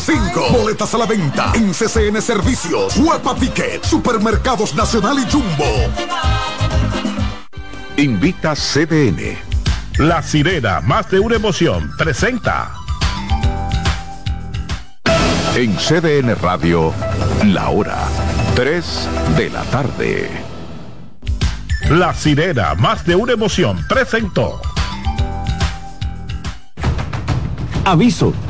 5. Boletas a la venta en CCN Servicios, Huepa Ticket, Supermercados Nacional y Jumbo. Invita CDN. La sirena, más de una emoción, presenta. En CDN Radio, la hora 3 de la tarde. La sirena, más de una emoción, presentó. Aviso,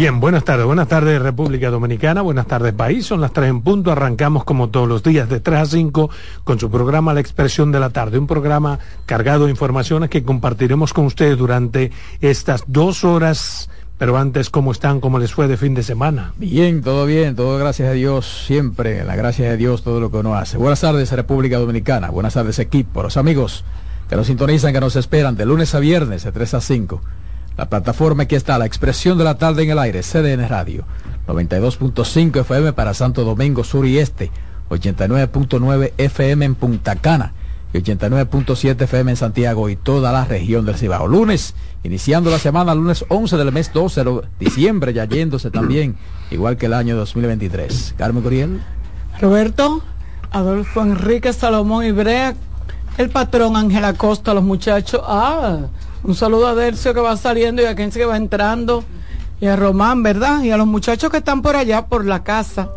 Bien, buenas tardes, buenas tardes República Dominicana, buenas tardes país, son las 3 en punto, arrancamos como todos los días de 3 a 5 con su programa La Expresión de la Tarde, un programa cargado de informaciones que compartiremos con ustedes durante estas dos horas, pero antes, ¿cómo están? ¿Cómo les fue de fin de semana? Bien, todo bien, todo gracias a Dios, siempre, la gracia de Dios, todo lo que uno hace. Buenas tardes República Dominicana, buenas tardes equipo, los amigos que nos sintonizan, que nos esperan de lunes a viernes de 3 a 5 la plataforma que está la expresión de la tarde en el aire, CDN Radio, 92.5 FM para Santo Domingo Sur y Este, 89.9 FM en Punta Cana y 89.7 FM en Santiago y toda la región del Cibao. Lunes, iniciando la semana, lunes 11 del mes 12 de diciembre, ya yéndose también, igual que el año 2023. Carmen Curiel. Roberto, Adolfo Enrique Salomón y Brea, el patrón Ángela Costa, los muchachos. Ah, un saludo a Dercio que va saliendo y a Kenzie que va entrando y a Román, ¿verdad? Y a los muchachos que están por allá, por la casa,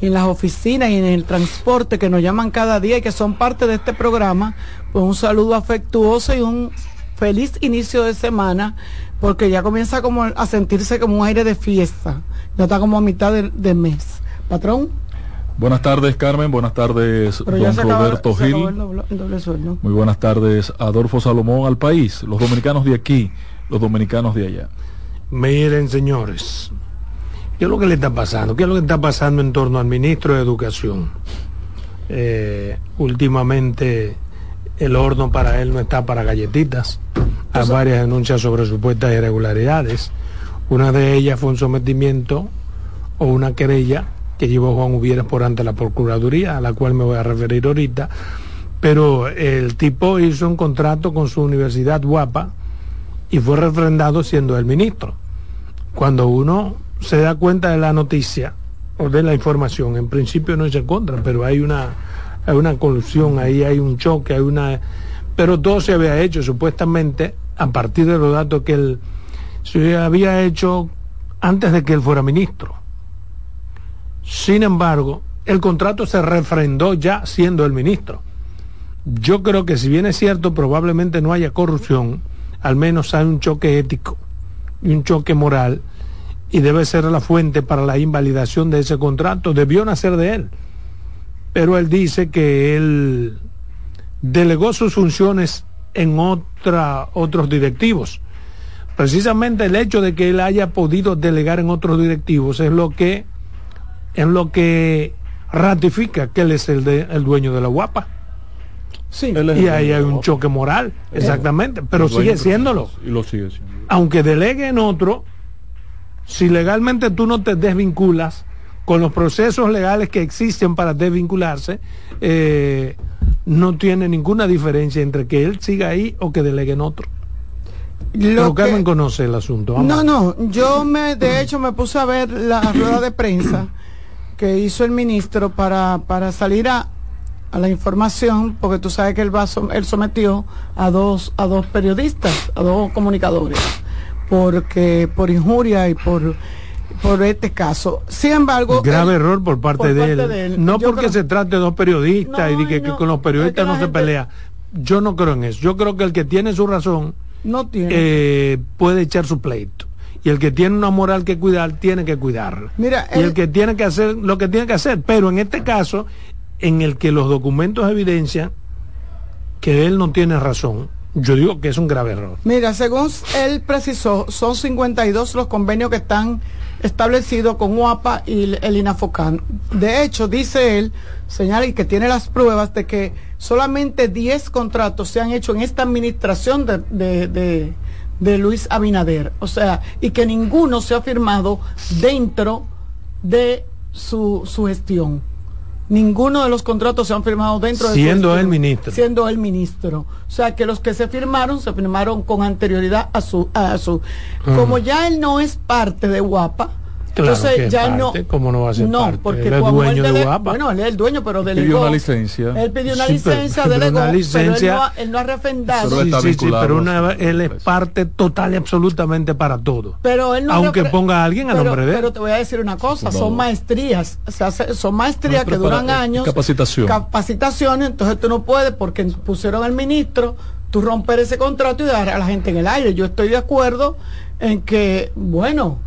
en las oficinas y en el transporte que nos llaman cada día y que son parte de este programa, pues un saludo afectuoso y un feliz inicio de semana, porque ya comienza como a sentirse como un aire de fiesta, ya está como a mitad de, mes. Patrón. Buenas tardes, Carmen. Buenas tardes, don Roberto Gil. Muy buenas tardes, Adolfo Salomón al país, los dominicanos de aquí, los dominicanos de allá. Miren, señores, ¿qué es lo que le está pasando? ¿Qué es lo que está pasando en torno al ministro de Educación? Eh, últimamente el horno para él no está para galletitas. Hay varias denuncias sobre supuestas irregularidades. Una de ellas fue un sometimiento o una querella que llevó Juan Uvieres por ante la Procuraduría, a la cual me voy a referir ahorita, pero el tipo hizo un contrato con su universidad guapa y fue refrendado siendo el ministro. Cuando uno se da cuenta de la noticia o de la información, en principio no se contra, pero hay una, hay una colusión, ahí hay un choque, hay una... Pero todo se había hecho supuestamente a partir de los datos que él se había hecho antes de que él fuera ministro sin embargo, el contrato se refrendó ya siendo el ministro. Yo creo que si bien es cierto, probablemente no haya corrupción, al menos hay un choque ético y un choque moral y debe ser la fuente para la invalidación de ese contrato. Debió nacer de él. Pero él dice que él delegó sus funciones en otra, otros directivos. Precisamente el hecho de que él haya podido delegar en otros directivos es lo que en lo que ratifica que él es el, de, el dueño de la guapa. Sí. Y ahí hay un choque moral, exactamente, pero sigue siéndolo. Y lo sigue siendo. Aunque delegue en otro, si legalmente tú no te desvinculas con los procesos legales que existen para desvincularse, eh, no tiene ninguna diferencia entre que él siga ahí o que delegue en otro. Lo que Carmen conoce el asunto. No, no, yo me, de hecho me puse a ver la rueda de prensa que hizo el ministro para, para salir a, a la información, porque tú sabes que él, va, él sometió a dos, a dos periodistas, a dos comunicadores, porque por injuria y por por este caso. Sin embargo, grave error por parte, de, él. No porque se trate de dos periodistas y que, con los periodistas no se pelea. Yo no creo en eso. Yo creo que el que tiene su razón no tiene. Eh, puede echar su pleito y el que tiene una moral que cuidar tiene que cuidarla. Mira, y el que tiene que hacer lo que tiene que hacer, pero en este caso en el que los documentos evidencian que él no tiene razón, yo digo que es un grave error. Mira, según él precisó, son 52 los convenios que están establecidos con UAPA y el INAFOCAN. De hecho, dice él, señala y que tiene las pruebas de que solamente 10 contratos se han hecho en esta administración de, de, Luis Abinader. O sea, y que ninguno se ha firmado dentro de su, su gestión. Ninguno de los contratos se han firmado dentro de siendo el ministro. Siendo el ministro. O sea que los que se firmaron se firmaron con anterioridad a su a su como ya él no es parte de Guapa, entonces ya no. ¿Cómo no va a ser no, porque él es dueño de Guapa. Bueno, él es el dueño, pero delegó. Pidió una licencia. Él pidió una licencia, pero, delegó, una licencia, pero él, no, ha refrendado. Sí, sí, sí, pero una, él es parte total y absolutamente para todo. Pero él no Aunque ponga a alguien a nombre de él. Pero te voy a decir una cosa, son maestrías, o sea, son maestrías que duran años. Capacitación. Capacitaciones, entonces tú no puedes porque pusieron al ministro tú romper ese contrato y dejar a la gente en el aire. Yo estoy de acuerdo en que, bueno,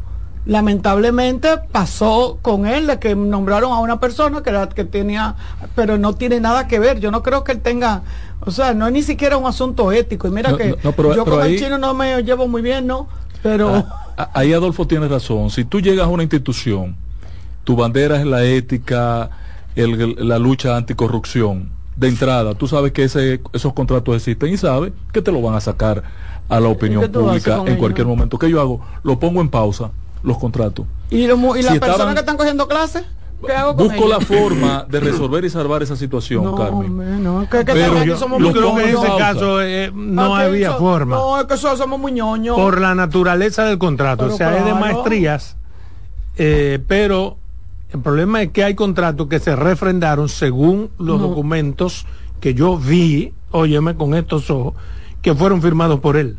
lamentablemente pasó con él de que nombraron a una persona que era que tenía pero no tiene nada que ver. Yo no creo que él tenga o sea no es ni siquiera un asunto ético. Y mira que yo con el chino no me llevo muy bien no pero ah, ah, ahí Adolfo tiene razón. Si tú llegas a una institución tu bandera es la ética la lucha anticorrupción de entrada. Tú sabes que ese, esos contratos existen y sabes que te lo van a sacar a la opinión pública en cualquier momento. ¿qué yo hago? lo pongo en pausa los contratos. ¿Y, las personas que están cogiendo clases? ¿Qué hago con Busco la forma de resolver y salvar esa situación, Carmen. no, que, que Pero yo, somos yo creo que en ese caso eh, no había forma. No, es que somos muy ñoños. Por la naturaleza del contrato. o sea, es de maestrías, eh, pero el problema es que hay contratos que se refrendaron según los documentos que yo vi, óyeme con estos ojos, que fueron firmados por él.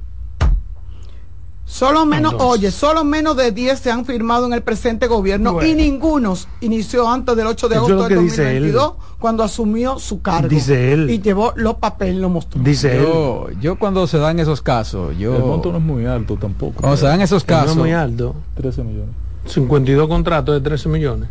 Solo menos, oye, solo menos de 10 se han firmado en el presente gobierno y ninguno inició antes del 8 de agosto de 2022 cuando asumió su cargo. Dice él. Y llevó los papeles, lo mostró. Dice yo, él. Yo cuando se dan esos casos, yo... El monto no es muy alto tampoco. Cuando se dan esos casos... No es muy alto. 13 millones. 52 contratos de 13 millones.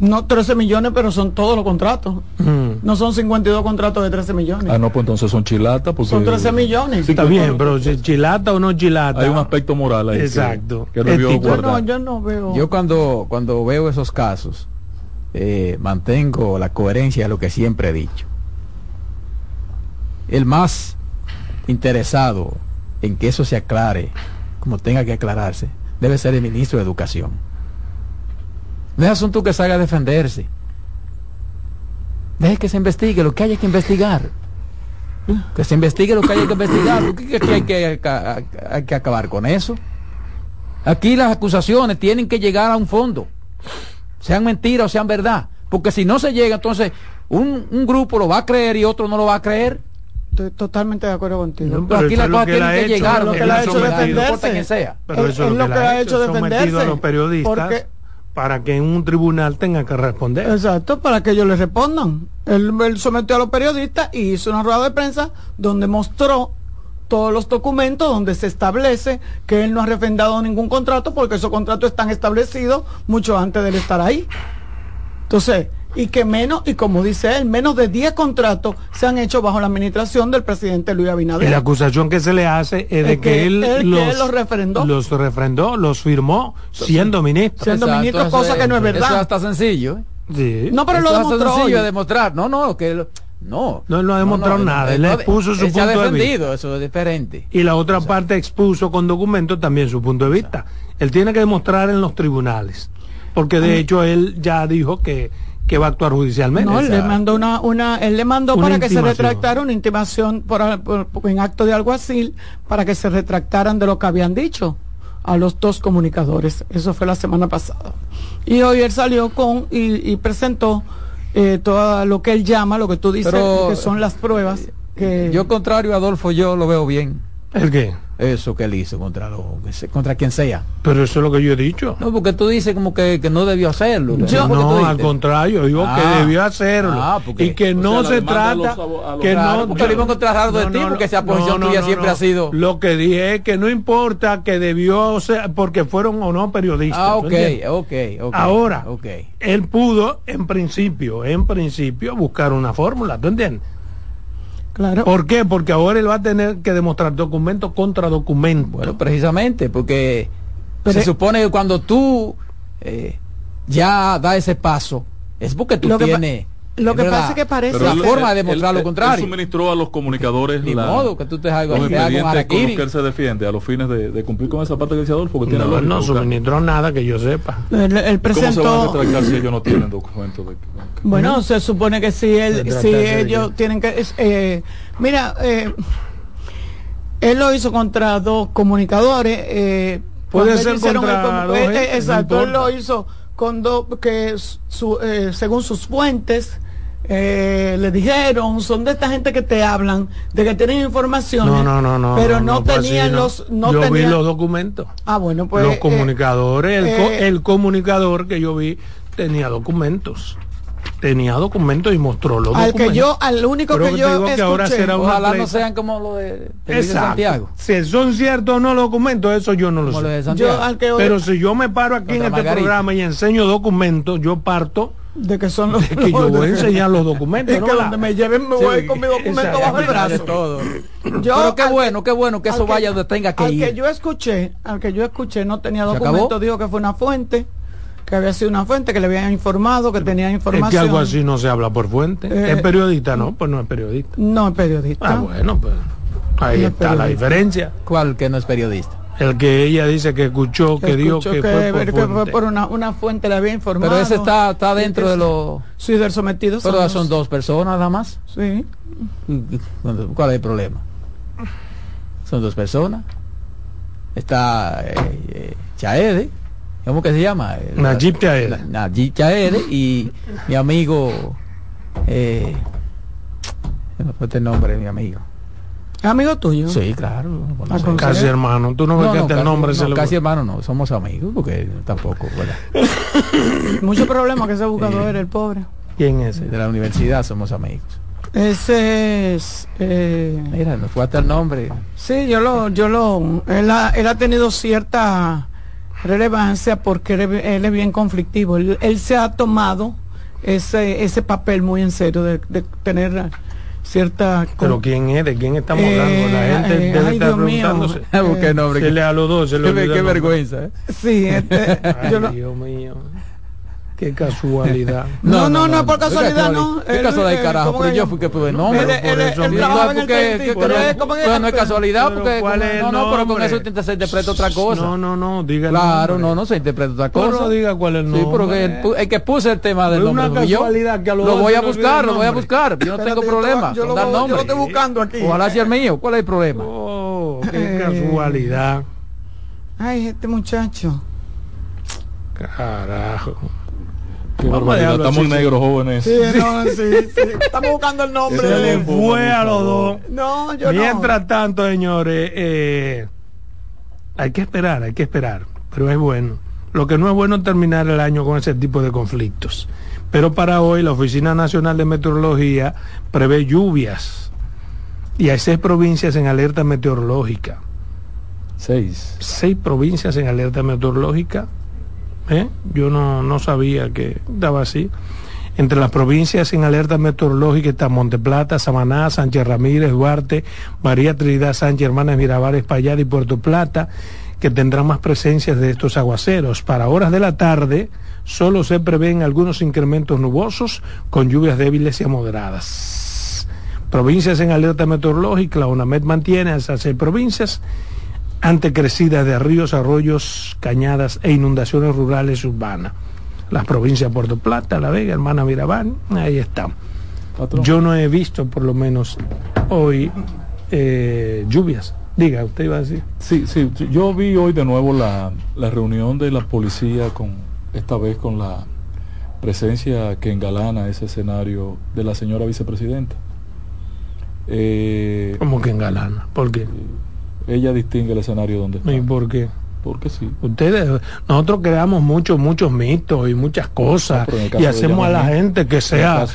No 13 millones, pero son todos los contratos. Mm. No son 52 contratos de 13 millones. Ah, no, pues entonces son chilatas. son 13 millones. Está bien, pero chilata o no chilata. Hay un aspecto moral ahí. Exacto. yo, no, yo no veo. Yo cuando, cuando veo esos casos, eh, mantengo la coherencia de lo que siempre he dicho. El más interesado en que eso se aclare, como tenga que aclararse, debe ser el ministro de Educación no es asunto que salga a defenderse. Deje que se investigue lo que haya que investigar. Que se investigue lo que haya que investigar. hay que, hay que acabar con eso. Aquí las acusaciones tienen que llegar a un fondo. Sean mentiras o sean verdad. Porque si no se llega, entonces un, un grupo lo va a creer y otro no lo va a creer. Estoy totalmente de acuerdo contigo. pero aquí las cosas tienen que, llegar. Lo que ha hecho defenderse. Pero eso es lo que, ha hecho defenderse. Porque para que un tribunal tenga que responder. Exacto, para que ellos le respondan. Él, sometió a los periodistas y hizo una rueda de prensa donde mostró todos los documentos donde se establece que él no ha refrendado ningún contrato porque esos contratos están establecidos mucho antes de él estar ahí. Entonces, y que menos, y como dice él, menos de 10 contratos se han hecho bajo la administración del presidente Luis Abinader. Y la acusación que se le hace es de que, él, los, refrendó. Los refrendó, los firmó siendo ministro. Siendo ministro, cosa que no es verdad. Eso está sencillo. ¿eh? No, pero lo demostró. sencillo de demostrar. No, no, que no. No, él no ha demostrado nada. Él expuso su punto de vista. Eso es diferente. Y la otra parte expuso con documentos también su punto de vista. Él tiene que demostrar en los tribunales. Porque de hecho él ya dijo que que va a actuar judicialmente. No, él le mandó una, una, él le mandó para que se retractara una intimación por, en acto de alguacil para que se retractaran de lo que habían dicho a los dos comunicadores. Eso fue la semana pasada. Y hoy él salió con y, presentó eh, todo lo que él llama, lo que tú dices, que son las pruebas. Que... Yo contrario a Adolfo, yo lo veo bien. ¿El qué? Eso que él hizo contra lo, contra quien sea. Pero eso es lo que yo he dicho. No, porque tú dices como que, no debió hacerlo. no, al contrario, digo que ah. debió hacerlo. Ah, y que no se trata que no porque le iba a encontrar raro de ti porque esa posición tuya siempre ha sido. Lo que dije es que no importa que debió ser porque fueron o no periodistas. Ah, ok, ok, Ahora, él pudo en principio, en principio buscar una fórmula, ¿tú entiendes? Claro. ¿Por qué? Porque ahora él va a tener que demostrar documento contra documento. Bueno, precisamente, porque Pero- se supone que cuando tú eh, ya da ese paso, es porque tú tienes... lo que ¿verdad? pasa es que parece la él- forma de él- demostrar él- lo él contrario. suministró a los comunicadores Ni la- modo que tú te hagas los expedientes con los que él se defiende a los fines de, de cumplir con esa parte que decía Adolfo, que tiene No, suministró nada que yo sepa. Él, él ¿Cómo se van a presentó. retractar si ellos no tienen documentos? De, Bueno, se supone que si él, si ellos ello. tienen que, eh, mira, eh, él lo hizo contra dos comunicadores. Eh, Puede ser contra el dos eh, eh, no exacto, él lo hizo con dos que su, eh, según sus fuentes eh, le dijeron, son de esta gente que te hablan, de que tienen información, No, no, no, no. pero no, tenían los, no yo vi tenían, los documentos. ah bueno pues los eh, comunicadores, el, co- eh, el comunicador que yo vi tenía documentos. Tenía documentos y mostró los al documentos. que yo, al único Pero que yo digo que ahora escuché, será Ojalá no sean como lo de, de. Santiago. Si son ciertos o no los documentos, eso yo no lo Como sé. yo al que Pero si yo me paro aquí en este Margarita. programa y enseño documentos, yo parto de que son los de que yo voy a enseñar los documentos. Es ¿no? que donde me lleven me Sí, voy con mi documento bajo el brazo. todo. Yo, Pero qué al bueno, qué bueno que eso vaya donde tenga que al ir. que yo escuché, al que yo escuché no tenía ¿Se documento, dijo que fue una fuente, que había sido una fuente, que le habían informado, que tenía Es información. que algo así no se habla por fuente. Eh, ¿Es periodista? No, pues no es periodista. No es periodista. Ah, bueno, pues ahí No es está la diferencia. ¿Cuál que no es periodista? El que ella dice que escuchó, que dijo Escuchó que, fue por que fue fuente. por una, una fuente, le había informado. Pero ese está, está dentro de los... Sí, del sometido. Pero son dos personas nada más. Sí. ¿Cuál es el problema? Son dos personas. Está eh, eh, Chaede, ¿cómo que se llama? Najib Chaede. Na- Najib Chaede y mi amigo, eh, me fue este nombre de mi amigo. Amigo tuyo. Sí, claro. Ah, Casi hermano. Tú no ves No, casi- nombre no, le casi hermano no, somos amigos porque tampoco, ¿verdad? Mucho problema que ese buscador era el pobre. ¿Quién es? De la universidad somos amigos. Ese es. eh, Mira, nos fue hasta el nombre. Sí, yo lo, yo lo, él ha, él ha tenido cierta relevancia porque él, es- él es bien conflictivo. Él, él se ha tomado ese, ese papel muy en serio de, de tener cierta. Pero ¿quién es? ¿De quién estamos Eh, hablando? La gente eh, debe ay, estar Dios mío. preguntándose. Eh, Busqué nombre. Se le a los dos, se le Qué, qué vergüenza. ¿eh? Sí, este, Ay, yo lo- Dios mío. Qué casualidad. No, no, no, por ¿Qué casualidad, no. ¿Qué casualidad, eh, carajo? ¿cómo Pero que yo fui que tuve nombre. Él- él- por eso porque- pero no es casualidad Pero porque ¿cuál es el no, no, pero con eso se interpreta otra cosa. No, no, no, diga Claro, no, no se interpreta otra Pero cosa. no diga cuál es el Sí, pero que nombre. el, pu- el que puse el tema del una nombre yo. casualidad que Lo voy a buscar, lo voy a buscar. Yo no tengo problema yo lo estoy buscando aquí. Ojalá sea el mío. ¿Cuál es el problema? Oh, qué Eh. casualidad. Ay, este muchacho. Carajo. Qué Vamos a barbaridad, dejarlo Estamos negros jóvenes. Sí, no, sí, sí. Estamos buscando el nombre. Se le fue a los dos. No, yo Mientras tanto, señores, eh, hay que esperar, hay que esperar, pero es bueno. Lo que no es bueno es terminar el año con ese tipo de conflictos. Pero para hoy la Oficina Nacional de Meteorología prevé lluvias y hay seis provincias en alerta meteorológica. Seis. Seis provincias en alerta meteorológica. ¿Eh? Yo no, sabía que estaba así. Entre las provincias en alerta meteorológica está Monteplata, Samaná, Sánchez Ramírez, Duarte, María Trinidad Sánchez, Hermanas Mirabal, Espaillat y Puerto Plata, que tendrán más presencias de estos aguaceros. Para horas de la tarde solo se prevén algunos incrementos nubosos con lluvias débiles y moderadas. Provincias en alerta meteorológica, la UNAMED mantiene esas seis provincias ante crecidas de ríos, arroyos, cañadas e inundaciones rurales urbanas. Las provincias de Puerto Plata, La Vega, Hermana Mirabal, ahí está. Yo no he visto por lo menos hoy eh, lluvias. Diga, usted iba a decir. Sí, sí, yo vi hoy de nuevo la, la reunión de la policía con esta vez con la presencia que engalana ese escenario de la señora vicepresidenta. Eh, Como que engalana. ¿Por qué? Ella distingue el escenario donde está. ¿Y por qué? Porque sí. Ustedes, nosotros creamos muchos, muchos mitos y muchas cosas No, y hacemos a la mito. gente que sea.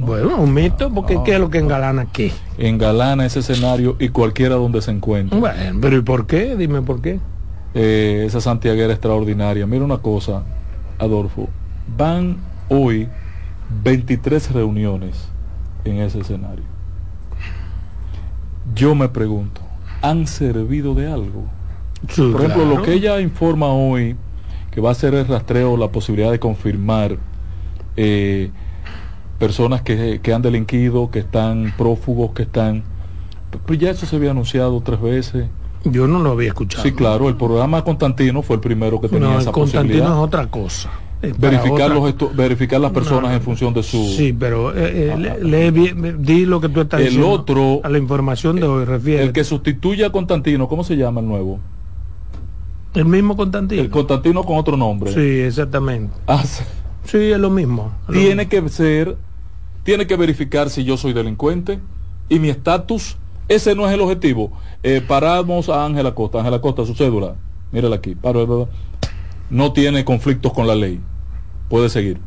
Bueno, un mito, porque No. ¿qué es lo que engalana aquí? Engalana ese escenario y cualquiera donde se encuentre. Bueno, pero ¿y por qué? Dime por qué. eh, esa santiaguera extraordinaria. Mira una cosa, Adolfo, van hoy 23 reuniones en ese escenario. yo me pregunto, ¿han servido de algo? Sí, Por ejemplo, claro. lo que ella informa hoy, que va a ser el rastreo, la posibilidad de confirmar eh, personas que, que han delinquido, que están prófugos, que están... Pero ya eso se había anunciado tres veces. Yo no lo había escuchado. Sí, claro, el programa Constantino fue el primero que tenía No, el esa Constantino es posibilidad. otra cosa. Para Verificar, los verificar las personas No, en función de su... Sí, pero eh, eh, le- lee bien, di lo que tú estás El diciendo. otro- A la información de hoy refiere. El que sustituye a Constantino, ¿cómo se llama el nuevo? El mismo Constantino. El Constantino con otro nombre. Sí, exactamente. Ah, sí. Sí, es lo mismo. es lo tiene mismo. que ser, tiene que verificar si yo soy delincuente y mi estatus, ese no es el objetivo. Eh, paramos a Ángela Costa, Ángela Costa, su cédula, mírala aquí, no tiene conflictos con la ley, puede seguir.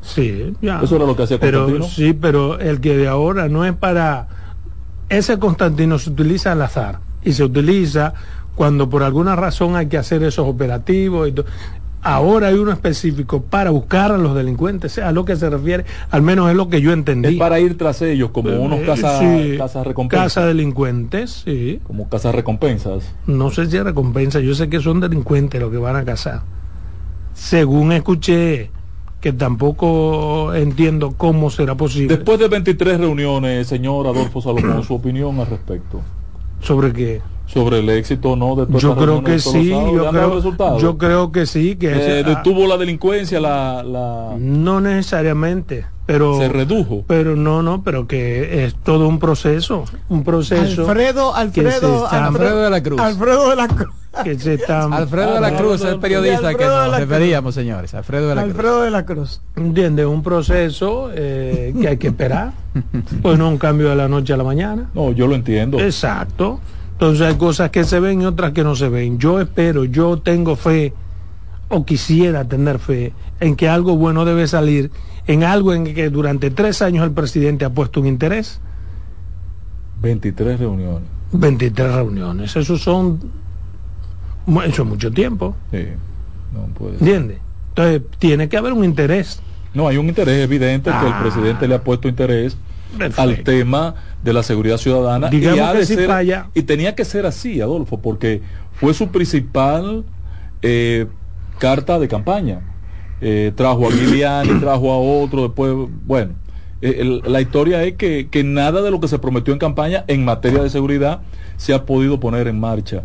Sí, ya. Eso era lo que hacía pero, Constantino. Sí, pero el que de ahora no es para... Ese Constantino se utiliza al azar y se utiliza cuando por alguna razón hay que hacer esos operativos. Y ahora hay uno específico para buscar a los delincuentes, a lo que se refiere, al menos es lo que yo entendí. Es para ir tras ellos como unos Eh, casas sí, casas recompensas. Casa delincuentes, sí. Como casas recompensas. No sé si es recompensa, yo sé que son delincuentes los que van a cazar. Según escuché, que tampoco entiendo cómo será posible. Después de 23 reuniones, señor Adolfo Salomón, su opinión al respecto. ¿Sobre qué? Sobre el éxito o no de todas Yo creo que sí, los sábados, ¿le yo creo, resultados? yo creo que sí, que Eh, ese- ah, detuvo la delincuencia, la, la no necesariamente, pero se redujo. pero no, no, pero que es todo un proceso, un proceso Alfredo, Alfredo, está- Alfredo de la Cruz. Alfredo de la Cruz. que se está Alfredo de la Cruz, el periodista que nos referíamos, señores. Alfredo de la Cruz. Alfredo de la Cruz. ¿entiendes? un proceso eh, que hay que esperar, pues no un cambio de la noche a la mañana. No, yo lo entiendo. Exacto. Entonces hay cosas que se ven y otras que no se ven. Yo espero, yo tengo fe o quisiera tener fe en que algo bueno debe salir, en algo en que durante tres años el presidente ha puesto un interés. 23 reuniones. 23 reuniones. Eso son, eso es mucho tiempo, Sí. No, puede. ¿entiendes? Entonces tiene que haber un interés. No, hay un interés evidente que el Ah. presidente le ha puesto interés Perfecto. al tema de la seguridad ciudadana Digamos y, que si ser- falla- y tenía que ser así, Adolfo, porque fue su principal eh, carta de campaña. Eh, trajo a Giuliani, trajo a otro, después, bueno, eh, el- la historia es que, que nada de lo que se prometió en campaña en materia de seguridad se ha podido poner en marcha.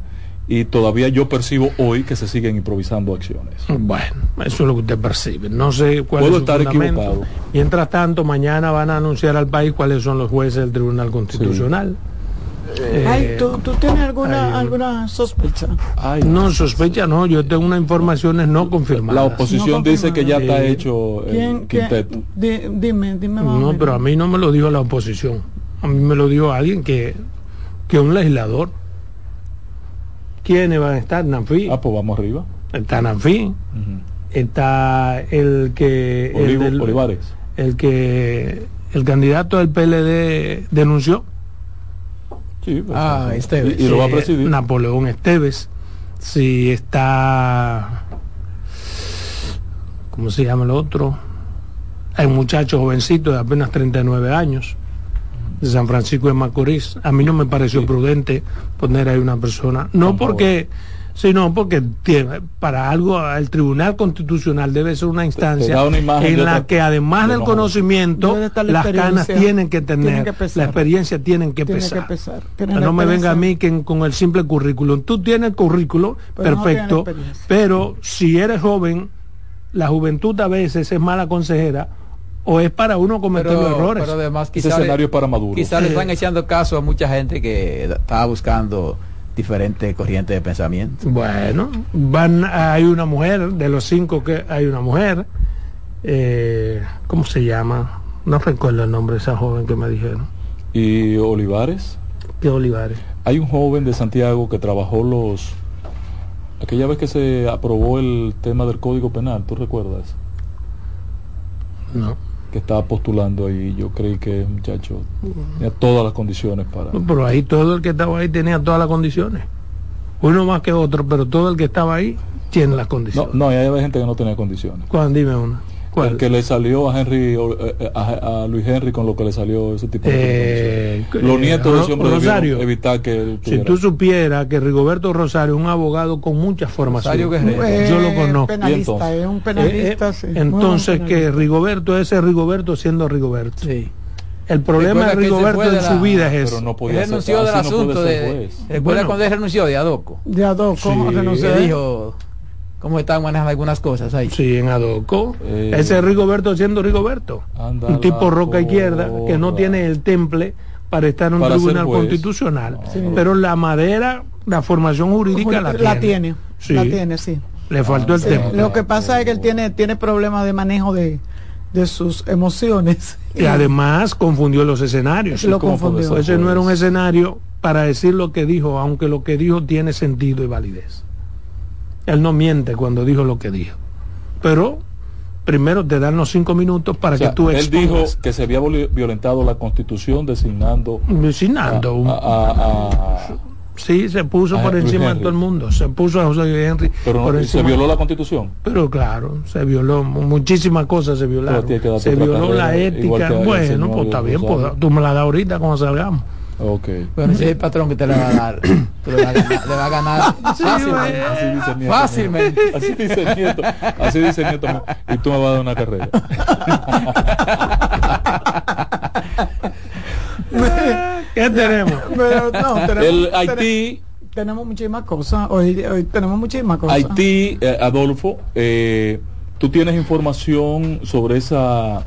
Y todavía yo percibo hoy que se siguen improvisando acciones. Bueno, eso es lo que usted percibe. No sé cuál Puedo es estar fundamento. equivocado. Mientras tanto, mañana van a anunciar al país cuáles son los jueces del Tribunal Constitucional. Eh, Ay, ¿tú, tú tienes alguna, hay alguna sospecha? Ay, No, sospecha no, yo tengo unas informaciones no confirmadas. La oposición No dice que ya está hecho el ¿Quién, quién- quinteto. di- dime, dime más No, pero a mí no me lo dijo la oposición. A mí me lo dijo alguien que, que un legislador. ¿Quiénes van a estar? Nanfi. Ah, pues vamos arriba. Está Nanfi. Está el que... el Olivo- del- Olivares. el que el candidato del PLD denunció, Sí, pues, Ah, sí. Esteves. Y, y lo va a eh, presidir. Napoleón Esteves, si está, ¿cómo se llama el otro? Hay un muchacho jovencito de apenas 39 años, de San Francisco de Macorís. A mí no me pareció prudente poner ahí una persona, no porque, sino porque tiene- para algo el Tribunal Constitucional debe ser una instancia en la otra- que además de del no. conocimiento, la las canas tienen que tener, Tienen que pesar. la experiencia tienen que Tiene pesar. que pesar. No me venga a mí que en- con el simple currículum. Tú tienes el currículum, Pero perfecto, pero si eres joven, la juventud a veces es mala consejera o es para uno cometer los errores. pero además Ese quizá, escenario le, para Maduro. quizá le están echando caso a mucha gente que estaba buscando diferentes corrientes de pensamiento. Bueno, van, hay una mujer, de los cinco que hay una mujer, eh, ¿cómo se llama? No recuerdo el nombre de esa joven que me dijeron. Y Olivares. Que Olivares. Hay un joven de Santiago que trabajó los... Aquella vez que se aprobó el tema del Código Penal, ¿tú recuerdas? No. Que estaba postulando ahí. Yo creí que el muchacho tenía todas las condiciones para... Pero ahí todo el que estaba ahí tenía todas las condiciones. Uno más que otro, pero todo el que estaba ahí tiene las No, condiciones. no, y hay gente que no tenía condiciones. Juan, dime una. ¿Cuál? El que le salió a Henry eh, eh, a, a Luis Henry con lo que le salió ese tipo de Eh, Los eh, nietos de ese hombre Rosario. evitar que él Si tú supieras que Rigoberto Rosario es un abogado con mucha formación. Eh, yo lo conozco. Penalista, entonces? es un penalista, sí. Entonces que. Rigoberto ese es Rigoberto siendo Rigoberto. Sí. El problema de Rigoberto en la- su vida es pero eso. no podía Él ser- renunció del no asunto ser de. juez. ¿Recuerda Bueno. cuando él renunció de Adoco? De Adoco, Sí. renunció Que de- dijo cómo estaban manejando algunas cosas ahí. Sí, en Adoco. Eh. Ese es Rigoberto siendo Rigoberto. Un tipo roca izquierda que no tiene el temple para estar en un tribunal constitucional. Sí. Pero la madera, la formación jurídica la, la tiene, Sí. la tiene, sí. Le faltó el Sí, temple. Lo que pasa es que él tiene, tiene problemas de manejo de, de sus emociones. Y además confundió los escenarios. Lo ¿Cómo puede confundió. Ese no era un escenario para decir lo que dijo, aunque lo que dijo tiene sentido y validez. Él no miente cuando dijo lo que dijo. Pero primero te dan los cinco minutos para O sea, que tú él dijo expongas. que se había violentado la constitución designando Vecinando, un- a- a- a- sí, se puso por encima de todo el mundo. Se puso a José Henry pero por no- se violó la constitución. Pero claro, se violó, muchísimas cosas se violaron. Se violó la ética. Bueno, pues está bien, pues, tú me la das ahorita cuando salgamos. Ok. Bueno, ese es el patrón que te le va a dar. Le, vas a ganar, le va a ganar fácilmente. Así dice el nieto. Fácilmente. mío. Así dice el nieto. Así dice el nieto. mío. Y tú me vas a dar una carrera. ¿Qué tenemos? Pero no, tenemos, El Haití, tenemos muchísimas cosas. Hoy, hoy tenemos muchísimas cosas. Haití, eh, Adolfo, eh, tú tienes información sobre esa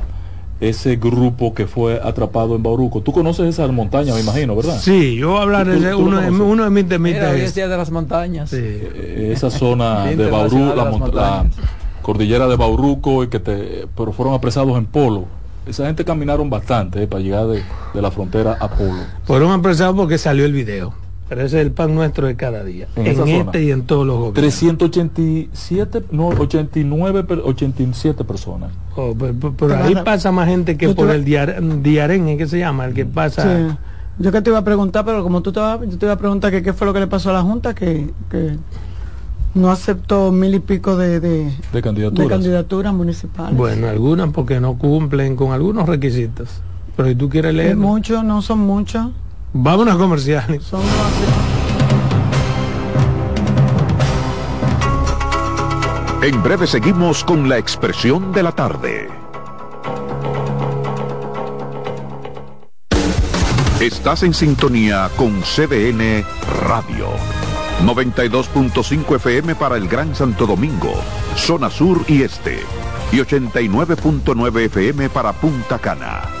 ese grupo que fue atrapado en Bauruco. Tú conoces esa montaña, me imagino, ¿verdad? Sí, yo voy a hablar ¿Tú- de uno, de, conoces? uno de mis temitas. es- de las montañas. sí. Eh, esa zona de Bauru, de la, Montañas. cordillera de Bauruco, y que te, pero fueron apresados en Polo. Esa gente caminaron bastante eh, para llegar de, de la frontera a Polo. Fueron apresados porque salió el video. Pero ese es el pan nuestro de cada día. En En, este zona. y en todos los gobiernos. 387, no, 89, per- 87 personas. Oh, pero, pero- pero ahí a- pasa más gente que Yo por el diar, diarén, ¿eh? ¿qué se llama? El que pasa. Sí. Yo que te iba a preguntar, pero como tú te vas, yo te iba a preguntar que qué fue lo que le pasó a la Junta, que, que no aceptó mil y pico de, de, De de candidaturas. candidaturas municipales. Bueno, algunas porque no cumplen con algunos requisitos. Pero si tú quieres es leer, mucho, no son muchos. Vámonos a comerciales. Son. En breve seguimos con la expresión de la tarde. Estás en sintonía con CDN Radio. 92.5 FM para el Gran Santo Domingo, zona sur y este. Y 89.9 FM para Punta Cana.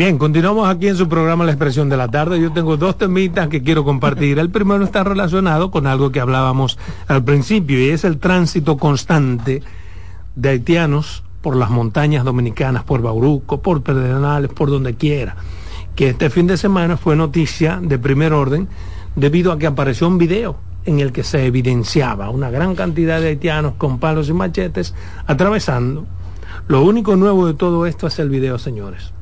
Bien, continuamos aquí en su programa La Expresión de la Tarde. Yo tengo dos temitas que quiero compartir. El primero está relacionado con algo que hablábamos al principio y es el tránsito constante de haitianos por las montañas dominicanas, por Bauruco, por Pedernales, por donde quiera. Que este fin de semana fue noticia de primer orden debido a que apareció un video en el que se evidenciaba una gran cantidad de haitianos con palos y machetes atravesando. Lo único nuevo de todo esto es el video, señores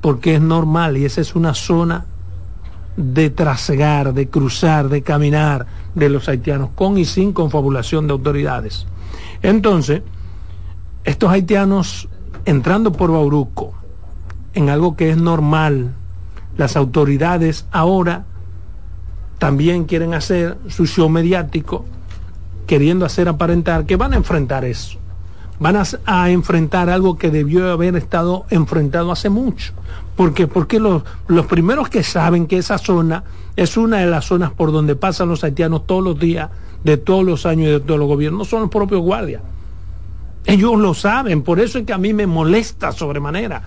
porque es normal y esa es una zona de trasegar, de cruzar, de caminar de los haitianos, con y sin confabulación de autoridades. Entonces, estos haitianos entrando por Bauruco, en algo que es normal, las autoridades ahora también quieren hacer su show mediático, queriendo hacer aparentar que van a enfrentar eso van a, enfrentar algo que debió haber estado enfrentado hace mucho. porque Porque los, los primeros que saben que esa zona es una de las zonas por donde pasan los haitianos todos los días, de todos los años y de todos los gobiernos, son los propios guardias. Ellos lo saben, por eso es que a mí me molesta sobremanera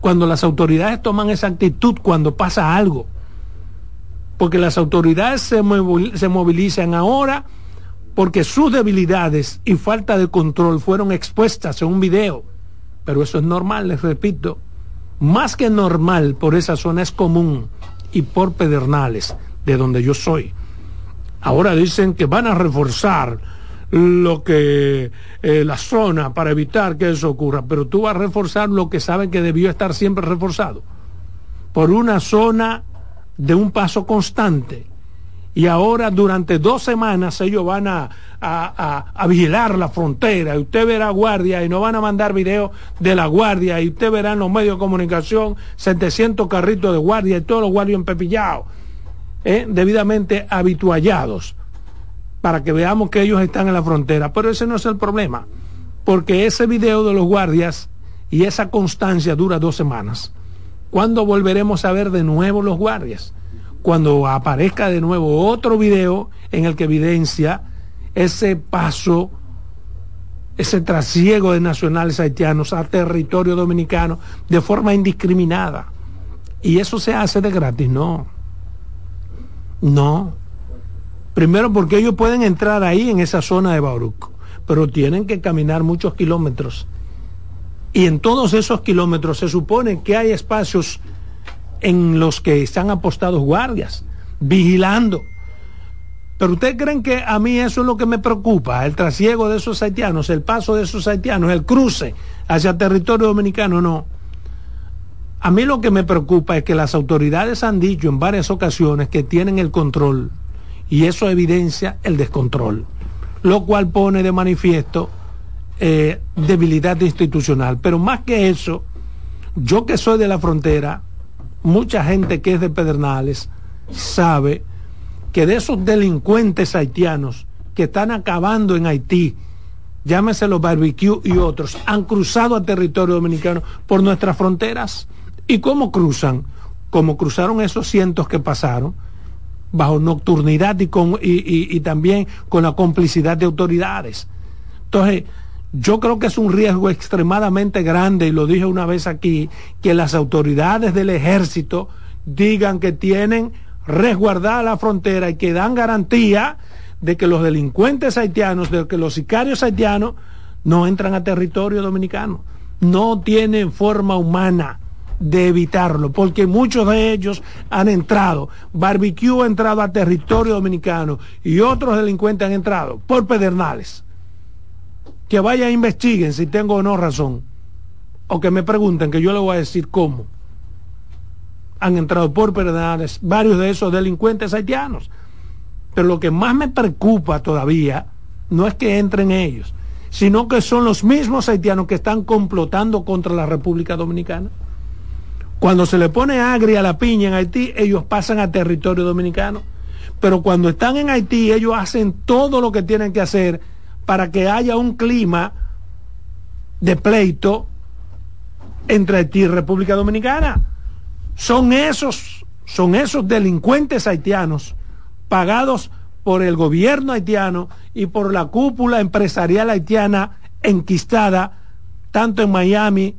cuando las autoridades toman esa actitud cuando pasa algo. Porque las autoridades se, se movilizan ahora porque sus debilidades y falta de control fueron expuestas en un video. Pero eso es normal, les repito. Más que normal por esa zona es común y por Pedernales, de donde yo soy. Ahora dicen que van a reforzar lo que eh, la zona para evitar que eso ocurra, pero tú vas a reforzar lo que saben que debió estar siempre reforzado por una zona de un paso constante y ahora durante dos semanas ellos van a, vigilar la frontera y usted verá guardia y no van a mandar videos de la guardia y usted verá en los medios de comunicación 700 carritos de guardia y todos los guardias empepillados, ¿eh? debidamente habituallados para que veamos que ellos están en la frontera. Pero ese no es el problema, porque ese video de los guardias y esa constancia dura dos semanas. ¿Cuándo volveremos a ver de nuevo los guardias? Cuando aparezca de nuevo otro video en el que evidencia ese paso, ese trasiego de nacionales haitianos a territorio dominicano de forma indiscriminada. Y eso se hace de gratis, no. No. Primero porque ellos pueden entrar ahí en esa zona de Bauruco, pero tienen que caminar muchos kilómetros. Y en todos esos kilómetros se supone que hay espacios en los que están apostados guardias, vigilando. Pero ustedes creen que a mí eso es lo que me preocupa, el trasiego de esos haitianos, el paso de esos haitianos, el cruce hacia territorio dominicano, no. A mí lo que me preocupa es que las autoridades han dicho en varias ocasiones que tienen el control y eso evidencia el descontrol, lo cual pone de manifiesto eh, debilidad institucional. Pero más que eso, yo que soy de la frontera, mucha gente que es de Pedernales sabe que de esos delincuentes haitianos que están acabando en Haití, llámese los barbecue y otros, han cruzado a territorio dominicano por nuestras fronteras. ¿Y cómo cruzan? Como cruzaron esos cientos que pasaron, bajo nocturnidad y, y también con la complicidad de autoridades. Entonces, yo creo que es un riesgo extremadamente grande, y lo dije una vez aquí, que las autoridades del ejército digan que tienen resguardada la frontera y que dan garantía de que los delincuentes haitianos, de que los sicarios haitianos no entran a territorio dominicano. No tienen forma humana de evitarlo, porque muchos de ellos han entrado. Barbecue ha entrado a territorio dominicano y otros delincuentes han entrado por Pedernales que vayan e investiguen si tengo o no razón, o que me pregunten, que yo le voy a decir cómo. Han entrado por Pedernales varios de esos delincuentes haitianos. Pero lo que más me preocupa todavía no es que entren ellos, sino que son los mismos haitianos que están complotando contra la República Dominicana. Cuando se le pone agria la piña en Haití, ellos pasan a territorio dominicano. Pero cuando están en Haití, ellos hacen todo lo que tienen que hacer para que haya un clima de pleito entre Haití y República Dominicana. Son esos, son esos delincuentes haitianos pagados por el gobierno haitiano y por la cúpula empresarial haitiana enquistada tanto en Miami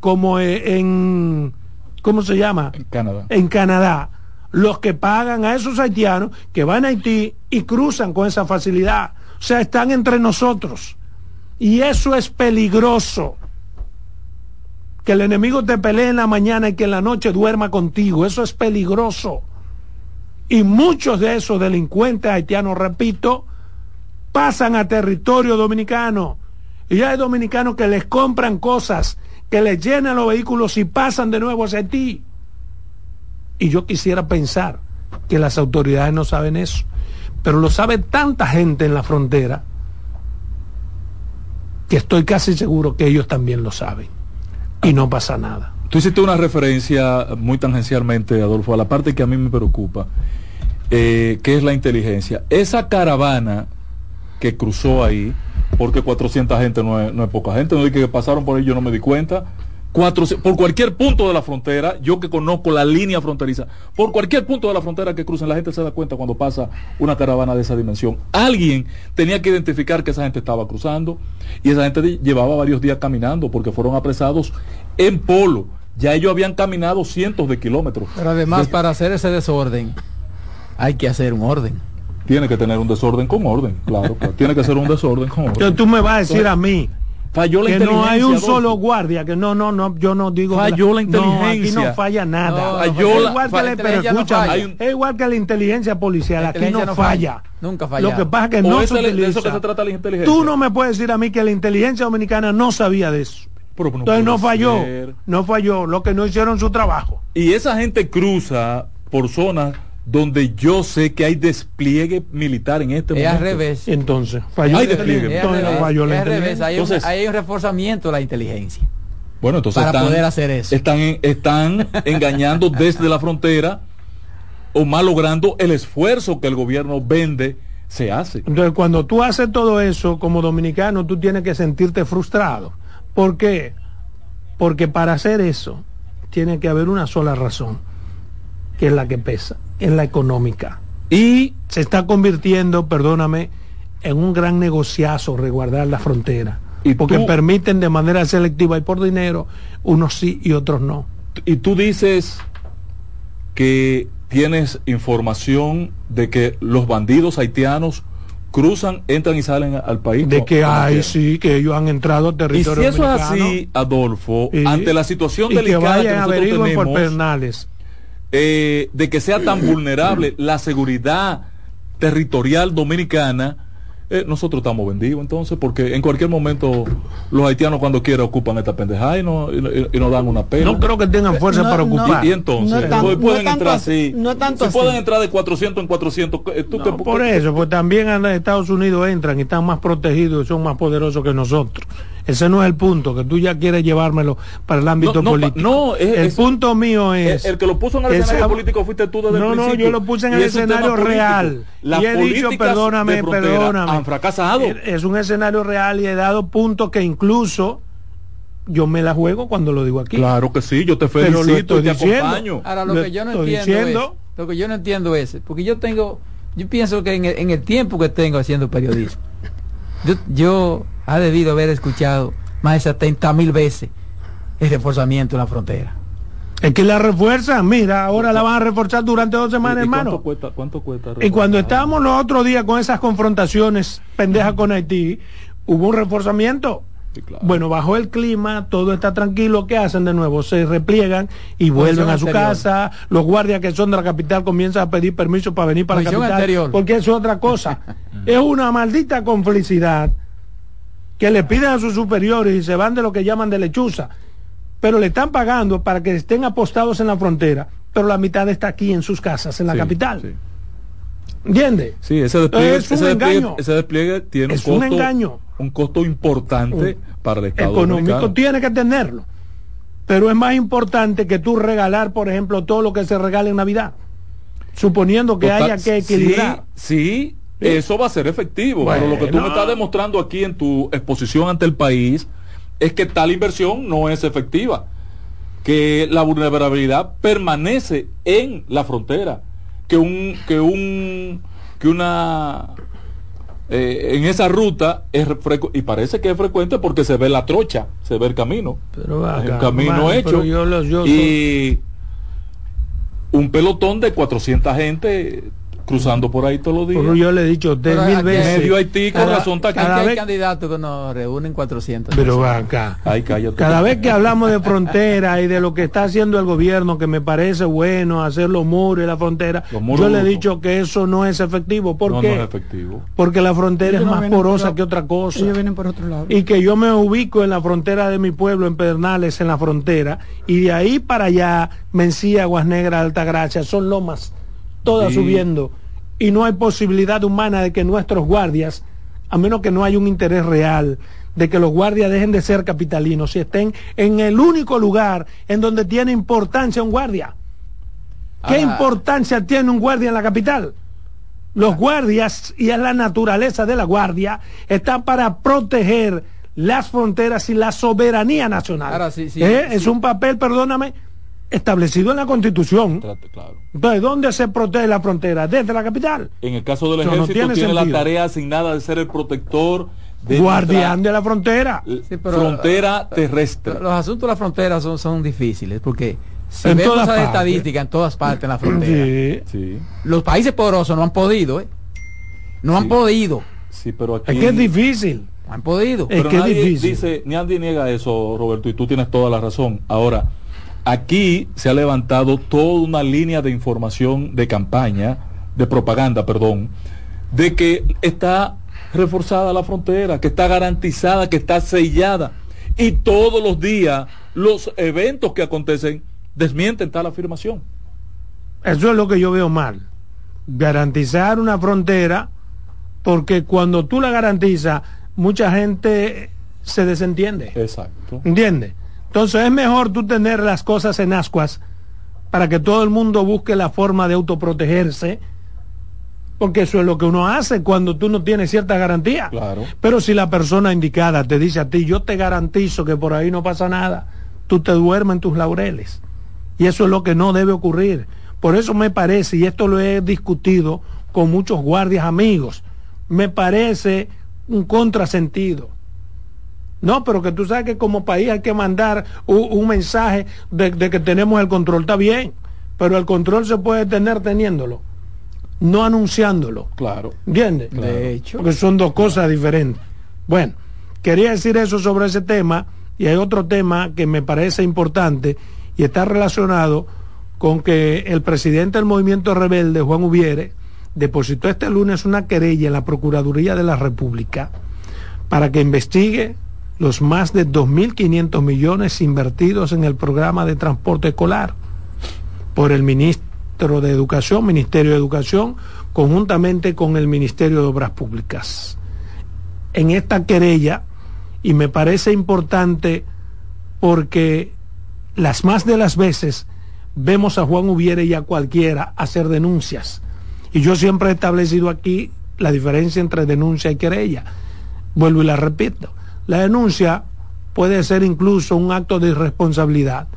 como en, ¿cómo se llama? En Canadá. En Canadá, los que pagan a esos haitianos que van a Haití y cruzan con esa facilidad. O sea, están entre nosotros. Y eso es peligroso. Que el enemigo te pelee en la mañana y que en la noche duerma contigo. Eso es peligroso. Y muchos de esos delincuentes haitianos, repito, pasan a territorio dominicano. Y hay dominicanos que les compran cosas, que les llenan los vehículos y pasan de nuevo hacia Haití. Y yo quisiera pensar que las autoridades no saben eso. Pero lo sabe tanta gente en la frontera que estoy casi seguro que ellos también lo saben. Y no pasa nada. Tú hiciste una referencia muy tangencialmente, Adolfo, a la parte que a mí me preocupa, eh, que es la inteligencia. Esa caravana que cruzó ahí, porque 400 gente no es, no es poca gente, no dije que pasaron por ahí, yo no me di cuenta. Cuatro, por cualquier punto de la frontera, yo que conozco la línea fronteriza, por cualquier punto de la frontera que crucen, la gente se da cuenta cuando pasa una caravana de esa dimensión. Alguien tenía que identificar que esa gente estaba cruzando y esa gente llevaba varios días caminando porque fueron apresados en polo. Ya ellos habían caminado cientos de kilómetros. Pero además, para hacer ese desorden, hay que hacer un orden. Tiene que tener un desorden con orden, claro. claro. Tiene que ser un desorden con orden. Entonces tú me vas a decir Entonces, a mí Falló la que no hay un inteligencia, solo guardia, que no, no, no, yo no digo Falló la No, aquí inteligencia. no falla nada. No, Falló es la- igual que la pero inteligencia no falla. Un- es igual que la inteligencia policial, La aquí inteligencia no no falla. falla. Nunca falla. Lo que pasa es que O no se le- de eso utiliza. que se trata la inteligencia. Tú no me puedes decir a mí que la inteligencia dominicana no sabía de eso. Pero no Entonces no falló, ser. no falló, lo que no hicieron su trabajo. Y esa gente cruza por zonas donde yo sé que hay despliegue militar en este Es momento. al revés. Entonces, falló Hay despliegue. Es al Entonces no revés. falló la Es al revés. inteligencia. Hay, un, Entonces- hay un reforzamiento de la inteligencia. Bueno, entonces Para están, poder hacer eso. Están engañando desde la frontera o malogrando el esfuerzo que el gobierno vende se hace. Entonces, cuando tú haces todo eso como dominicano, tú tienes que sentirte frustrado. ¿Por qué? Porque para hacer eso tiene que haber una sola razón, que es la que pesa, es la económica. Y Se está convirtiendo, perdóname, en un gran negociazo resguardar la frontera. Y porque tú- permiten de manera selectiva y por dinero, unos sí y otros no. y tú dices que tienes información de que los bandidos haitianos cruzan, entran y salen al país. De que hay, sí, que ellos han entrado al Y territorio si eso es así, Adolfo, y- ante la situación y delicada que, vayan a nosotros averigüen por tenemos. Eh, de que sea tan vulnerable la seguridad territorial dominicana, eh, nosotros estamos vendidos entonces, porque en cualquier momento los haitianos cuando quieran ocupan esta pendejada y, no, y, no- y nos dan una pena. No creo que tengan fuerza No, para no. ocupar. Y, y entonces, No es tan- pues, no pueden entrar así, no es tanto si así. pueden entrar de 400 en 400, eh, tú te- No, por eso, pues también en Estados Unidos entran y están más protegidos y son más poderosos que nosotros. Ese no es el punto, que tú ya quieres llevármelo para el ámbito No, no, político. no, es- el es- punto mío es... el que lo puso en el esa- escenario político fuiste tú desde No, el no, principio. yo lo puse en el escenario político. real. Las y he dicho, perdóname, perdóname. Han fracasado. Es un escenario real y he dado puntos que incluso yo me la juego cuando lo digo aquí. Claro que sí, yo te Pero lo felicito y te estoy diciendo. acompaño. Ahora lo Lo que yo no entiendo diciendo. es, lo que yo no entiendo es, porque yo tengo, yo pienso que en el, en el tiempo que tengo haciendo periodismo, yo, yo ha debido haber escuchado más de 70 mil veces el reforzamiento en la frontera. Es que la refuerzan, mira, ahora la van a reforzar durante dos semanas, ¿Y- y hermano. ¿Cuánto cuesta? ¿Cuánto cuesta Y cuando estábamos los otros días con esas confrontaciones pendejas con Haití, hubo un reforzamiento. Sí, claro. Bueno, bajó el clima, todo está tranquilo, ¿qué hacen de nuevo? Se repliegan y vuelven a su anterior. casa. Los guardias que son de la capital comienzan a pedir permiso para venir para la Posición capital. anterior. Porque eso es otra cosa. es una maldita complicidad que le piden a sus superiores y se van de lo que llaman de lechuza. Pero le están pagando para que estén apostados en la frontera, pero la mitad está aquí en sus casas, en la Sí, capital. sí. ¿Entiendes? Sí, ese despliegue, Es un ese despliegue, engaño. ese despliegue tiene Es un un costo, engaño. un costo importante para el Estado económico tiene que tenerlo. Pero es más importante que tú regalar, por ejemplo, todo lo que se regala en Navidad. Suponiendo que Total, haya que equilibrar. Sí, sí, eso va a ser efectivo. Pero lo que tú me estás demostrando aquí en tu exposición ante el país es que tal inversión no es efectiva. Que la vulnerabilidad permanece en la frontera. Que un, que un, que una eh, en esa ruta es y parece que es frecuente porque se ve la trocha, se ve el camino. Pero acá, un camino hecho pero yo los- yo y un pelotón de 400 gente cruzando por ahí todos los días. Pero yo le he dicho usted Pero mil veces. Medio Haití con cada- razón cada hay vez- candidatos que nos reúnen 400. Pero va acá. Ay, cállate. Cada vez que hablamos de frontera y de lo que está haciendo el gobierno, que me parece bueno, hacer los muros y la frontera, yo le he dicho que eso no es efectivo. ¿Por no, qué? no es efectivo. Porque la frontera Ellos es más porosa que otra cosa. Ellos vienen por otro lado. Y que yo me ubico en la frontera de mi pueblo, en Pedernales, en la frontera, y de ahí para allá, Mencía, Aguas Negras, Altagracia, son lomas, todas Sí. subiendo. Y no hay posibilidad humana de que nuestros guardias, a menos que no haya un interés real, de que los guardias dejen de ser capitalinos y estén en el único lugar en donde tiene importancia un guardia. ¿Qué importancia tiene un guardia en la capital? Los guardias, y es la naturaleza de la guardia, está para proteger las fronteras y la soberanía nacional. Ahora, sí, sí, ¿Eh? sí. Es un papel, perdóname, establecido en la Constitución. Trate- claro. Entonces, ¿dónde se protege la frontera? Desde la capital. En el caso del Eso no ejército tiene tiene, la tarea asignada de ser el protector de Guardián de la frontera. Sí, pero- frontera terrestre. Los asuntos de la frontera son, son difíciles porque si En vemos todas la partes. estadística en todas partes en la frontera, Sí. Los países poderosos no han podido, ¿eh? No han podido, sí, pero aquí Es que es difícil. no han podido. Es Pero que es nadie difícil. dice, nadie niega eso, Roberto, y tú tienes toda la razón. Ahora, aquí se ha levantado toda una línea de información, de campaña, de propaganda, perdón, de que está reforzada la frontera, que está garantizada, que está sellada. Y todos los días los eventos que acontecen desmienten tal afirmación. Eso es lo que yo veo mal. Garantizar una frontera, porque cuando tú la garantizas, mucha gente se desentiende. Exacto. ¿Entiendes? Entonces es mejor tú tener las cosas en ascuas para que todo el mundo busque la forma de autoprotegerse, porque eso es lo que uno hace cuando tú no tienes cierta garantía. Claro. Pero si la persona indicada te dice a ti, yo te garantizo que por ahí no pasa nada, tú te duermes en tus laureles. Y eso es lo que no debe ocurrir. Por eso me parece, y esto lo he discutido con muchos guardias amigos, me parece un contrasentido. No, pero que tú sabes que como país hay que mandar un, un mensaje de, de que tenemos el control, está bien, pero el control se puede tener teniéndolo, no anunciándolo. Claro. ¿Entiendes? De hecho. Porque son dos cosas diferentes. Bueno, quería decir eso sobre ese tema y hay otro tema que me parece importante y está relacionado con que el presidente del movimiento rebelde, Juan Ubiere, depositó este lunes una querella en la Procuraduría de la República para que investigue los más de 2.500 millones invertidos en el programa de transporte escolar por el ministro de Educación, Ministerio de Educación, conjuntamente con el Ministerio de Obras Públicas. En esta querella, y me parece importante porque las más de las veces vemos a Juan Ubiere y a cualquiera hacer denuncias. Y yo siempre he establecido aquí la diferencia entre denuncia y querella. Vuelvo y la repito. La denuncia puede ser incluso un acto de irresponsabilidad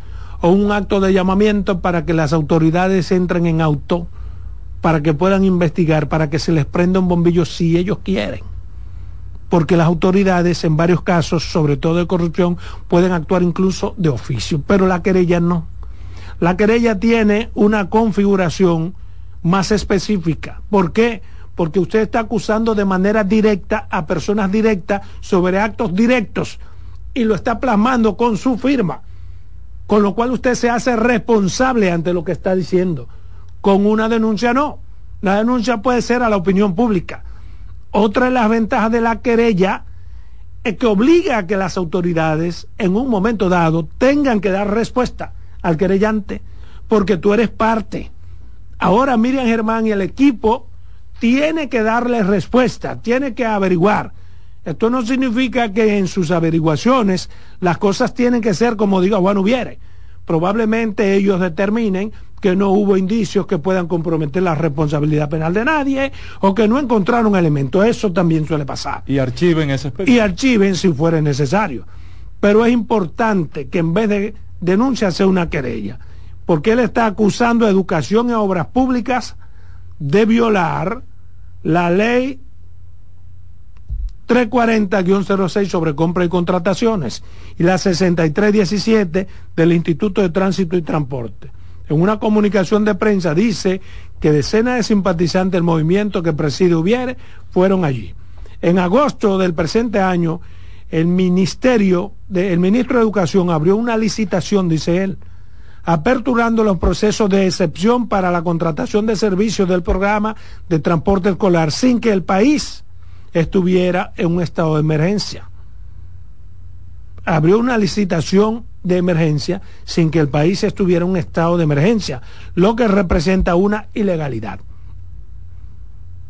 o un acto de llamamiento para que las autoridades entren en auto, para que puedan investigar, para que se les prenda un bombillo si ellos quieren. Porque las autoridades en varios casos, sobre todo de corrupción, pueden actuar incluso de oficio, pero la querella no. La querella tiene una configuración más específica. ¿Por qué? Porque usted está acusando de manera directa a personas directas sobre actos directos y lo está plasmando con su firma. Con lo cual usted se hace responsable ante lo que está diciendo. Con una denuncia no. La denuncia puede ser a la opinión pública. Otra de las ventajas de la querella es que obliga a que las autoridades en un momento dado tengan que dar respuesta al querellante porque tú eres parte. Ahora Miriam Germán y el equipo tiene que darle respuesta, tiene que averiguar. Esto no significa que en sus averiguaciones las cosas tienen que ser como diga Juan Ubiere. Probablemente ellos determinen que no hubo indicios que puedan comprometer la responsabilidad penal de nadie o que no encontraron elementos. Eso también suele pasar. Y archiven ese. Y archiven si fuera necesario. Pero es importante que en vez de denuncia sea una querella, porque él está acusando a educación y a obras públicas de violar la ley 340-06 sobre compra y contrataciones y la 6317 del Instituto de Tránsito y Transporte. en una comunicación de prensa dice que decenas de simpatizantes del movimiento que preside Ubiere fueron allí. En agosto del presente año, el ministerio, de, el ministro de Educación abrió una licitación, dice él, aperturando los procesos de excepción para la contratación de servicios del programa de transporte escolar sin que el país estuviera en un estado de emergencia. Abrió una licitación de emergencia sin que el país estuviera en un estado de emergencia, lo que representa una ilegalidad.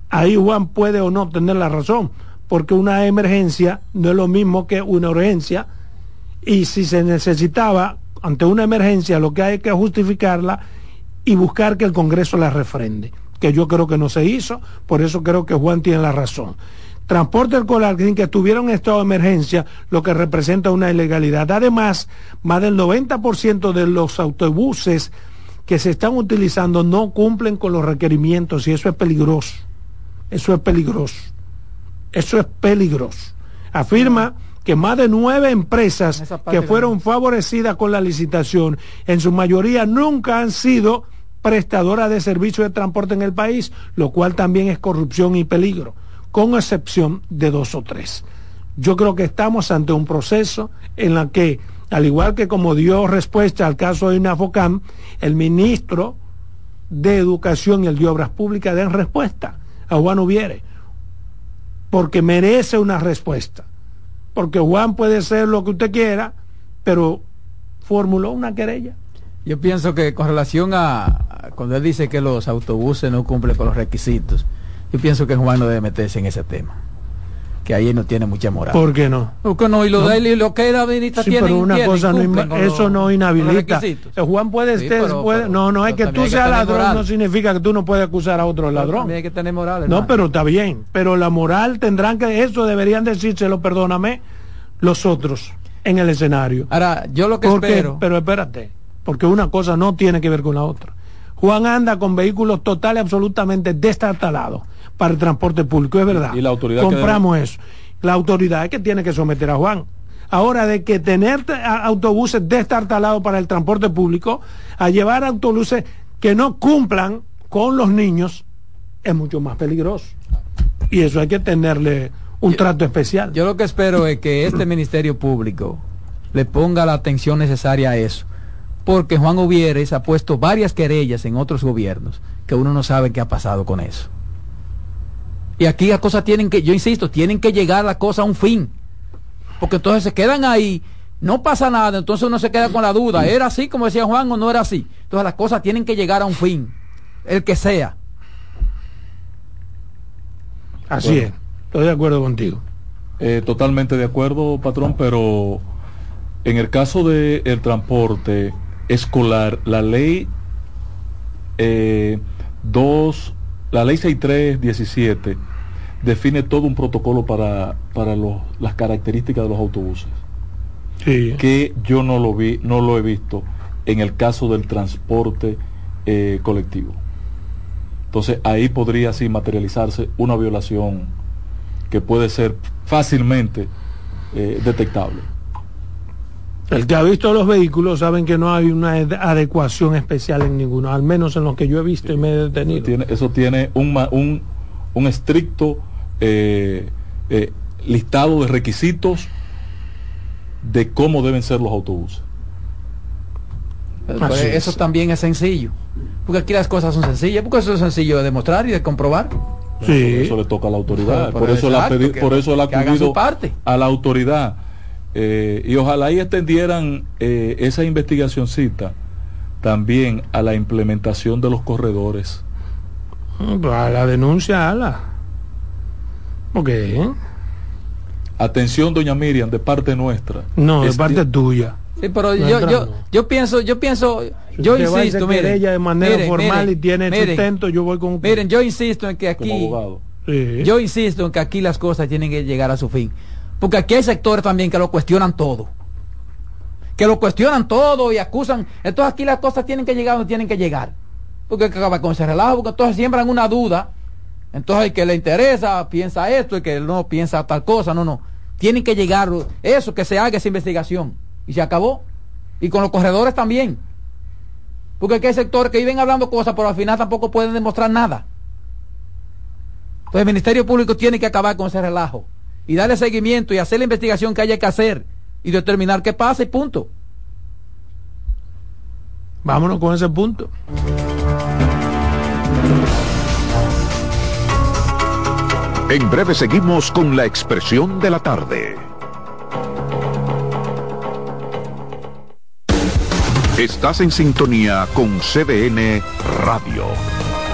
Ahí Juan puede o no tener la razón, porque una emergencia no es lo mismo que una urgencia, y si se necesitaba ante una emergencia lo que hay que justificarla y buscar que el Congreso la refrende, que yo creo que no se hizo, por eso creo que Juan tiene la razón. Transporte escolar sin que estuviera en estado de emergencia, lo que representa una ilegalidad. Además, más del 90% de los autobuses que se están utilizando no cumplen con los requerimientos y eso es peligroso. Eso es peligroso. Eso es peligroso. Afirma que más de nueve empresas que fueron favorecidas con la licitación, en su mayoría nunca han sido prestadoras de servicios de transporte en el país, lo cual también es corrupción y peligro, con excepción de dos o tres. Yo creo que estamos ante un proceso en el que, al igual que como dio respuesta al caso de Inafocam, el ministro de Educación y el de Obras Públicas den respuesta a Juan Ubiere, porque merece una respuesta porque Juan puede ser lo que usted quiera, pero formuló una querella. Yo pienso que con relación a, cuando él dice que los autobuses no cumplen con los requisitos, yo pienso que Juan no debe meterse en ese tema. Que ahí no tiene mucha moral. ¿Por qué no? Porque no, y lo de él y lo que era administra sí, pero una cosa no eso no inhabilita. Eh, Juan puede, ser, no, no es que tú seas ladrón no significa que tú no puedes acusar a otro ladrón. Hay que tener moral. No, pero está bien, pero la moral tendrán que eso deberían decírselo, perdóname, los otros en el escenario. Ahora, yo lo que espero, pero espérate, porque una cosa no tiene que ver con la otra. Juan anda con vehículos totales absolutamente destartalados para el transporte público, es verdad. Y la autoridad compramos eso. La autoridad es que tiene que someter a Juan. Ahora, de que tener autobuses destartalados para el transporte público, a llevar autobuses que no cumplan con los niños, es mucho más peligroso. Y eso hay que tenerle un trato especial. Yo lo que espero es que este Ministerio Público le ponga la atención necesaria a eso. Porque Juan Uvieres ha puesto varias querellas en otros gobiernos que uno no sabe qué ha pasado con eso. Y aquí las cosas tienen que, yo insisto, tienen que llegar la cosa a un fin. Porque entonces se quedan ahí, no pasa nada, entonces uno se queda con la duda, ¿era así como decía Juan o no era así? Entonces las cosas tienen que llegar a un fin, el que sea. Así es, estoy de acuerdo contigo. Eh, totalmente de acuerdo, patrón, pero en el caso del el transporte escolar, la ley 2, eh, la ley 6317 define todo un protocolo para, para las características de los autobuses. Que yo no lo vi, no lo he visto en el caso del transporte eh, colectivo. Entonces ahí podría así materializarse una violación que puede ser fácilmente eh, detectable. El que ha visto los vehículos saben que no hay una adecuación especial en ninguno, al menos en los que yo he visto y me he detenido. Eso tiene, eso tiene un, un, un estricto eh, eh, listado de requisitos de cómo deben ser los autobuses. Pues eso también es sencillo. Porque aquí las cosas son sencillas, porque eso es sencillo de demostrar y de comprobar. Sí. eso le toca a la autoridad. por, eso la por eso él ha acudido a la autoridad. Eh, y ojalá ahí extendieran eh, esa investigacióncita también a la implementación de los corredores. Pues a la denuncia, a la. Ok. Atención, doña Miriam, de parte nuestra. No, de parte tuya. Sí, pero yo, yo, yo pienso, yo pienso, yo insisto, miren, ella de manera formal y tiene sustento, yo voy con Miren, yo insisto en que aquí, yo insisto en que aquí las cosas tienen que llegar a su fin, porque aquí hay sectores también que lo cuestionan todo, que lo cuestionan todo y acusan, entonces aquí las cosas tienen que llegar donde tienen que llegar, porque acaba con ese relajo, porque entonces siembran una duda, entonces el que le interesa piensa esto y que no piensa tal cosa, no, no, tienen que llegar eso, que se haga esa investigación. Y se acabó. Y con los corredores también. Porque aquí hay sectores que viven hablando cosas, pero al final tampoco pueden demostrar nada. Entonces el Ministerio Público tiene que acabar con ese relajo y darle seguimiento y hacer la investigación que haya que hacer y determinar qué pasa y punto. Vámonos con ese punto. En breve seguimos con la expresión de la tarde. Estás en sintonía con CDN Radio.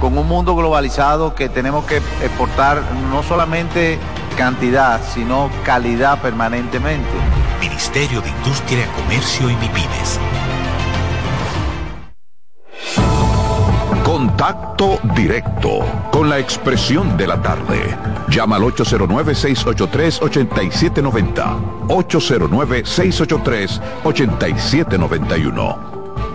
con un mundo globalizado que tenemos que exportar no solamente cantidad, sino calidad permanentemente. Ministerio de Industria, Comercio y MIPIMES. Contacto directo con la expresión de la tarde. Llama al 809-683-8790. 809-683-8791.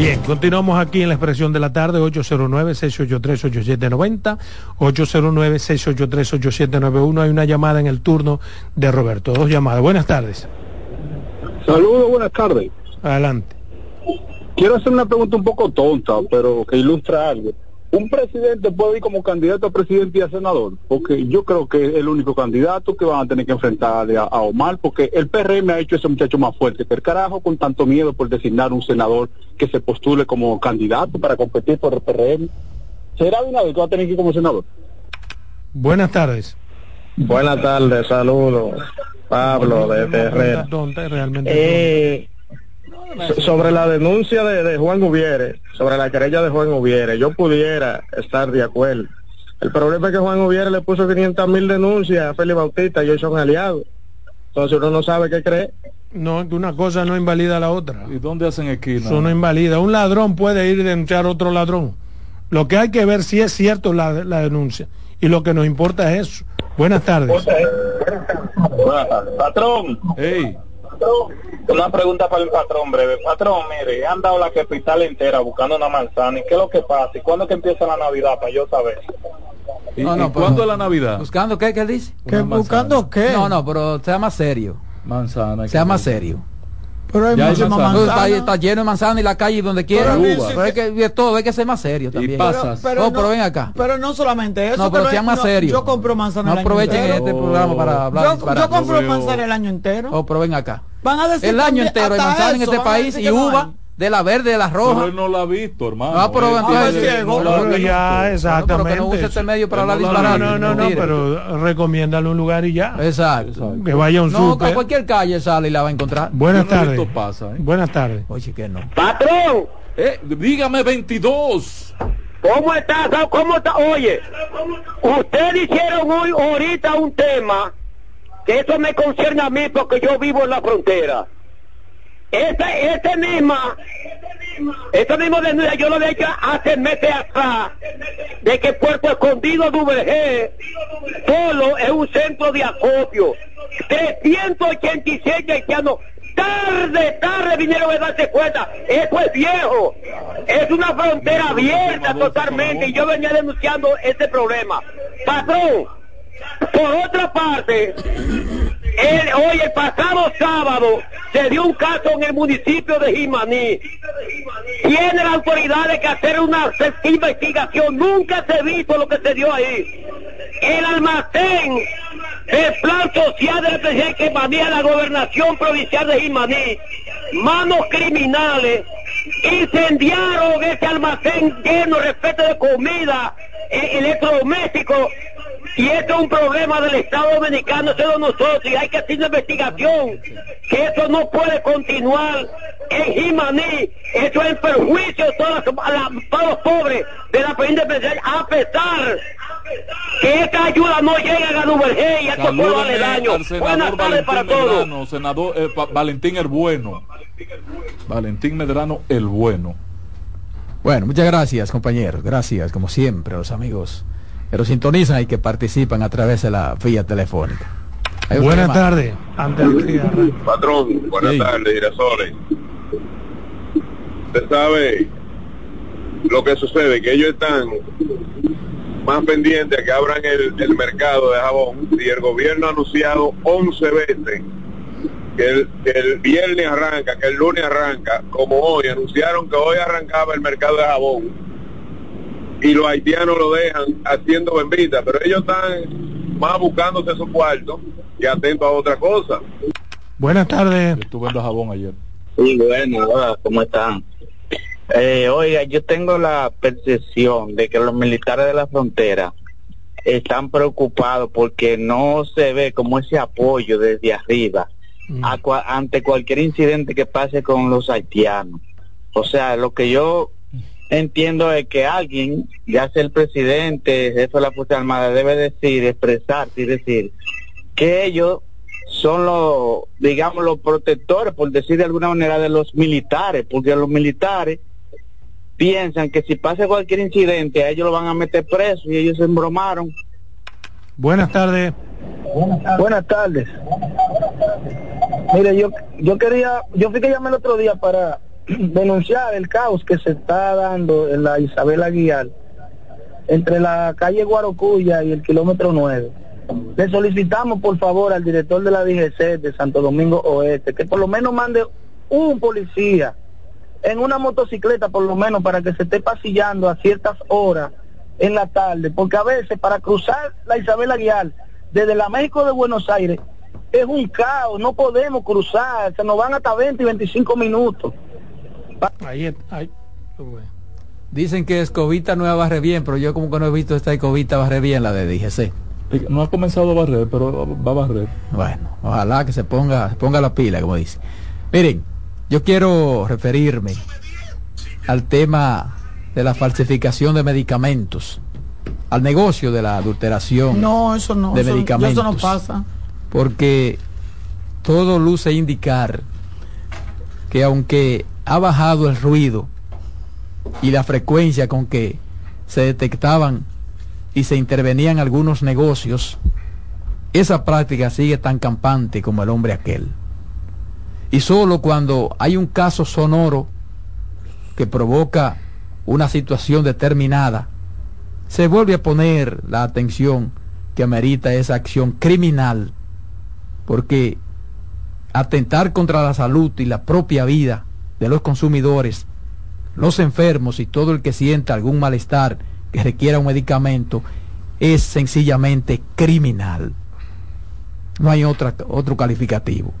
Bien, continuamos aquí en la expresión de la tarde, 809-683-8790, 809-683-8791. Hay una llamada en el turno de Roberto. Dos llamadas. Buenas tardes. Saludos, buenas tardes. Adelante. Quiero hacer una pregunta un poco tonta, pero que ilustra algo. ¿Un presidente puede ir como candidato a presidente y a senador? Porque yo creo que es el único candidato que van a tener que enfrentarle a, a Omar, porque el PRM ha hecho ese muchacho más fuerte. ¿Qué carajo con tanto miedo por designar un senador que se postule como candidato para competir por el PRM? ¿Será Abinader que va a tener que ir como senador? Buenas tardes. Buenas tardes, saludos. Pablo de Herrera. Tonta, realmente. Eh, sobre la denuncia de, de Juan Ubiere, sobre la querella de Juan Ubiere, yo pudiera estar de acuerdo. El problema es que Juan Ubiere le puso 500 mil denuncias a Félix Bautista y ellos son aliados. Entonces uno no sabe qué cree. No, que una cosa no invalida a la otra. ¿Y dónde hacen esquina? Eso no invalida. Un ladrón puede ir a denunciar a otro ladrón. Lo que hay que ver si es cierto la, la denuncia. Y lo que nos importa es eso. Buenas tardes. Buenas tardes. Patrón. Hey. Una pregunta para el patrón breve. Patrón, mire, han dado la capital entera buscando una manzana. ¿Y qué es lo que pasa? ¿Y cuándo que empieza la Navidad para yo saber? ¿Y, No, no, y pero- cuándo es la Navidad? ¿Buscando qué? ¿Qué dice? Manzana. ¿Buscando qué? No, no, pero sea más serio. Manzana. Sea más serio. Pero hay hay está, lleno de manzana y la calle donde quiera. Pero Pero, dice es que de todo hay que ser más serio también. pasas. no, pero ven acá. Pero no solamente eso. No, pero sean más no, serios. Yo compro manzana No el año aprovechen entero. este programa para hablar Yo, disparate. yo compro manzana el año entero. Oh, pero ven acá. Van a decir El año entero hay hasta manzana en este país y no uva hay. de la verde, de la Pero roja. él no la ha visto, hermano. Ah, pero entonces- no Pero pero que no use este medio para hablar no la- disparate. no, no, no, pero recomiéndale un lugar y ya. Exacto. Que vaya a un No, que a cualquier calle sale y la va a encontrar. Buenas no tardes. pasa, ¿eh? Buenas tardes. Oye, que no. ¡Patrón! Eh, dígame 22. ¿Cómo está? ¿Cómo está? Oye, ustedes hicieron hoy ahorita un tema eso me concierne a mí porque yo vivo en la frontera. Este, este misma, este mismo denuncia yo lo había hecho hace meses atrás, de que Puerto Escondido WG solo es un centro de acopio. 386 haitianos tarde, tarde vinieron a darse cuenta. Eso es viejo. Es una frontera abierta totalmente y yo venía denunciando este problema. Patrón, por otra parte, hoy el pasado sábado se dio un caso en el municipio de Jimaní. Tiene la autoridad de que hacer una investigación. Nunca se visto lo que se dio ahí. El almacén el plan social de la que maneja la gobernación provincial de Jimaní, manos criminales, incendiaron ese almacén lleno respecto de comida, e electrodomésticos, y esto es un problema del Estado Dominicano, eso de nosotros, y hay que hacer una investigación, que eso no puede continuar en Jimaní, eso es en perjuicio de todos los pobres de la provincia de a pesar que esta ayuda no llegue a Ganuberge y a estos pueblos aledaños. Buenas tardes para todos. Senador eh, Valentín el Bueno. Valentín Medrano el Bueno. Bueno, muchas gracias compañeros, gracias como siempre a los amigos que nos sintonizan y que participan a través de la vía telefónica. Buenas tardes, Patrón, buenas tardes, Girasole. Usted sabe lo que sucede, que ellos están más pendientes a que abran el, el mercado de jabón. Y el gobierno ha anunciado 11 veces que el, el, viernes arranca, que el lunes arranca, como hoy, anunciaron que hoy arrancaba el mercado de jabón y los haitianos lo dejan haciendo bendita, pero ellos están más buscándose su cuarto y atentos a otra cosa. Buenas tardes. Estuve en jabón ayer. Sí, bueno, ¿cómo están? Eh, oiga, yo tengo la percepción de que los militares de la frontera están preocupados porque no se ve como ese apoyo desde arriba mm. ante cualquier incidente que pase con los haitianos. O sea, lo que yo entiendo es que alguien, ya sea el presidente, jefe de la Fuerza Armada, debe decir, expresarse y decir que ellos son los, digamos, los protectores, por decir de alguna manera, de los militares, porque los militares piensan que si pasa cualquier incidente, a ellos lo van a meter preso y ellos se embromaron. Buenas tardes. Buenas tardes. Mire, yo, yo quería, yo fui que llamé el otro día para denunciar el caos que se está dando en la Isabel Aguiar entre la calle Guarocuya y el kilómetro 9. Le solicitamos por favor al director de la DGC de Santo Domingo Oeste que por lo menos mande un policía en una motocicleta por lo menos para que se esté pasillando a ciertas horas en la tarde, porque a veces para cruzar la Isabel Aguiar desde la México de Buenos Aires es un caos, no podemos cruzar, se nos van hasta 20 y 25 minutos. Ahí, ahí. Dicen que Escobita no barre bien, pero yo como que no he visto esta Escobita barre bien la de DGC. No ha comenzado a barrer, pero va a barrer. Bueno, ojalá que se ponga, se ponga la pila, como dice. Miren, yo quiero referirme al tema de la falsificación de medicamentos, al negocio de la adulteración no, eso no, de medicamentos. Eso no pasa. Porque todo luce indicar que aunque ha bajado el ruido y la frecuencia con que se detectaban y se intervenían algunos negocios, esa práctica sigue tan campante como el hombre aquel. Y solo cuando hay un caso sonoro que provoca una situación determinada, se vuelve a poner la atención que amerita esa acción criminal, porque atentar contra la salud y la propia vida de los consumidores, los enfermos y todo el que sienta algún malestar que requiera un medicamento, es sencillamente criminal. No hay otro calificativo.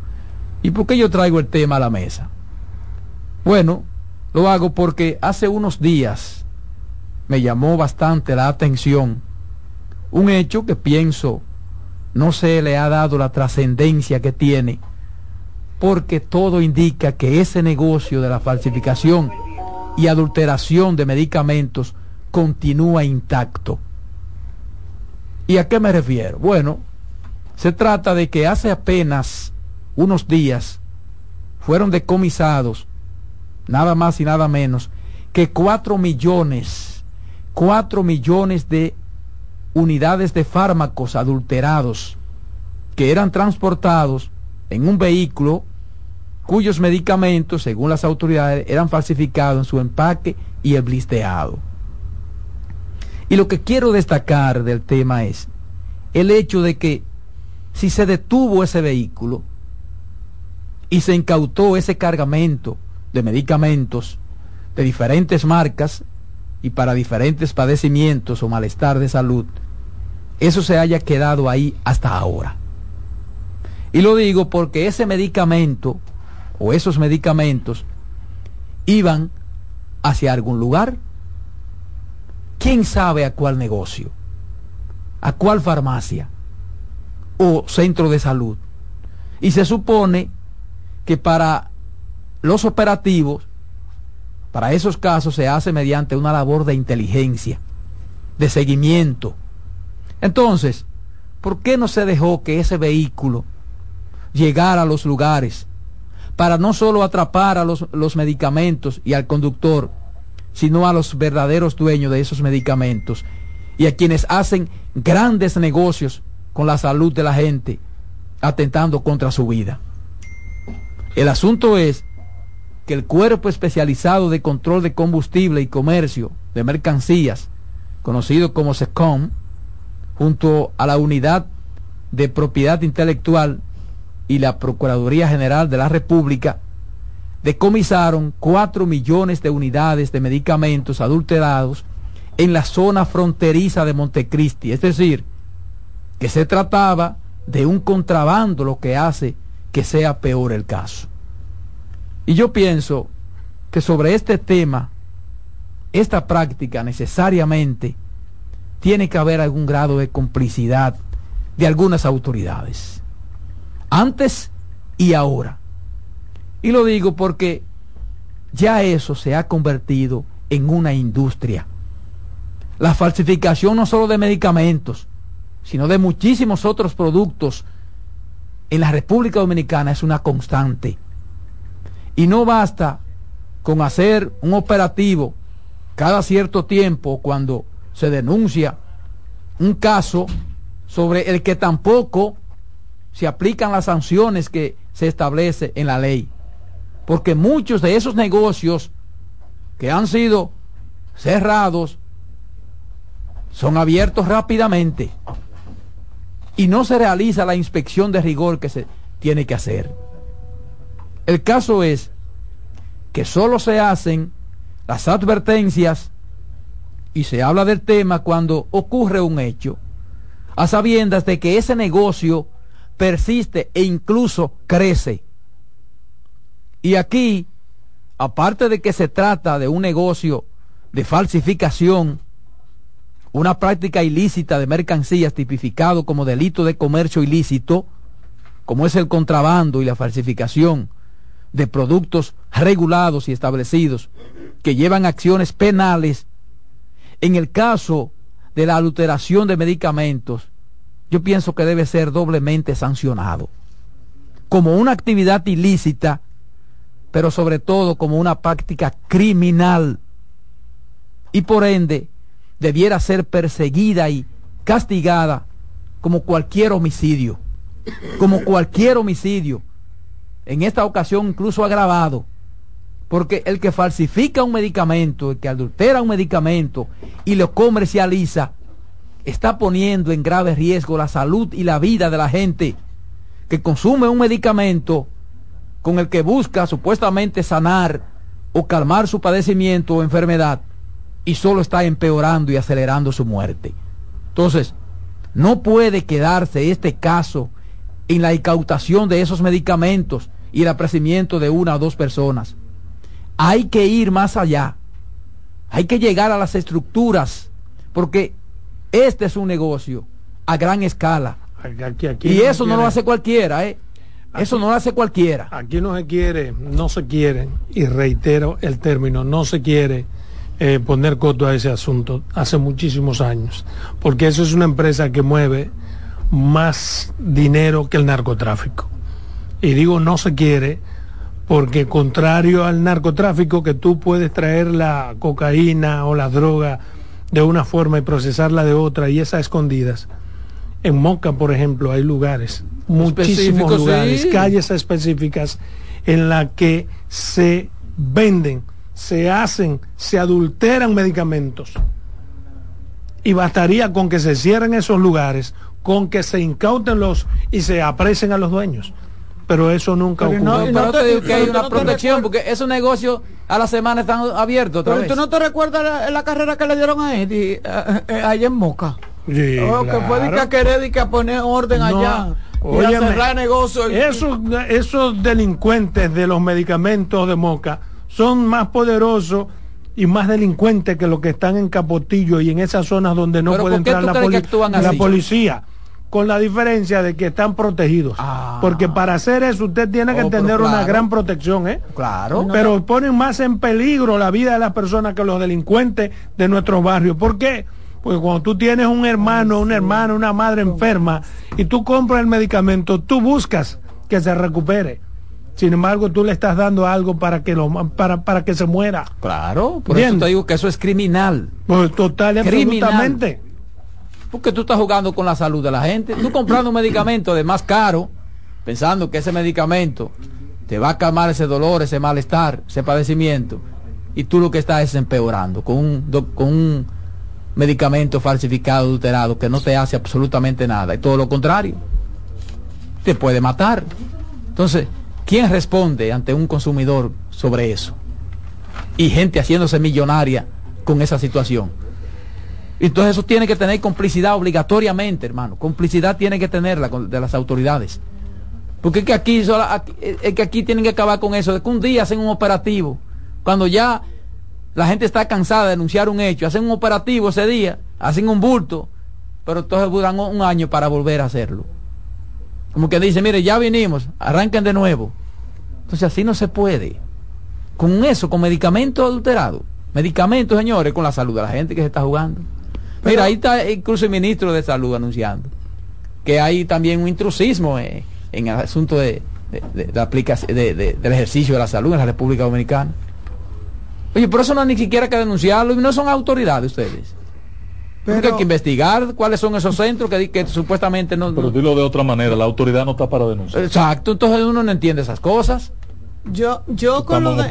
¿Y por qué yo traigo el tema a la mesa? Bueno, lo hago porque hace unos días me llamó bastante la atención un hecho que pienso no se le ha dado la trascendencia que tiene, porque todo indica que ese negocio de la falsificación y adulteración de medicamentos continúa intacto. ¿Y a qué me refiero? Bueno, se trata de que hace apenas unos días fueron decomisados nada más y nada menos que cuatro millones, cuatro millones de unidades de fármacos adulterados que eran transportados en un vehículo cuyos medicamentos, según las autoridades, eran falsificados en su empaque y el blisteado. Y lo que quiero destacar del tema es el hecho de que si se detuvo ese vehículo y se incautó ese cargamento de medicamentos de diferentes marcas y para diferentes padecimientos o malestar de salud, eso se haya quedado ahí hasta ahora. Y lo digo porque ese medicamento o esos medicamentos iban hacia algún lugar. ¿Quién sabe a cuál negocio? ¿A cuál farmacia? ¿O centro de salud? Y se supone que para los operativos, para esos casos se hace mediante una labor de inteligencia, de seguimiento. Entonces, ¿por qué no se dejó que ese vehículo llegara a los lugares para no solo atrapar a los, los medicamentos y al conductor, sino a los verdaderos dueños de esos medicamentos y a quienes hacen grandes negocios con la salud de la gente, atentando contra su vida. El asunto es que el cuerpo especializado de control de combustible y comercio de mercancías, conocido como SECOM, junto a la unidad de propiedad intelectual y la Procuraduría General de la República, decomisaron 4 millones de unidades de medicamentos adulterados en la zona fronteriza de Montecristi. Es decir, que se trataba de un contrabando lo que hace que sea peor el caso. Y yo pienso que sobre este tema, esta práctica necesariamente tiene que haber algún grado de complicidad de algunas autoridades. Antes y ahora. Y lo digo porque ya eso se ha convertido en una industria. La falsificación no solo de medicamentos, sino de muchísimos otros productos en la República Dominicana es una constante. Y no basta con hacer un operativo cada cierto tiempo cuando se denuncia un caso sobre el que tampoco se aplican las sanciones que se establece en la ley. Porque muchos de esos negocios que han sido cerrados son abiertos rápidamente y no se realiza la inspección de rigor que se tiene que hacer. El caso es que solo se hacen las advertencias y se habla del tema cuando ocurre un hecho, a sabiendas de que ese negocio persiste e incluso crece. Y aquí, aparte de que se trata de un negocio de falsificación, una práctica ilícita de mercancías tipificado como delito de comercio ilícito, como es el contrabando y la falsificación de productos regulados y establecidos que llevan acciones penales, en el caso de la adulteración de medicamentos, yo pienso que debe ser doblemente sancionado, como una actividad ilícita, pero sobre todo como una práctica criminal, y por ende debiera ser perseguida y castigada como cualquier homicidio, como cualquier homicidio, en esta ocasión incluso agravado, porque el que falsifica un medicamento, el que adultera un medicamento y lo comercializa, está poniendo en grave riesgo la salud y la vida de la gente que consume un medicamento con el que busca supuestamente sanar o calmar su padecimiento o enfermedad y solo está empeorando y acelerando su muerte. Entonces, no puede quedarse este caso en la incautación de esos medicamentos y el apreciamiento de una o dos personas. Hay que ir más allá. Hay que llegar a las estructuras, porque este es un negocio a gran escala. y eso no lo hace cualquiera, ¿eh? eso no lo hace cualquiera. Aquí no se quiere, no se quiere, y reitero el término, no se quiere eh, poner coto a ese asunto hace muchísimos años, porque eso es una empresa que mueve más dinero que el narcotráfico. Y digo no se quiere porque contrario al narcotráfico que tú puedes traer la cocaína o la droga de una forma y procesarla de otra y esas escondidas. En Moca, por ejemplo, hay lugares, muchísimos lugares, sí. calles específicas en las que se venden, se hacen, se adulteran medicamentos. Y bastaría con que se cierren esos lugares, con que se incauten los y se apresen a los dueños. Pero eso nunca Pero, ocurre. no, pero te digo que hay una no te protección, porque esos negocios a la semana están abiertos otra Pero vez. tú no te recuerdas la, la carrera que le dieron a Eddie eh, eh, allá en Moca. Sí, Oh, Que fue de que claro. a querer y que a poner orden No, allá. y a óyeme, cerrar negocios. y- Esos, esos delincuentes de los medicamentos de Moca son más poderosos y más delincuentes que los que están en Capotillo y en esas zonas donde no ¿Pero puede entrar la, poli- la policía. Con la diferencia de que están protegidos. Porque para hacer eso usted tiene que Ah. Oh, tener una gran protección, ¿eh? Claro. Pero ponen más en peligro la vida de las personas que los delincuentes de nuestros barrios. ¿Por qué? Porque cuando tú tienes un hermano, una hermana, una madre enferma y tú compras el medicamento, tú buscas que se recupere. Sin embargo, tú le estás dando algo para que lo para, para que se muera. Claro, por eso te digo que eso es criminal. Pues total y Criminal. absolutamente. Porque tú estás jugando con la salud de la gente. Tú comprando un medicamento de más caro, pensando que ese medicamento te va a calmar ese dolor, ese malestar, ese padecimiento. Y tú lo que estás es empeorando con un, con un medicamento falsificado, adulterado, que no te hace absolutamente nada. Y todo lo contrario. Te puede matar. Entonces, ¿quién responde ante un consumidor sobre eso? Y gente haciéndose millonaria con esa situación. Entonces eso tiene que tener complicidad obligatoriamente, hermano. Complicidad tiene que tenerla de las autoridades. Porque es que aquí, es que aquí tienen que acabar con eso, de que un día hacen un operativo, cuando ya la gente está cansada de denunciar un hecho, hacen un operativo ese día, hacen un bulto, pero entonces duran un año para volver a hacerlo. Como que dice, mire, ya vinimos, arranquen de nuevo. Entonces así no se puede. Con eso, con medicamentos adulterados. Medicamentos, señores, con la salud de la gente que se está jugando. Mira, ahí está incluso el ministro de Salud anunciando que hay también un intrusismo eh, en el asunto de, de- de- de aplicación- de- de- del ejercicio de la salud en la República Dominicana. Oye, por eso no hay ni siquiera que denunciarlo y no son autoridades ustedes. Porque hay que investigar cuáles son esos centros que, que supuestamente no... Pero no- dilo de otra manera, la autoridad no está para denunciar. Exacto, entonces uno no entiende esas cosas. Yo, yo con lo, de,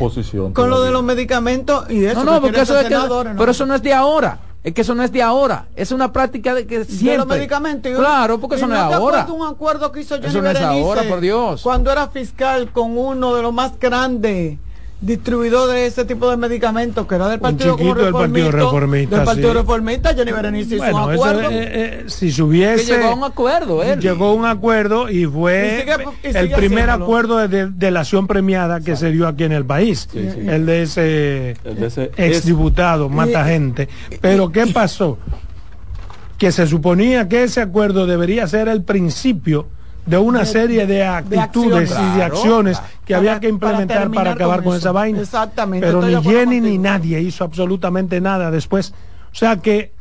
con lo de los medicamentos y eso. No, no, que porque eso es que, pero eso no es de ahora. Es que eso no es de ahora. Es una práctica de que de siempre. los medicamentos. Claro, porque eso no es ahora. un acuerdo que hizo Eso no es ahora, por Dios. Cuando era fiscal con uno de los más grandes distribuidores de ese tipo de medicamentos, que era del Partido chiquito del Partido Reformista, Del Partido sí. Reformista, Johnny Berenice hizo Bueno, un eso, acuerdo. eh, eh, si se hubiese llegó a un acuerdo, él. llegó a un acuerdo y fue Y sigue- y el primer haciéndolo. acuerdo de, de delación premiada que se dio aquí en el país Sí, sí. el de ese El de ese- ex diputado mata gente pero qué pasó que se suponía que ese acuerdo debería ser el principio de una serie de actitudes acciones. y de acciones claro. que Para- había que para implementar para, terminar acabar con con, esa vaina Exactamente, pero ni de Jenny ni nadie hizo absolutamente nada después o sea que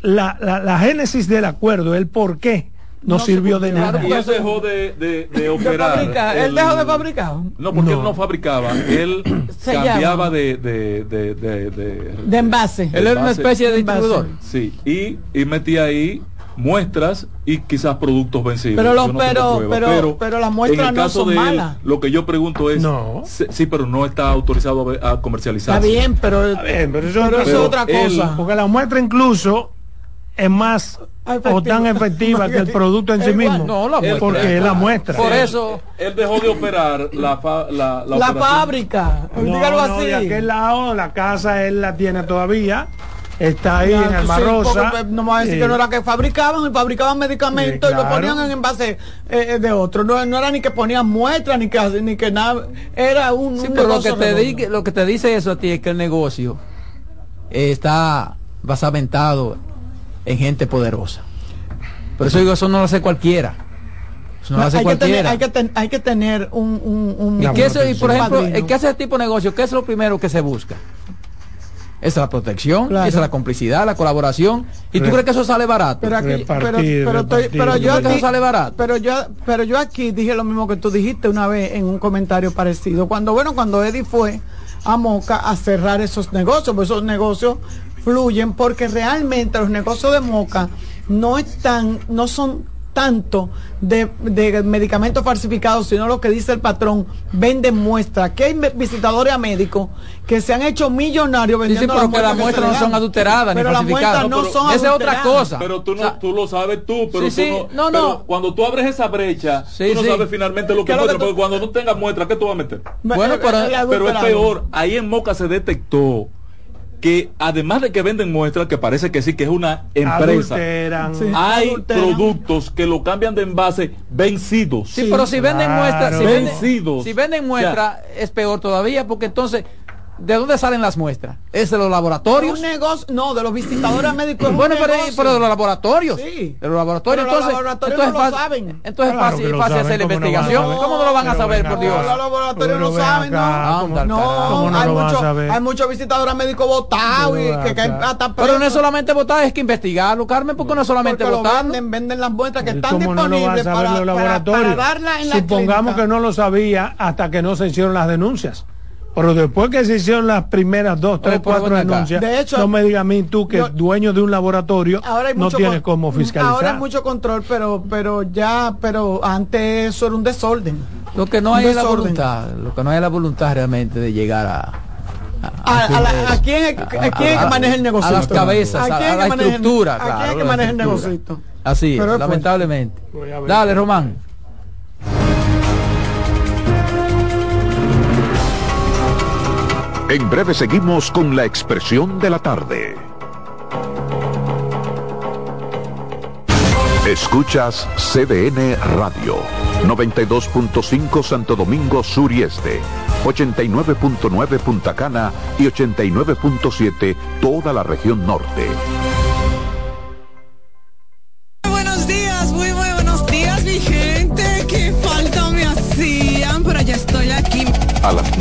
la, la, la génesis del acuerdo el por qué no, No sirvió de nada Y él dejó de, de, de operar. Él el- dejó de fabricar. No, porque No. él no fabricaba. Él Se cambiaba de, de, de, de, de- De envase. Él era una base. especie de distribuidor. Sí, y, y metía ahí muestras y quizás productos vencidos. Pero los- no pero- prueba. pero- pero las muestras en el no caso son de él, malas. Lo que yo pregunto es, No. sí, pero no está autorizado a, a comercializar. Está bien, pero, Está bien, pero eso, pero es eso es pero otra él- cosa. porque la muestra incluso es más o Efectiva. tan efectiva que el producto en sí mismo No, la muestra. porque es la muestra Por eso, Él dejó de operar la, fa- la, la, fábrica, no, dígalo no, así. de aquel lado la casa él la tiene todavía está ahí Ya, en tú Alma sí, pues, no me a decir Eh, que no era que fabricaban y fabricaban medicamentos y lo ponían en envase eh, eh, de otro. No, no era ni que ponían muestras ni que ni que nada. Era un, sí, un pero lo que, te di- lo que te dice eso a ti es que el negocio eh, está basamentado en gente poderosa. Por eso digo, eso no lo hace cualquiera. Eso no lo hace hay, que tener, hay, que ten- hay que tener un, un, un- y, que eso, y por ejemplo, el que hace ese tipo de negocio, ¿qué es lo primero que se busca? Esa es la protección, Claro. esa es la complicidad, la colaboración. ¿Y tú Re- crees que eso sale barato? Pero, aquí- pero, Repartir, pero, estoy- repartir, pero yo aquí, Eso sale barato. pero yo pero yo aquí dije lo mismo que tú dijiste una vez en un comentario parecido cuando bueno cuando Eddie fue a Moca a cerrar esos negocios pues esos negocios fluyen porque realmente los negocios de Moca no están no son tanto de, de medicamentos falsificados, sino lo que dice el patrón, venden muestras. Que hay visitadores a médicos que se han hecho millonarios Sí, sí, vendiendo pero que las muestras no son adulteradas ni Pero las falsificadas. muestras no pero son esa es otra cosa. Pero tú no, tú lo sabes tú, pero Sí, sí. tú No, no, no. pero cuando tú abres esa brecha, Sí, tú no sí. sabes finalmente lo que ¿Qué es lo que encuentras, porque cuando no tengas muestra, ¿qué tú vas a meter? Bueno, Eh, pero- pero es peor. Ahí en Moca se detectó que además de que venden muestras, que parece que sí que es una empresa, Adulteran. Sí, hay adulteran. productos que lo cambian de envase vencidos. Sí, pero si venden muestras, si venden, si venden muestras, es peor todavía, porque entonces, ¿de dónde salen las muestras? ¿Es de los laboratorios? Un negocio, no, de los visitadores médicos. Bueno, pero, negocio. pero de los laboratorios. Sí. De los laboratorios, Pero los entonces, laboratorios entonces no lo es fácil- saben. Entonces Claro es fácil, fácil saben, hacer la ¿cómo no van a investigación. ¿Cómo no lo van a saber, por. Dios? Los laboratorios no saben, acá, no. ¿cómo- No, ¿cómo no hay lo van a muchos saber? hay muchos visitadores médicos votados y Pero que, que hasta Pero no es solamente votar, es que investigarlo, Carmen, porque no es solamente votarlo. venden, venden las muestras que ¿Y están disponibles para, los para- laboratorios? para darla en la Supongamos clínica. que no lo sabía hasta que no se hicieron las denuncias. Pero después que se hicieron las primeras dos, tres, pero cuatro denuncias, De hecho, no me digas a mí tú que yo- dueño de un laboratorio Ahora hay no tienes cómo fiscalizar. Ahora hay mucho control, pero pero ya, pero antes eso era un desorden. Lo que no Un hay es la voluntad, lo que no hay es la voluntad realmente de llegar a... A, a la- ¿a quién, es- a quién es que maneja el negocio? a las cabezas, a- la que maneja el- estructura, ¿A quién es que maneja el negocito? Así es, lamentablemente. Dale, Román. En breve seguimos con la expresión de la tarde. Escuchas CDN Radio, 92.5 Santo Domingo Sur y Este, 89.9 Punta Cana y 89.7 toda la región norte.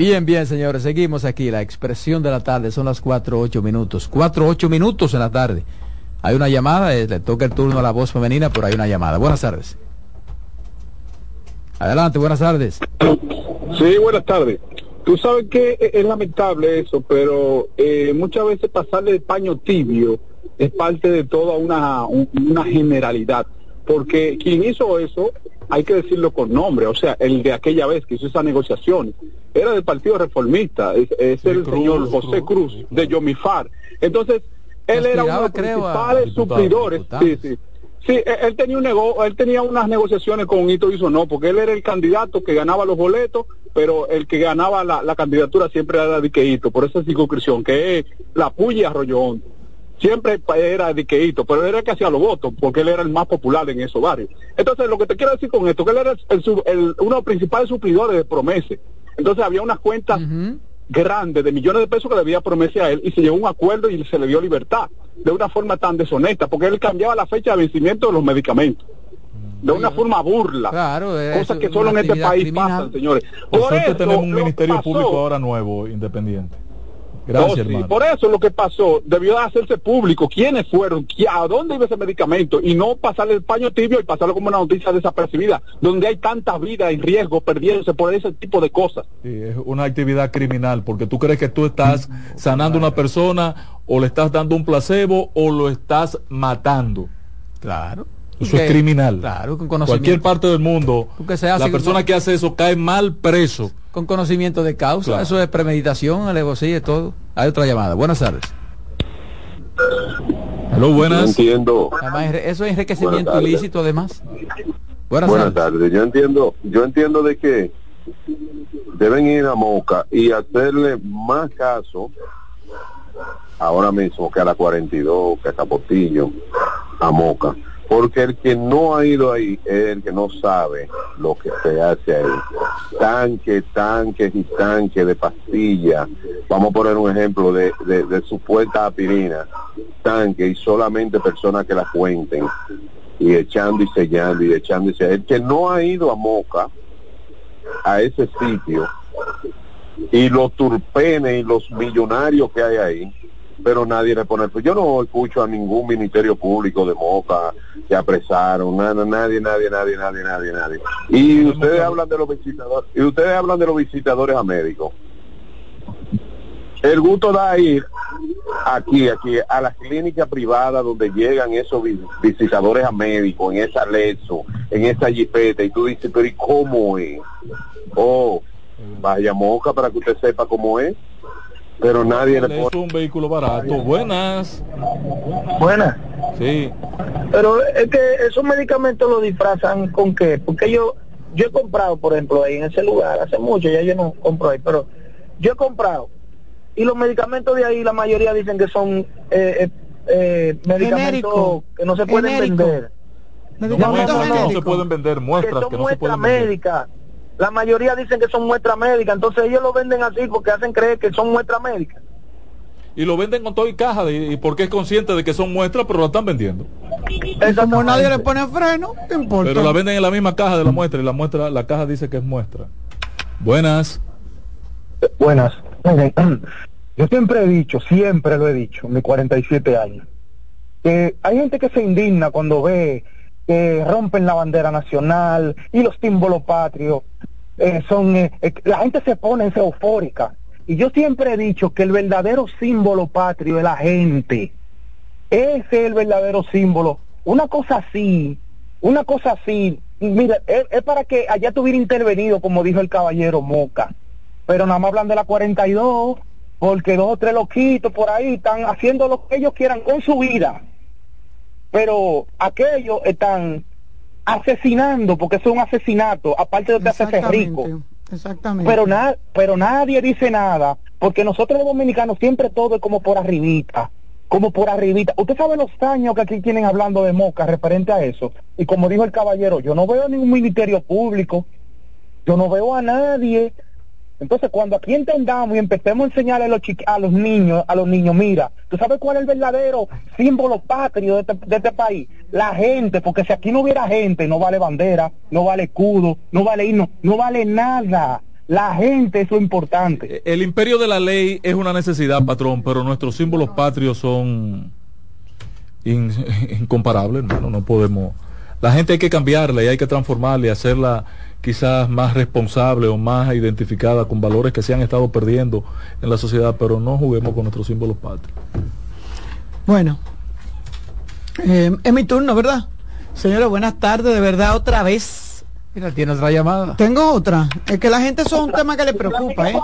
Bien, bien, señores, seguimos aquí. La expresión de la tarde son las 4, 8 minutos. 4, 8 minutos en la tarde. Hay una llamada, eh, le toca el turno a la voz femenina, pero hay una llamada. Buenas tardes. Adelante, buenas tardes. Sí, buenas tardes. Tú sabes que e- es lamentable eso, pero eh, muchas veces pasarle el paño tibio es parte de toda una, un- una generalidad. Porque quien hizo eso, hay que decirlo con nombre, o sea, el de aquella vez que hizo esas negociaciones, era del Partido Reformista, es, es el señor José Cruz, de Yomifar. Entonces, él era uno de los principales diputado, suplidores. diputado. Sí, sí. Sí, él, él tenía un nego él tenía unas negociaciones con Hito Hizo no, porque él era el candidato que ganaba los boletos, pero el que ganaba la, la candidatura siempre era Dique Hito, por esa circunscripción, que es la Puya Arroyo Hondo. Siempre era Hito, pero él era el que hacía los votos, porque él era el más popular en esos barrios. Entonces, lo que te quiero decir con esto, que él era el, su- el- uno de los principales suplidores de promesas. Entonces, había unas cuentas grande de millones de pesos que debía prometer a él y se llegó a un acuerdo y se le dio libertad de una forma tan deshonesta, porque él cambiaba la fecha de vencimiento de los medicamentos. De una forma burla. Claro, cosas que solo en este país pasan, señores. Por, eso, tenemos un ministerio pasó- público ahora nuevo, independiente. Gracias, sí, hermano. Por eso lo que pasó, debió de hacerse público, quiénes fueron, a dónde iba ese medicamento y no pasarle el paño tibio y pasarlo como una noticia desapercibida, donde hay tantas vidas en riesgo perdiéndose por ese tipo de cosas. Sí, es una actividad criminal, porque tú crees que tú estás sanando a una persona o le estás dando un placebo o lo estás matando. Claro. Eso Que- es criminal. Claro, con Cualquier parte del mundo, se hace la persona con- que hace eso cae mal preso. Con conocimiento de causa, Claro. eso es premeditación, alevosía y todo. Hay otra llamada. Buenas tardes. Aló, buenas. entiendo. Además, eso es enriquecimiento ilícito, además. Buenas, Buenas tardes. tardes. Yo entiendo, yo entiendo de que deben ir a Moca y hacerle más caso ahora mismo que a la 42, que a Capotillo, a Moca. Porque el que no ha ido ahí es el que no sabe lo que se hace ahí. Tanques, tanques y tanques de pastillas. Vamos a poner un ejemplo de, de, de supuesta aspirina. Tanque y solamente personas que la cuenten y echando y sellando y echando y sellando. El que no ha ido a Moca, a ese sitio, y los turpenes y los millonarios que hay ahí, pero nadie le pone... Yo no escucho a ningún ministerio público de Moca que apresaron, nada, nadie, nadie, nadie, nadie, nadie, nadie. Y ustedes hablan de los visitadores, y ustedes hablan de los visitadores a médicos. El gusto da ir aquí, aquí, a la clínica privada donde llegan esos vi- visitadores a médicos, en esa Lexo, en esa jipeta, y tú dices, pero ¿y cómo es? Oh, vaya moca para que usted sepa cómo es, pero nadie le Es un vehículo barato. Buenas. Buenas. Sí. Pero es que esos medicamentos los disfrazan con qué? Porque yo yo he comprado, por ejemplo, ahí en ese lugar, hace mucho, ya yo no compro ahí, pero yo he comprado. Y los medicamentos de ahí, la mayoría dicen que son eh, eh, eh, medicamentos Genérico. que no se pueden Genérico. vender. Medicamentos Muestras que no se pueden vender, Que muestras son que no se pueden vender. La mayoría dicen que son muestras médicas, entonces ellos lo venden así porque hacen creer que son muestras médicas. Y lo venden con todo y caja, de- y porque es consciente de que son muestras, pero lo están vendiendo. Y como nadie le pone freno, ¿qué importa? Pero la venden en la misma caja de la muestra, y la muestra, la caja dice que es muestra. Buenas. Buenas. Yo siempre he dicho, siempre lo he dicho, en mis 47 años, que hay gente que se indigna cuando ve que rompen la bandera nacional y los símbolos patrios. Eh, son eh, eh, La gente se pone es eufórica. Y yo siempre he dicho que el verdadero símbolo patrio es la gente. Ese es el verdadero símbolo. Una cosa así, una cosa así, mira, es, es para que allá tuviera intervenido, como dijo el caballero Moca pero nada más hablan de la 42, porque dos o tres loquitos por ahí están haciendo lo que ellos quieran con su vida. Pero aquellos están asesinando, porque eso es un asesinato, aparte de hacerse rico. Exactamente. Pero, na- pero nadie dice nada, porque nosotros los dominicanos siempre todo es como por arribita, como por arribita. Usted sabe los años que aquí tienen hablando de Moca referente a eso. Y como dijo el caballero, yo no veo ningún ministerio público, yo no veo a nadie. Entonces, cuando aquí entendamos y empecemos a enseñarle a los, a los niños, a los niños, mira, ¿tú sabes cuál es el verdadero símbolo patrio de este, de este país? La gente, porque si aquí no hubiera gente, no vale bandera, no vale escudo, no vale himno, no vale nada. La gente es lo importante. El imperio de la ley es una necesidad, patrón, pero nuestros símbolos patrios son in- incomparables, hermano. No podemos. La gente hay que cambiarla y hay que transformarla y hacerla quizás más responsable o más identificada con valores que se han estado perdiendo en la sociedad, pero no juguemos con nuestros símbolos patrios. Bueno, eh, es mi turno, ¿verdad? Señores, buenas tardes, de verdad, otra vez. Mira, tiene otra llamada. Tengo otra. Es que la gente eso es un tema que le preocupa, ¿eh?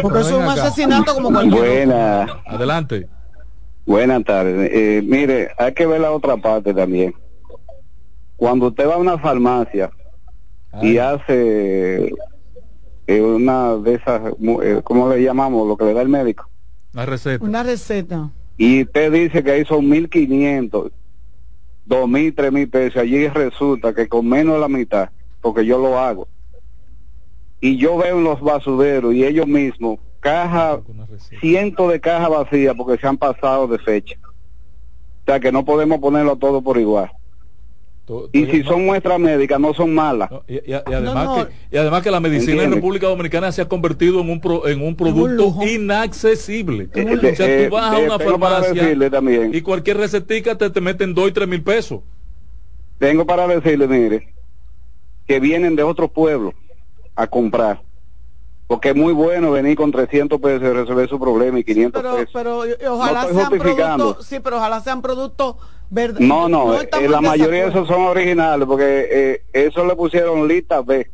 Porque eso es un asesinato como cualquier. Buenas, Adelante. buenas tardes. Eh, mire, hay que ver la otra parte también. Cuando usted va a una farmacia y hace eh, una de esas, mu- eh, ¿cómo le llamamos? Lo que le da el médico. La receta. Una receta. Y usted dice que ahí son 1.500, 2.000, 3.000 pesos. Allí resulta que con menos de la mitad, porque yo lo hago. Y yo veo en los basureros y ellos mismos cajas, cientos de cajas vacías porque se han pasado de fecha. O sea que no podemos ponerlo todo por igual. Y si son muestras médicas, no son malas. Y, y- y además Que, y además que la medicina en. República Dominicana se ha convertido en un, pro- en un producto inaccesible. Eh, o sea, eh, tú vas a eh, una tengo para farmacia decirle también. y cualquier recetica te, te meten dos y tres mil pesos. Tengo para decirle, mire, que vienen de otros pueblos a comprar. Porque es muy bueno venir con 300 pesos y resolver su problema y 500 pero, pesos. pero ojalá estoy sean productos, sí, pero ojalá sean productos verdes. No, no, eh, estamos la mayoría de esos son originales porque eh, eso le pusieron lista B.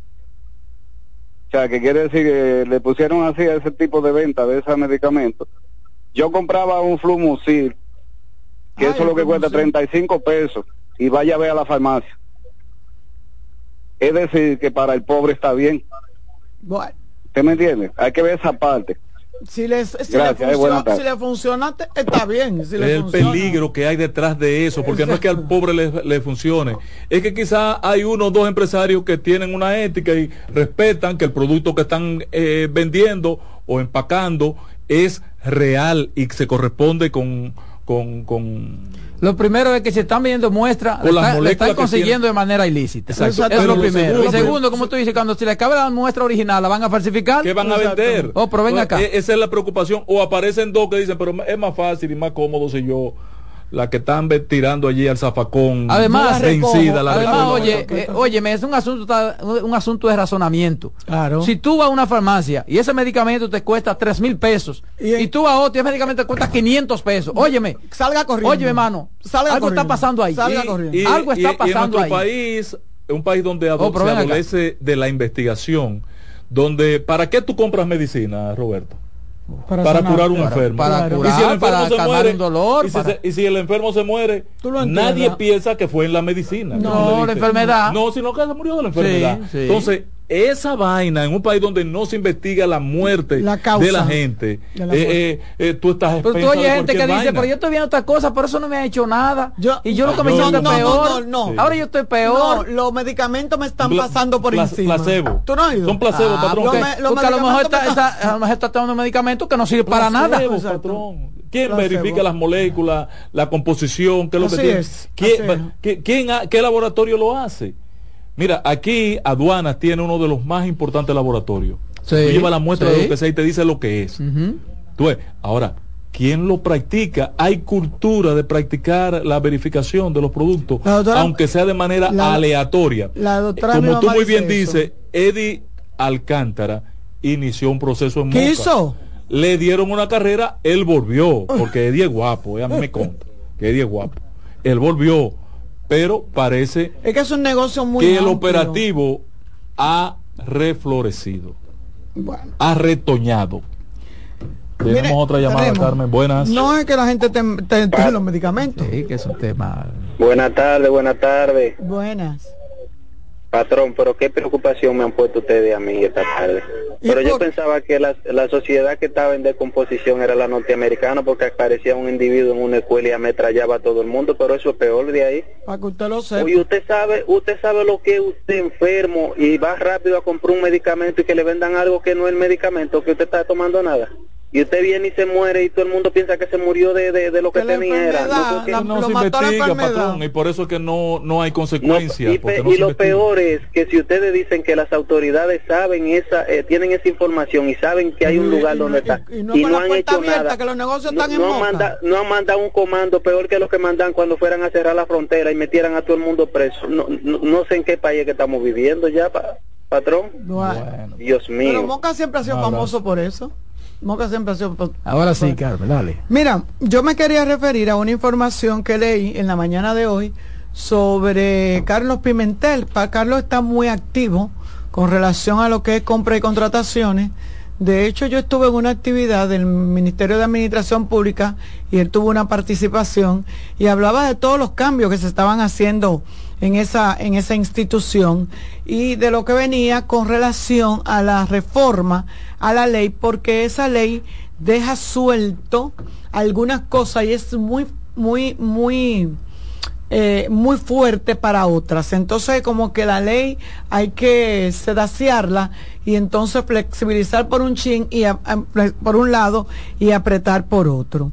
O sea, que quiere decir que le pusieron así a ese tipo de venta de esos medicamentos. Yo compraba un Flumosil, que eso es lo que cuesta 35 pesos, y vaya a ver a la farmacia. Es decir, que para el pobre está bien. Bueno, ¿Usted me entiende? Hay que ver esa parte. si, les, si, Gracias, le eh, funciona, si le funciona, está bien. Si le el funciona. peligro que hay detrás de eso, porque no es que al pobre le, le funcione, es que quizá hay uno o dos empresarios que tienen una ética y respetan que el producto que están eh, vendiendo o empacando es real y se corresponde con, con, con Lo primero es que se están viendo muestras, le, está- están consiguiendo tienen. de manera ilícita. Exacto. Eso es lo primero. segundo, y segundo, como tú dices, cuando se le acabe la muestra original, la van a falsificar. ¿Qué van a vender? Oh, pero ven acá. E- Esa es la preocupación. O aparecen dos que dicen, pero es más fácil y más cómodo si yo, la que están tirando allí al zafacón Además, vencida, la además oye, eh, óyeme, es un asunto, un asunto de razonamiento. Claro. Si tú vas a una farmacia y ese medicamento te cuesta tres mil pesos y, tú vas a otro y ese medicamento te cuesta 500 pesos, óyeme, salga corriendo. Óyeme, hermano, Salga algo está pasando ahí. Salga Y- corriendo. Y- algo y- está y en pasando nuestro ahí. país, un país donde ado- Oh, se acá. adolece de la investigación, donde ¿para qué tú compras medicina, Roberto? Para curar un enfermo. para Y curar, si el enfermo se muere, un dolor, y, si para- se- y si el enfermo se muere, nadie piensa que fue en la medicina. No, le la enfermedad. No, sino que se murió de la enfermedad. Sí, sí. Entonces, esa vaina en un país donde no se investiga la muerte La causa de la gente, de la eh, eh, eh, tú estás Pero tú oyes gente que dice, pero yo estoy viendo otra cosa, pero eso no me ha hecho nada. y yo lo que me yo- siento no, peor. no, no. Ahora yo estoy No, peor. los medicamentos me están pasando por pla- encima. placebo. ¿Tú no has ido? Son placebo, Ah, patrón. porque, Los me- los porque a lo mejor medicamentos está, me están- está- a lo mejor está tomando un medicamento que no sirve para nada. Patrón. ¿Quién Placebo. verifica las moléculas, la composición? ¿Qué es lo Así que tiene? es, ¿Quién, así es. ¿qué, quién ha- ¿Qué laboratorio lo hace? Mira, aquí Aduanas tiene uno de los más importantes laboratorios. Sí, Tú llevas la muestra sí. de lo que sea y te dice lo que es. Tú ves, ahora, ¿quién lo practica? Hay cultura de practicar la verificación de los productos, doctora- aunque sea de manera la- aleatoria. La doctora Como tú muy bien dice dices, Eddie Alcántara inició un proceso en ¿Qué Moca. hizo? Le dieron una carrera, él volvió, porque Eddie es guapo, eh, a mí me conta que Eddie es guapo. Él volvió, pero parece Es que es un negocio muy que el operativo ha reflorecido, Bueno. ha retoñado. Tenemos Mire, otra llamada, tenemos. Carmen. Buenas. No es que la gente te, te, te los medicamentos. Sí, que es un tema. Buenas tardes, buenas tardes. Buenas. Patrón, pero qué preocupación me han puesto ustedes a mí esta tarde. ¿Y Pero yo pensaba que la, la sociedad que estaba en descomposición era la norteamericana porque aparecía un individuo en una escuela y ametrallaba a todo el mundo, pero eso es peor de ahí. Para que usted lo sepa. Oye, usted sabe, usted sabe lo que es usted enfermo y va rápido a comprar un medicamento y que le vendan algo que no es el medicamento que usted está tomando nada. Y usted viene y se muere y todo el mundo piensa que se murió de, de, de lo que, Que tenía era. No, porque- la- no lo se investiga, patrón, y por eso es que no, no hay No, consecuencias. y, porque pe- no y se lo investiga. peor es que si ustedes dicen que las autoridades saben esa, eh, tienen esa información y saben que hay un Y- lugar y donde no- está y- y no han hecho abierta, nada, que los negocios no, están en no manda- no han mandado un comando peor que lo que mandan cuando fueran a cerrar la frontera y metieran a todo el mundo preso. No, no, no sé en qué país que estamos viviendo ya, pa- patrón. Bueno. Dios mío. Pero Moca siempre ha sido famoso por eso. Moca siempre ha sido... Ahora sí, Carmen, dale. Mira, yo me quería referir a una información que leí en la mañana de hoy sobre Carlos Pimentel. Carlos está muy activo con relación a lo que es compra y contrataciones. De hecho, yo estuve en una actividad del Ministerio de Administración Pública y él tuvo una participación y hablaba de todos los cambios que se estaban haciendo en esa, en esa institución y de lo que venía con relación a la reforma a la ley, porque esa ley deja suelto algunas cosas y es muy, muy, muy eh, muy fuerte para otras. Entonces, como que la ley hay que sedaciarla y entonces flexibilizar por un chin y por un lado y apretar por otro.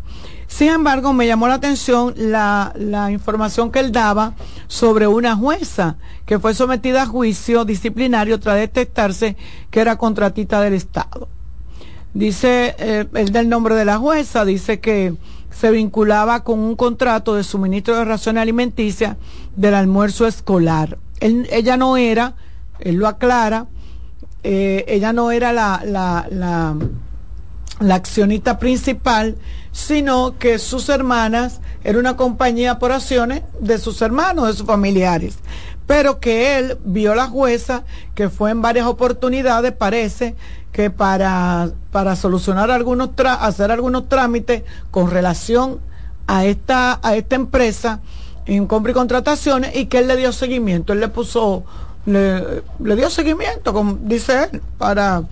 Sin embargo, me llamó la atención la, información que él daba sobre una jueza que fue sometida a juicio disciplinario tras detectarse que era contratista del Estado. Dice, eh, el del nombre de la jueza, dice que se vinculaba con un contrato de suministro de raciones alimenticias del almuerzo escolar. ella no era, él lo aclara, eh, ella no era la, la, la, la accionista principal, sino que sus hermanas era una compañía por acciones de sus hermanos, de sus familiares. Pero que él vio la jueza, que fue en varias oportunidades, parece, que para, para solucionar algunos, hacer algunos trámites con relación a esta, a esta empresa en compra y contrataciones y que él le dio seguimiento. Él le puso, le, le dio seguimiento, como dice él, para...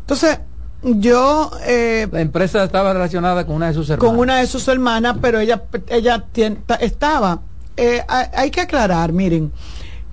Entonces, yo... Eh, la empresa estaba relacionada con una de sus hermanas. Con una de sus hermanas, pero ella, ella estaba... Eh, hay que aclarar, miren,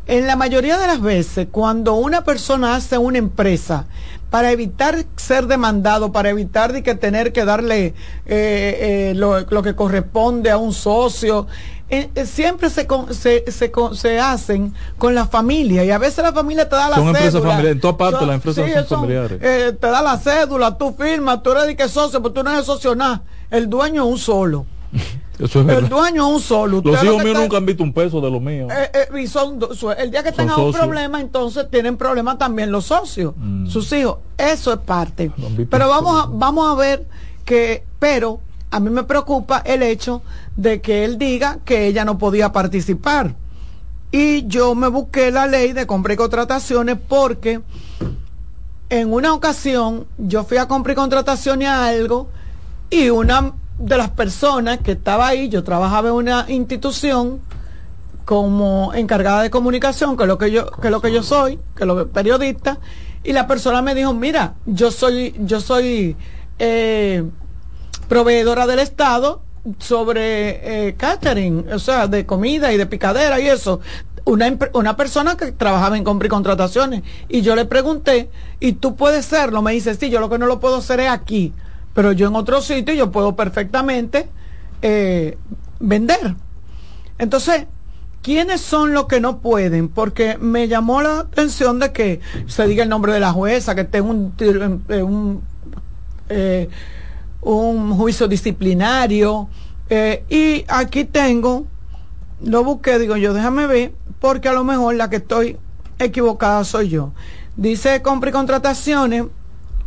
en la mayoría de las veces, cuando una persona hace una empresa para evitar ser demandado, para evitar de que tener que darle eh, eh, lo, que corresponde a un socio, eh, siempre se, se, se, se, hacen con la familia y a veces la familia te da la son cédula. Empresas familiares, en todas partes las empresas son, familiares. te da la cédula, tú firmas, tú eres de que socio, pero tú no eres socio nada. El dueño es un solo. el dueño es un solo. los hijos míos nunca han visto un peso de los míos. Eh, eh, y son, el día que tengan un problema, entonces tienen problemas también los socios, mm. sus hijos. Eso es parte. Pero vamos a, vamos a ver que, pero a mí me preocupa el hecho de que él diga que ella no podía participar. Y yo me busqué la ley de compra y contrataciones porque en una ocasión yo fui a comprar y contrataciones a algo y una de las personas que estaba ahí, yo trabajaba en una institución como encargada de comunicación, que es lo que yo, que lo que yo soy, que es lo periodista, y la persona me dijo, mira, yo soy, yo soy eh, proveedora del Estado sobre eh, catering, o sea, de comida y de picadera y eso. Una, una persona que trabajaba en compra y contrataciones. Y yo le pregunté, ¿y tú puedes serlo? Me dice, sí, yo lo que no lo puedo hacer es aquí pero yo en otro sitio yo puedo perfectamente eh, vender. Entonces, ¿quiénes son los que no pueden? Porque me llamó la atención de que se diga el nombre de la jueza, que tenga un, un, eh, un juicio disciplinario. Eh, y aquí tengo, lo busqué, digo yo, déjame ver, porque a lo mejor la que estoy equivocada soy yo. Dice compra y contrataciones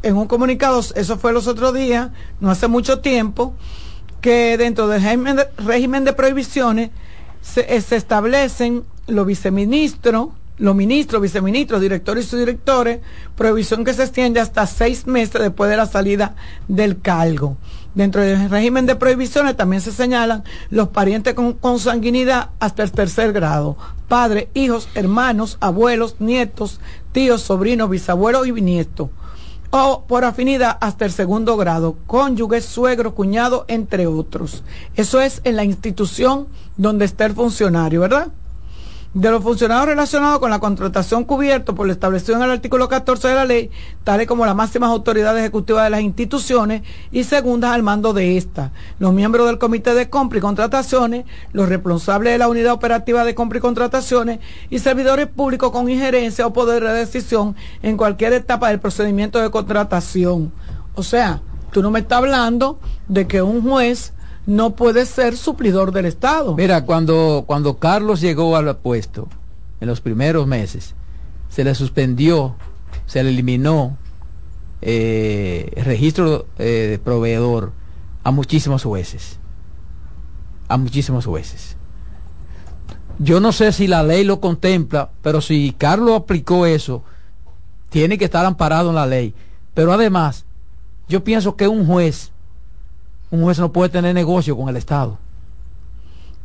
en un comunicado, eso fue los otros días, no hace mucho tiempo, que dentro del régimen de, prohibiciones eh, se, establecen los viceministros, los ministros, viceministros, directores y subdirectores, prohibición que se extiende hasta seis meses después de la salida del cargo. Dentro del régimen de prohibiciones también se señalan los parientes con consanguinidad hasta el tercer grado, padres, hijos, hermanos, abuelos, nietos, tíos, sobrinos, bisabuelos y bisnietos o por afinidad hasta el segundo grado, cónyuge, suegro, cuñado, entre otros. Eso es en la institución donde está el funcionario, ¿verdad? De los funcionarios relacionados con la contratación cubierto por lo establecido en el artículo 14 de la ley, tales como las máximas autoridades ejecutivas de las instituciones y segundas al mando de esta, los miembros del comité de compra y contrataciones, los responsables de la unidad operativa de compra y contrataciones y servidores públicos con injerencia o poder de decisión en cualquier etapa del procedimiento de contratación. O sea, tú no me estás hablando de que un juez no puede ser suplidor del Estado. Mira, cuando, cuando Carlos llegó al puesto, en los primeros meses, se le suspendió, se le eliminó eh, el registro eh, de proveedor a muchísimos jueces. A muchísimos jueces. Yo no sé si la ley lo contempla, pero si Carlos aplicó eso, tiene que estar amparado en la ley. Pero además, yo pienso que un juez un juez no puede tener negocio con el Estado.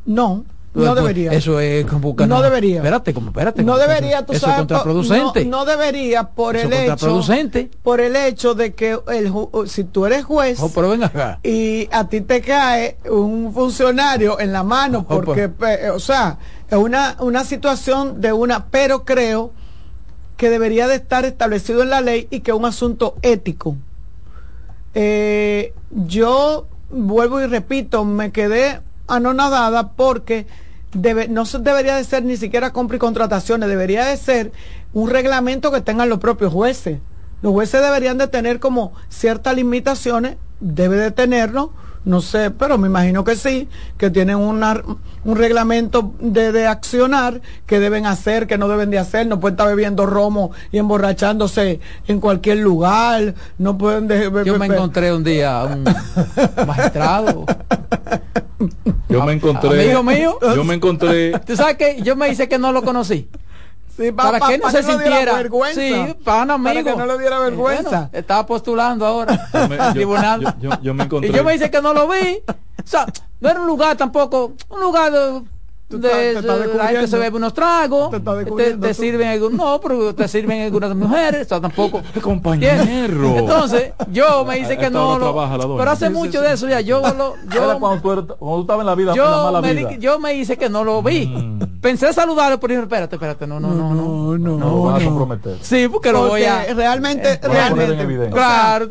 No, No Pues, debería. Eso es como que No debería. Espérate, como espérate. no como- debería, tú eso sabes, es contraproducente. No, no debería por Eso el es hecho, contraproducente. por el hecho de que el, si tú eres juez Oh, pero ven acá. y a ti te cae un funcionario en la mano Oh, porque, pe- o sea, es una, una situación de una, pero creo que debería de estar establecido en la ley y que es un asunto ético. Eh, yo vuelvo y repito, me quedé anonadada porque debe- no debería de ser ni siquiera compra y contrataciones, debería de ser un reglamento que tengan los propios jueces. Los jueces deberían de tener como ciertas limitaciones, debe de tenerlo, sé, pero me imagino que sí, que tienen una, un reglamento de, de accionar que deben hacer, que no deben de hacer, no pueden estar bebiendo romo y emborrachándose en cualquier lugar, no pueden de- Yo me encontré un día un magistrado. Yo me encontré. Amigo mío. Yo me encontré. ¿Tú sabes que Yo me hice que no lo conocí. Sí, pa- para pa- que no pa' se que no diera sintiera. vergüenza. Sí, para un amigo. Para que no le diera vergüenza. Bueno, estaba postulando ahora. Yo me, al yo- tribunal. yo- yo- yo me encontré. Y yo me dice que no lo vi. O sea, no era un lugar tampoco, un lugar de, de- te la gente se bebe unos tragos, te, te tú. sirven algunos, no, pero te sirven algunas mujeres, o sea, tampoco. compañero. Entonces, yo me dice A que no lo, trabaja la doña. pero hace Sí, mucho sí. de eso ya, yo lo, Era yo, cuando tú, eres- cuando tú estabas en la vida, en la yo mala me, vida. yo me hice que no lo vi. Mm. Pensé saludarlo, pero dije, espérate, espérate, no, no, no, no. no, No lo vas a comprometer. Sí, porque lo voy a. Porque realmente, Lo voy a poner en realmente, evidencia. Claro,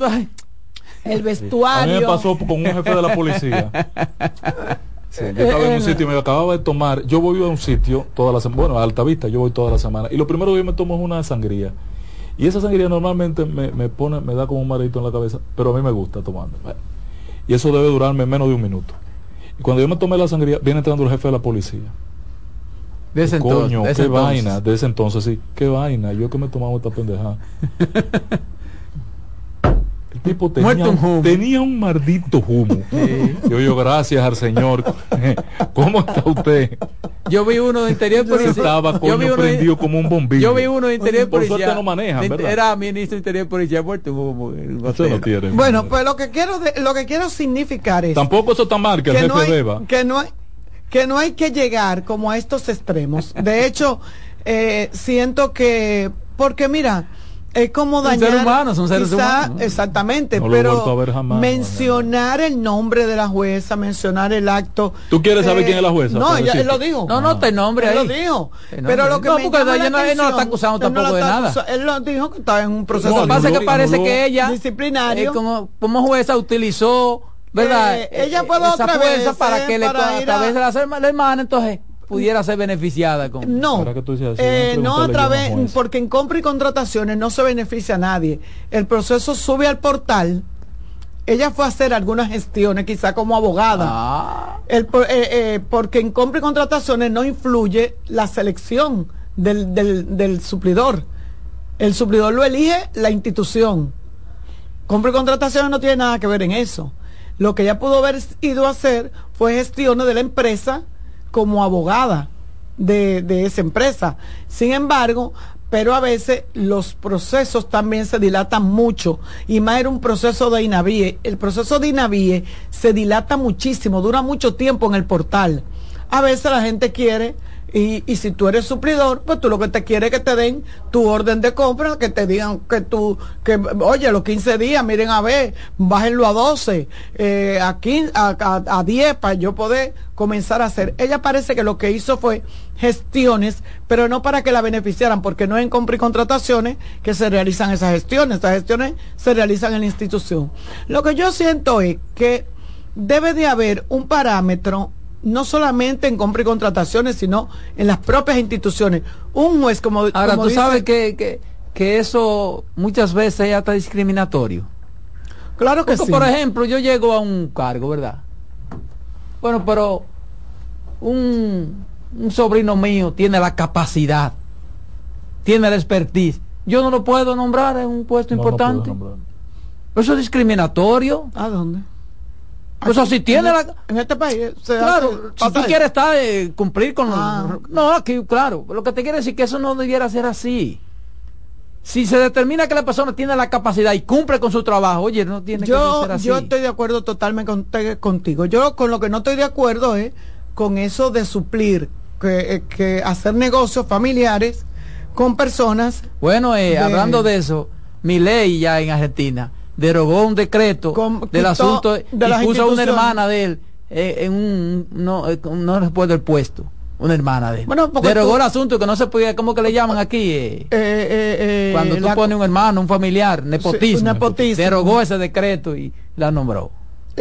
el A mí vestuario. me pasó con un jefe de la policía. Sí, yo estaba en un sitio y me acababa de tomar. Yo voy a un sitio toda la semana, bueno, a Alta Vista, yo voy toda la semana. Y lo primero que yo me tomo es una sangría. Y esa sangría normalmente me, me pone, me da como un mareito en la cabeza, pero a mí me gusta tomando. Y eso debe durarme menos de un minuto. Y cuando yo me tomé la sangría, viene entrando el jefe de la policía. de ese entonces, Coño, de qué entonces. vaina, de ese entonces sí, qué vaina, yo que me tomaba esta pendejada. El tipo tenía, un humo. tenía un maldito humo. Yo yo gracias al Señor. ¿Cómo está usted? Yo vi uno de interior Yo policial. estaba yo coño vi uno de- como un bombillo. Yo vi uno de interior Por policial. suerte no manejan, ¿verdad? Era ministro de interior policial muerto. no tiene. Bueno, pues lo que quiero de- lo que quiero significar es Tampoco eso está mal que el que jefe no hay, beba. que no hay que no hay que llegar como a estos extremos. De hecho, eh, siento que porque mira, es como dañar seres humanos, son seres quizá- humanos. exactamente, No lo he vuelto a pero ver jamás, mencionar el nombre de la jueza, mencionar el acto. ¿Tú quieres saber eh, quién es la jueza? No, ella, él lo dijo. No, no, te nombre Él ahí. lo dijo. Te Pero lo que No, me porque llama ella la no- la está acusando él no la tampoco de nada. Él lo dijo que estaba en un proceso Lo que pasa es que parece que ella, disciplinario. eh, como, como jueza, utilizó, ¿verdad? Eh, ella fue esa otra fuerza vez, para que le, a través de la hermana, entonces pudiera ser beneficiada con. No, Ahora que tú dices así, eh, no a través, porque en compra y contrataciones no se beneficia a nadie. El proceso sube al portal. Ella fue a hacer algunas gestiones, quizá como abogada. Ah, El eh, eh, porque en compra y contrataciones no influye la selección del, del, del suplidor. El suplidor lo elige la institución. Compra y contrataciones no tiene nada que ver en eso. Lo que ella pudo haber ido a hacer fue gestiones de la empresa como abogada de, de esa empresa. Sin embargo, pero a veces los procesos también se dilatan mucho y más era un proceso de INAVIE. El proceso de INAVIE se dilata muchísimo, dura mucho tiempo en el portal. A veces la gente quiere y, y si tú eres suplidor, pues tú lo que te quieres es que te den tu orden de compra, que te digan que tú, que oye, los 15 días, miren a ver, bájenlo a 12, eh, a, 15, a, a- a 10 para yo poder comenzar a hacer. Ella parece que lo que hizo fue gestiones, pero no para que la beneficiaran, porque no es en compra y contrataciones que se realizan esas gestiones, esas gestiones se realizan en la institución. Lo que yo siento es que debe de haber un parámetro no solamente en compra y contrataciones, sino en las propias instituciones. Un juez como... Ahora, como tú dice- sabes que, que, que eso muchas veces ya está discriminatorio. Claro que Porque, sí. por ejemplo, yo llego a un cargo, ¿verdad? Bueno, pero un, un sobrino mío tiene la capacidad, tiene la expertise. Yo no lo puedo nombrar en un puesto No, importante. Eso es discriminatorio. ¿A dónde? Pues si tiene en, la... en este país se Claro, hace- si tú quieres estar, eh, cumplir con... Ah. No, aquí, claro. Lo que te quiero decir es que eso no debiera ser así. Si se determina que la persona tiene la capacidad y cumple con su trabajo, oye, no tiene que yo, ser así. yo estoy de acuerdo totalmente con- te- contigo. Yo con lo que no estoy de acuerdo es con eso de suplir, que, eh, que hacer negocios familiares con personas. Bueno, eh, de- hablando de eso, mi ley ya en Argentina derogó un decreto del asunto de y puso a una hermana de él eh, en un no, eh, no recuerdo el puesto una hermana de él Bueno, derogó tú- el asunto que no se podía cómo que le llaman aquí eh? eh, cuando tú la- pones un hermano un familiar nepotismo, nepotismo. derogó ese decreto y la nombró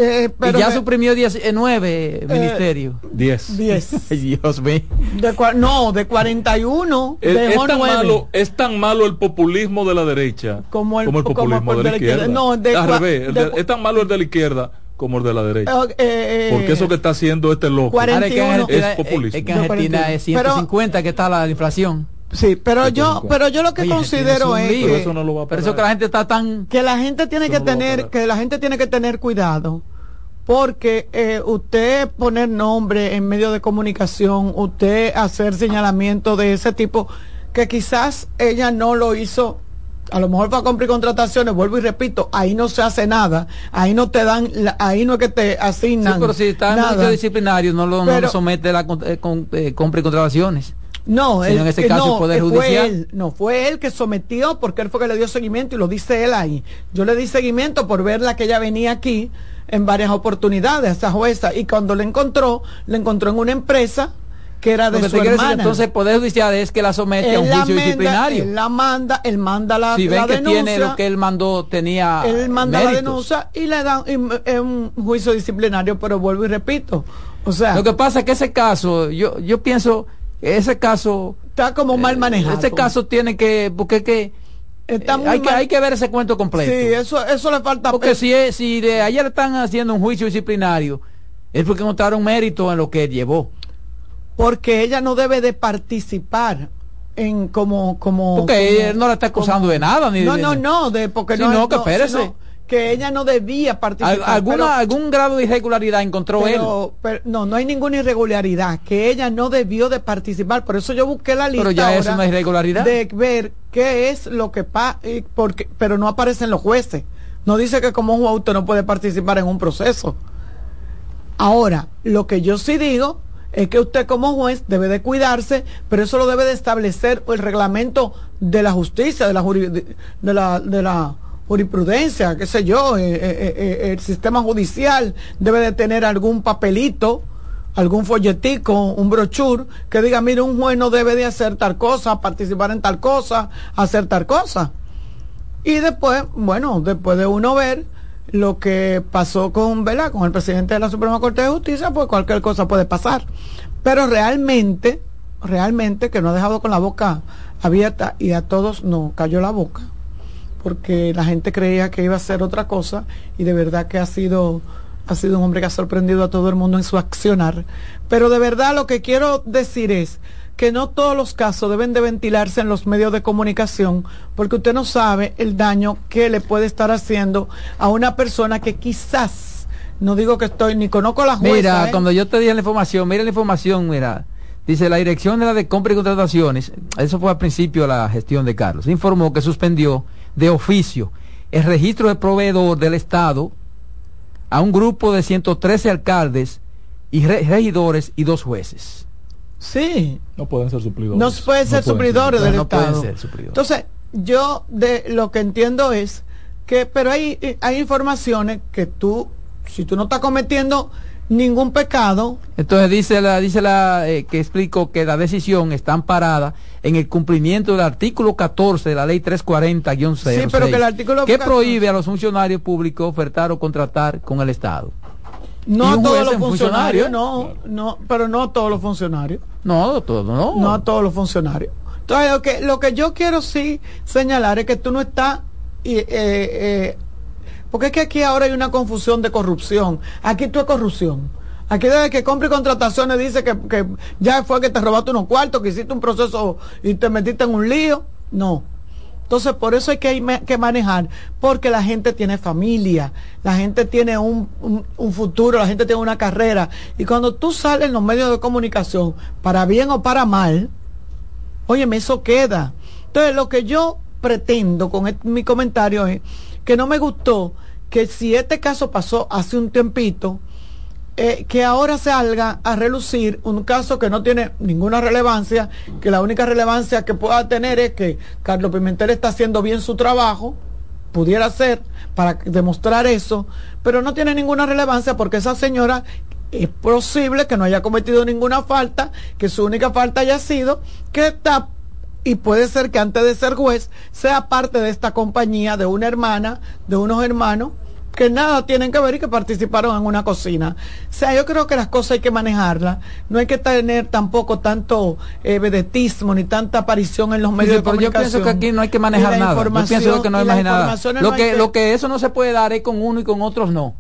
Eh, pero y ya me- suprimió 9 ministerios 10 10 Dios mío de cua- no, de 41 Es, es dejó tan 9. malo, es tan malo el populismo de la derecha Como el- populismo como el de la de la izquierda. izquierda. No, de Al cua- revés, el de es tan malo el de la izquierda como el de la derecha. Eh, eh, Porque eso que está haciendo este loco 41. Ahora es Argentina, es populismo. es que en Argentina es 150 que está la inflación Sí, pero yo, pero yo lo que Oye, considero es lío. que, Eso no lo va a Pero eso que la gente está tan que la gente tiene que tener, que la gente tiene que tener cuidado, porque eh, usted poner nombre en medio de comunicación, usted hacer señalamiento de ese tipo, que quizás ella no lo hizo. A lo mejor para cumplir contrataciones, vuelvo y repito, ahí no se hace nada, ahí no te dan, la- ahí no es que te asignan. Sí, pero si está en nada. disciplinario, no lo, no lo somete a la eh, con- eh, compra y contrataciones. No, él- en ese caso no, el Poder eh, fue Judicial. él, no, fue él que sometió porque él fue que le dio seguimiento y lo dice él ahí. Yo le di seguimiento por verla que ella venía aquí en varias oportunidades, esa jueza, y cuando le encontró, le encontró en una empresa que era de Lo que su te decir, entonces el Poder Judicial es que la somete a un la juicio manda, disciplinario. él la manda, él manda la, si ven la que denuncia. tiene lo que él mandó, tenía él manda la denuncia y le dan eh, un juicio disciplinario, pero vuelvo y repito. O sea, Lo que pasa es que ese caso, yo, yo pienso, ese caso... Está como mal manejado. Ese caso tiene que, porque que... Está eh, muy hay, que hay que ver ese cuento completo. Sí, eso, eso le falta. Porque si, es- si de ayer están haciendo un juicio disciplinario, es porque encontraron mérito en lo que llevó. porque ella no debe de participar en como como Porque como- él no la está acusando como- de nada, ni no de- no no de porque Sí, no, no, que no, espérese. sino que ella no debía participar alguna, pero- algún grado de irregularidad encontró pero, pero no no hay ninguna irregularidad que ella no debió de participar. Por eso yo busqué la lista Pero ya es ahora una irregularidad. de ver qué es lo que pasa porque pero no aparecen los jueces. No dice que como juez usted no puede participar en un proceso. Ahora, lo que yo sí digo es que usted como juez debe de cuidarse, pero eso lo debe de establecer el reglamento de la justicia, de la, de la, de la jurisprudencia, qué sé yo, eh, eh, eh, el sistema judicial debe de tener algún papelito, algún folletico, un brochure que diga, mire, un juez no debe de hacer tal cosa, participar en tal cosa, hacer tal cosa. Y después, bueno, después de uno ver lo que pasó con, con el presidente de la Suprema Corte de Justicia, pues cualquier cosa puede pasar. Pero realmente, realmente que no ha dejado con la boca abierta y a todos no cayó la boca, porque la gente creía que iba a ser otra cosa y de verdad que ha sido ha sido un hombre que ha sorprendido a todo el mundo en su accionar. Pero de verdad lo que quiero decir es que no todos los casos deben de ventilarse en los medios de comunicación, porque usted no sabe el daño que le puede estar haciendo a una persona que quizás, no digo que estoy, ni conozco a la jueza. Mira, ¿eh? cuando yo te di la información, mira la información, mira. Dice la dirección de la de compra y contrataciones, eso fue al principio la gestión de Carlos, informó que suspendió de oficio el registro de proveedor del Estado a un grupo de 113 alcaldes y re- regidores y dos jueces. Sí. No pueden ser suplidores. No pueden ser suplidores del no pueden Estado. ser suplidores. Entonces, yo de lo que entiendo es que, pero hay, hay informaciones que tú, si tú no estás cometiendo ningún pecado, Entonces dice la, dice la eh, que explico que la decisión está amparada en el cumplimiento del artículo 14 de la ley 340-06 Sí, pero que el artículo que 14 prohíbe a los funcionarios públicos ofertar o contratar con el Estado. no a todos los funcionarios, funcionario. no, no, pero no a todos los funcionarios. No, todo, no. No a todos los funcionarios. Entonces, lo que, lo que yo quiero sí señalar es que tú no estás... eh, eh, porque es que aquí ahora hay una confusión de corrupción. Aquí tú es corrupción. Aquí desde que compra y contrataciones dice que, que ya fue que te robaste unos cuartos, que hiciste un proceso y te metiste en un lío. No. Entonces, por eso hay que, que manejar, porque la gente tiene familia, la gente tiene un, un- futuro, la gente tiene una carrera. Y cuando tú sales en los medios de comunicación, para bien o para mal, óyeme, eso queda. Entonces, lo que yo pretendo con mi comentario es que no me gustó que si este caso pasó hace un tiempito, eh, que ahora salga a relucir un caso que no tiene ninguna relevancia, que la única relevancia que pueda tener es que Carlos Pimentel está haciendo bien su trabajo, pudiera ser, para demostrar eso, pero no tiene ninguna relevancia porque esa señora es posible que no haya cometido ninguna falta, que su única falta haya sido que está y puede ser que antes de ser juez sea parte de esta compañía de una hermana, de unos hermanos que nada tienen que ver y que participaron en una cocina. O sea, yo creo que las cosas hay que manejarlas. No hay que tener tampoco tanto eh, vedetismo ni tanta aparición en los medios de pero yo comunicación. pienso que aquí no hay que manejar nada. Yo pienso que no hay nada. no Lo hay que, lo que eso no se puede dar es con uno y con otros no.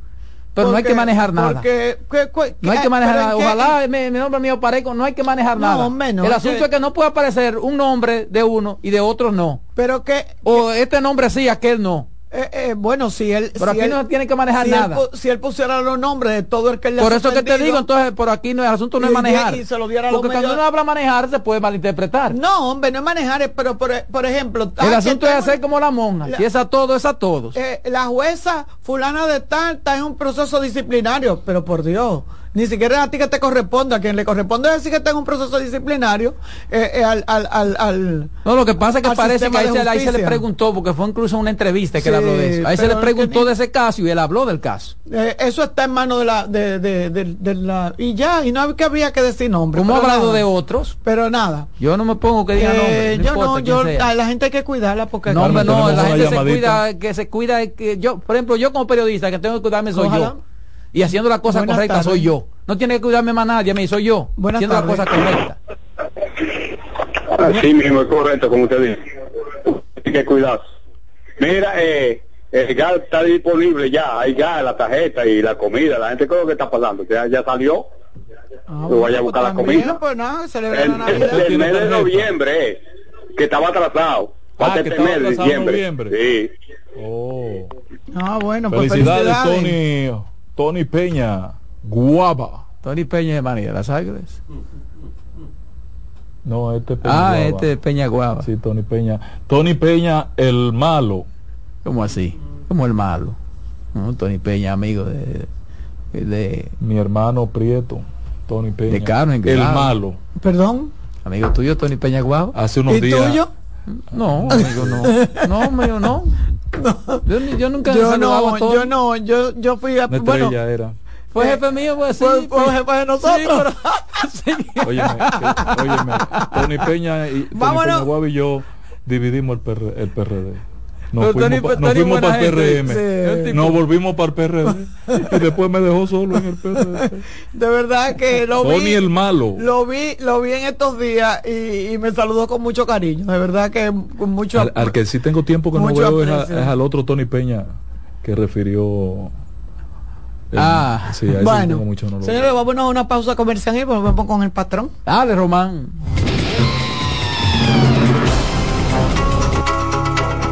Pero no hay que manejar nada. porque- que- que- No hay que manejar nada. en Ojalá mi, mi nombre mío parezca, no hay que manejar No, nada. no, El asunto que- es que no puede aparecer un nombre de uno y de otros no. Pero que o este nombre sí, aquel no. Eh, eh, bueno, si él. Pero si aquí él- no tiene que manejar si nada. si él pusiera los nombres de todo el que le Por eso que te digo, entonces, por aquí no el asunto no es manejar. y se lo diera Porque cuando uno habla manejar se puede malinterpretar. No, hombre, no es manejar, eh, pero por, por ejemplo. El asunto es hacer como la monja. La- Si es a todos, es a todos. eh, la jueza fulana de tal está en un proceso disciplinario, pero por Dios, ni siquiera a ti que te corresponde, a quien le corresponde decir que está en un proceso disciplinario, eh, eh, al, al, al, al- No, lo que pasa es que parece que ahí se, ahí se le preguntó, porque fue incluso una entrevista que Sí, habló de eso. Ahí se le es que preguntó ni- de ese caso y él habló del caso. eh, eso está en manos de la, de, de, de- de la, y ya, y no hay que habría que decir nombre. Como ha hablado nada. de otros, Pero nada. yo no me pongo que diga Eh, nombre. No yo no, yo, a la gente hay que cuidarla porque No, hombre, no, tenemos la gente se llamadita. cuida, que se cuida, que yo, por ejemplo, yo como periodista que tengo que cuidarme soy Ojalá. yo. Y haciendo la cosa Buenas correcta tardes. soy yo. No tiene que cuidarme más nadie, mí soy yo. Buenas haciendo la cosa correcta. Así mismo, es correcto, como usted dice. Hay que cuidarse. Mira, eh, el gas está disponible ya, hay gas, la tarjeta y la comida. La gente creo que está pasando, ya, ya salió. Ah, Yo voy a buscar la comida. Pues nada, celebrar El, la Navidad. el- el mes de noviembre, eh, que estaba atrasado. Ah, que este estaba mes de atrasado diciembre. noviembre. Sí. Oh. Ah, bueno, pues Felicidades, felicidades. Tony, Tony Peña. Guapa. Tony Peña de María, ¿las Águilas? No, este Peña. Ah, Guava. este Peña Guava. Sí, Tony Peña. Tony Peña, el malo. ¿Cómo así? Como el malo. No, Tony Peña, amigo de, de, Mi hermano Prieto. Tony Peña. De Carmen, El claro. malo. Perdón. amigo tuyo, Tony Peña Guava. Hace unos ¿Y días. tuyo? No, amigo, no. No, amigo, no. Yo, ni- yo nunca Yo no, yo no, yo, yo fui a, Una bueno, estrella era. Fue jefe mío, pues sí. fue, fue pues- jefe de nosotros. Sí, Óyeme, que- óyeme, Tony Peña y Tony Vámonos. Peña Guava y yo dividimos el, PR el PRD. Nos Pero fuimos, Tony- pa- nos Tony fuimos para el PRM. sí. Nos volvimos para el PRD. y después me dejó solo en el PRD. De verdad que lo Tony vi. el malo. Lo vi, lo vi en estos días y, y me saludó con mucho cariño. De verdad que con mucho. Al, al que sí tengo tiempo que no veo es, a- es al otro Tony Peña que refirió. el- Ah, sí, sí bueno, tengo mucho, no lo señores, vámonos a una pausa comercial y volvemos con el patrón. Dale, Román.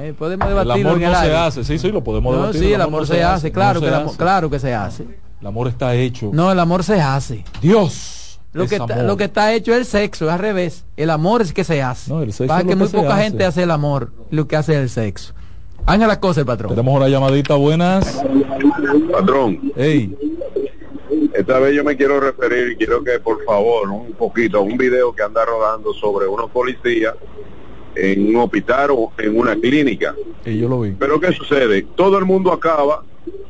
Tema, ¿eh? Podemos El debatirlo amor en el no se aire. hace, sí, sí, lo podemos No, debatir. sí, el amor se hace, claro, que el amor- claro que se hace. El amor está hecho. No, el amor se hace. Dios. Lo es que, está, amor. lo que está hecho es el sexo, es al revés. El amor es que se hace. el sexo Para es que muy que se poca hace. gente hace el amor, lo que hace es el sexo. Ángel Acosta, el patrón. Tenemos una llamadita, buenas. Patrón. Hey. Esta vez yo me quiero referir, quiero que por favor, un poquito, a un video que anda rodando sobre unos policías en un hospital o en una clínica. Y yo lo vi. Pero ¿qué sucede? Todo el mundo acaba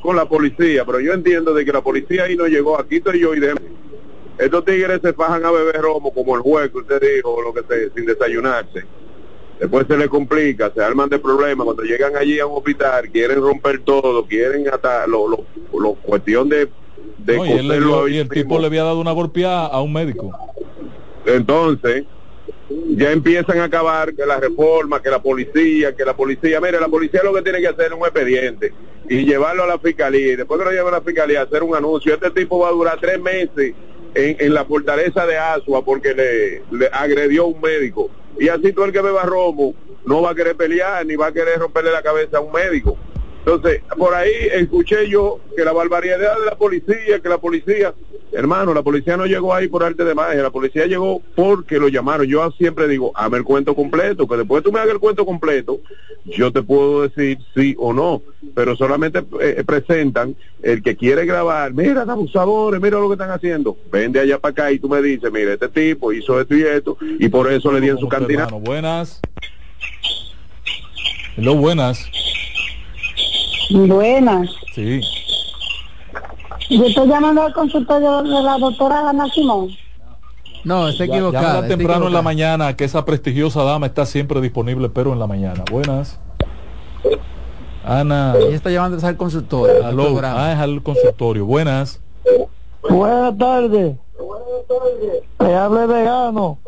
con la policía, pero yo entiendo de que la policía ahí no llegó, aquí estoy yo y de... Estos tigres se fajan a beber romo como el juez que usted dijo, lo que se, sin desayunarse. Después se les complica, se arman de problemas. Cuando llegan allí a un hospital, quieren romper todo, quieren hasta lo, lo, lo cuestión de, de No, y, él le coserlo dio- ahí y el tipo le había dado una golpeada a un médico. entonces, ya empiezan a acabar que la reforma, que la policía, que la policía, mire, la policía lo que tiene que hacer es un expediente y llevarlo a la fiscalía. Y después que lo lleven a la fiscalía, hacer un anuncio. Este tipo va a durar tres meses en, en la fortaleza de Asua porque le, le agredió un médico. Y así todo el que beba romo no va a querer pelear ni va a querer romperle la cabeza a un médico. Entonces, por ahí escuché yo que la barbaridad de la policía, que la policía, hermano, la policía no llegó ahí por arte de magia, la policía llegó porque lo llamaron. Yo siempre digo, hazme el cuento completo, que después tú me hagas el cuento completo, yo te puedo decir sí o no, pero solamente eh, presentan el que quiere grabar, mira, abusadores, mira lo que están haciendo, vende allá para acá y tú me dices, mira, este tipo hizo esto y esto, y por eso le di en su cantina. Hermano, buenas. Hello, buenas. Buenas. Sí. Yo estoy llamando al consultorio de la doctora Ana Simón. No, está Ya- equivocada. temprano en la mañana, que esa prestigiosa dama está siempre disponible, pero en la mañana. Buenas. Ana. Ella está llamando al consultorio. al Aló. Ah, es al consultorio. Buenas. Buenas tardes. Le habla el vegano.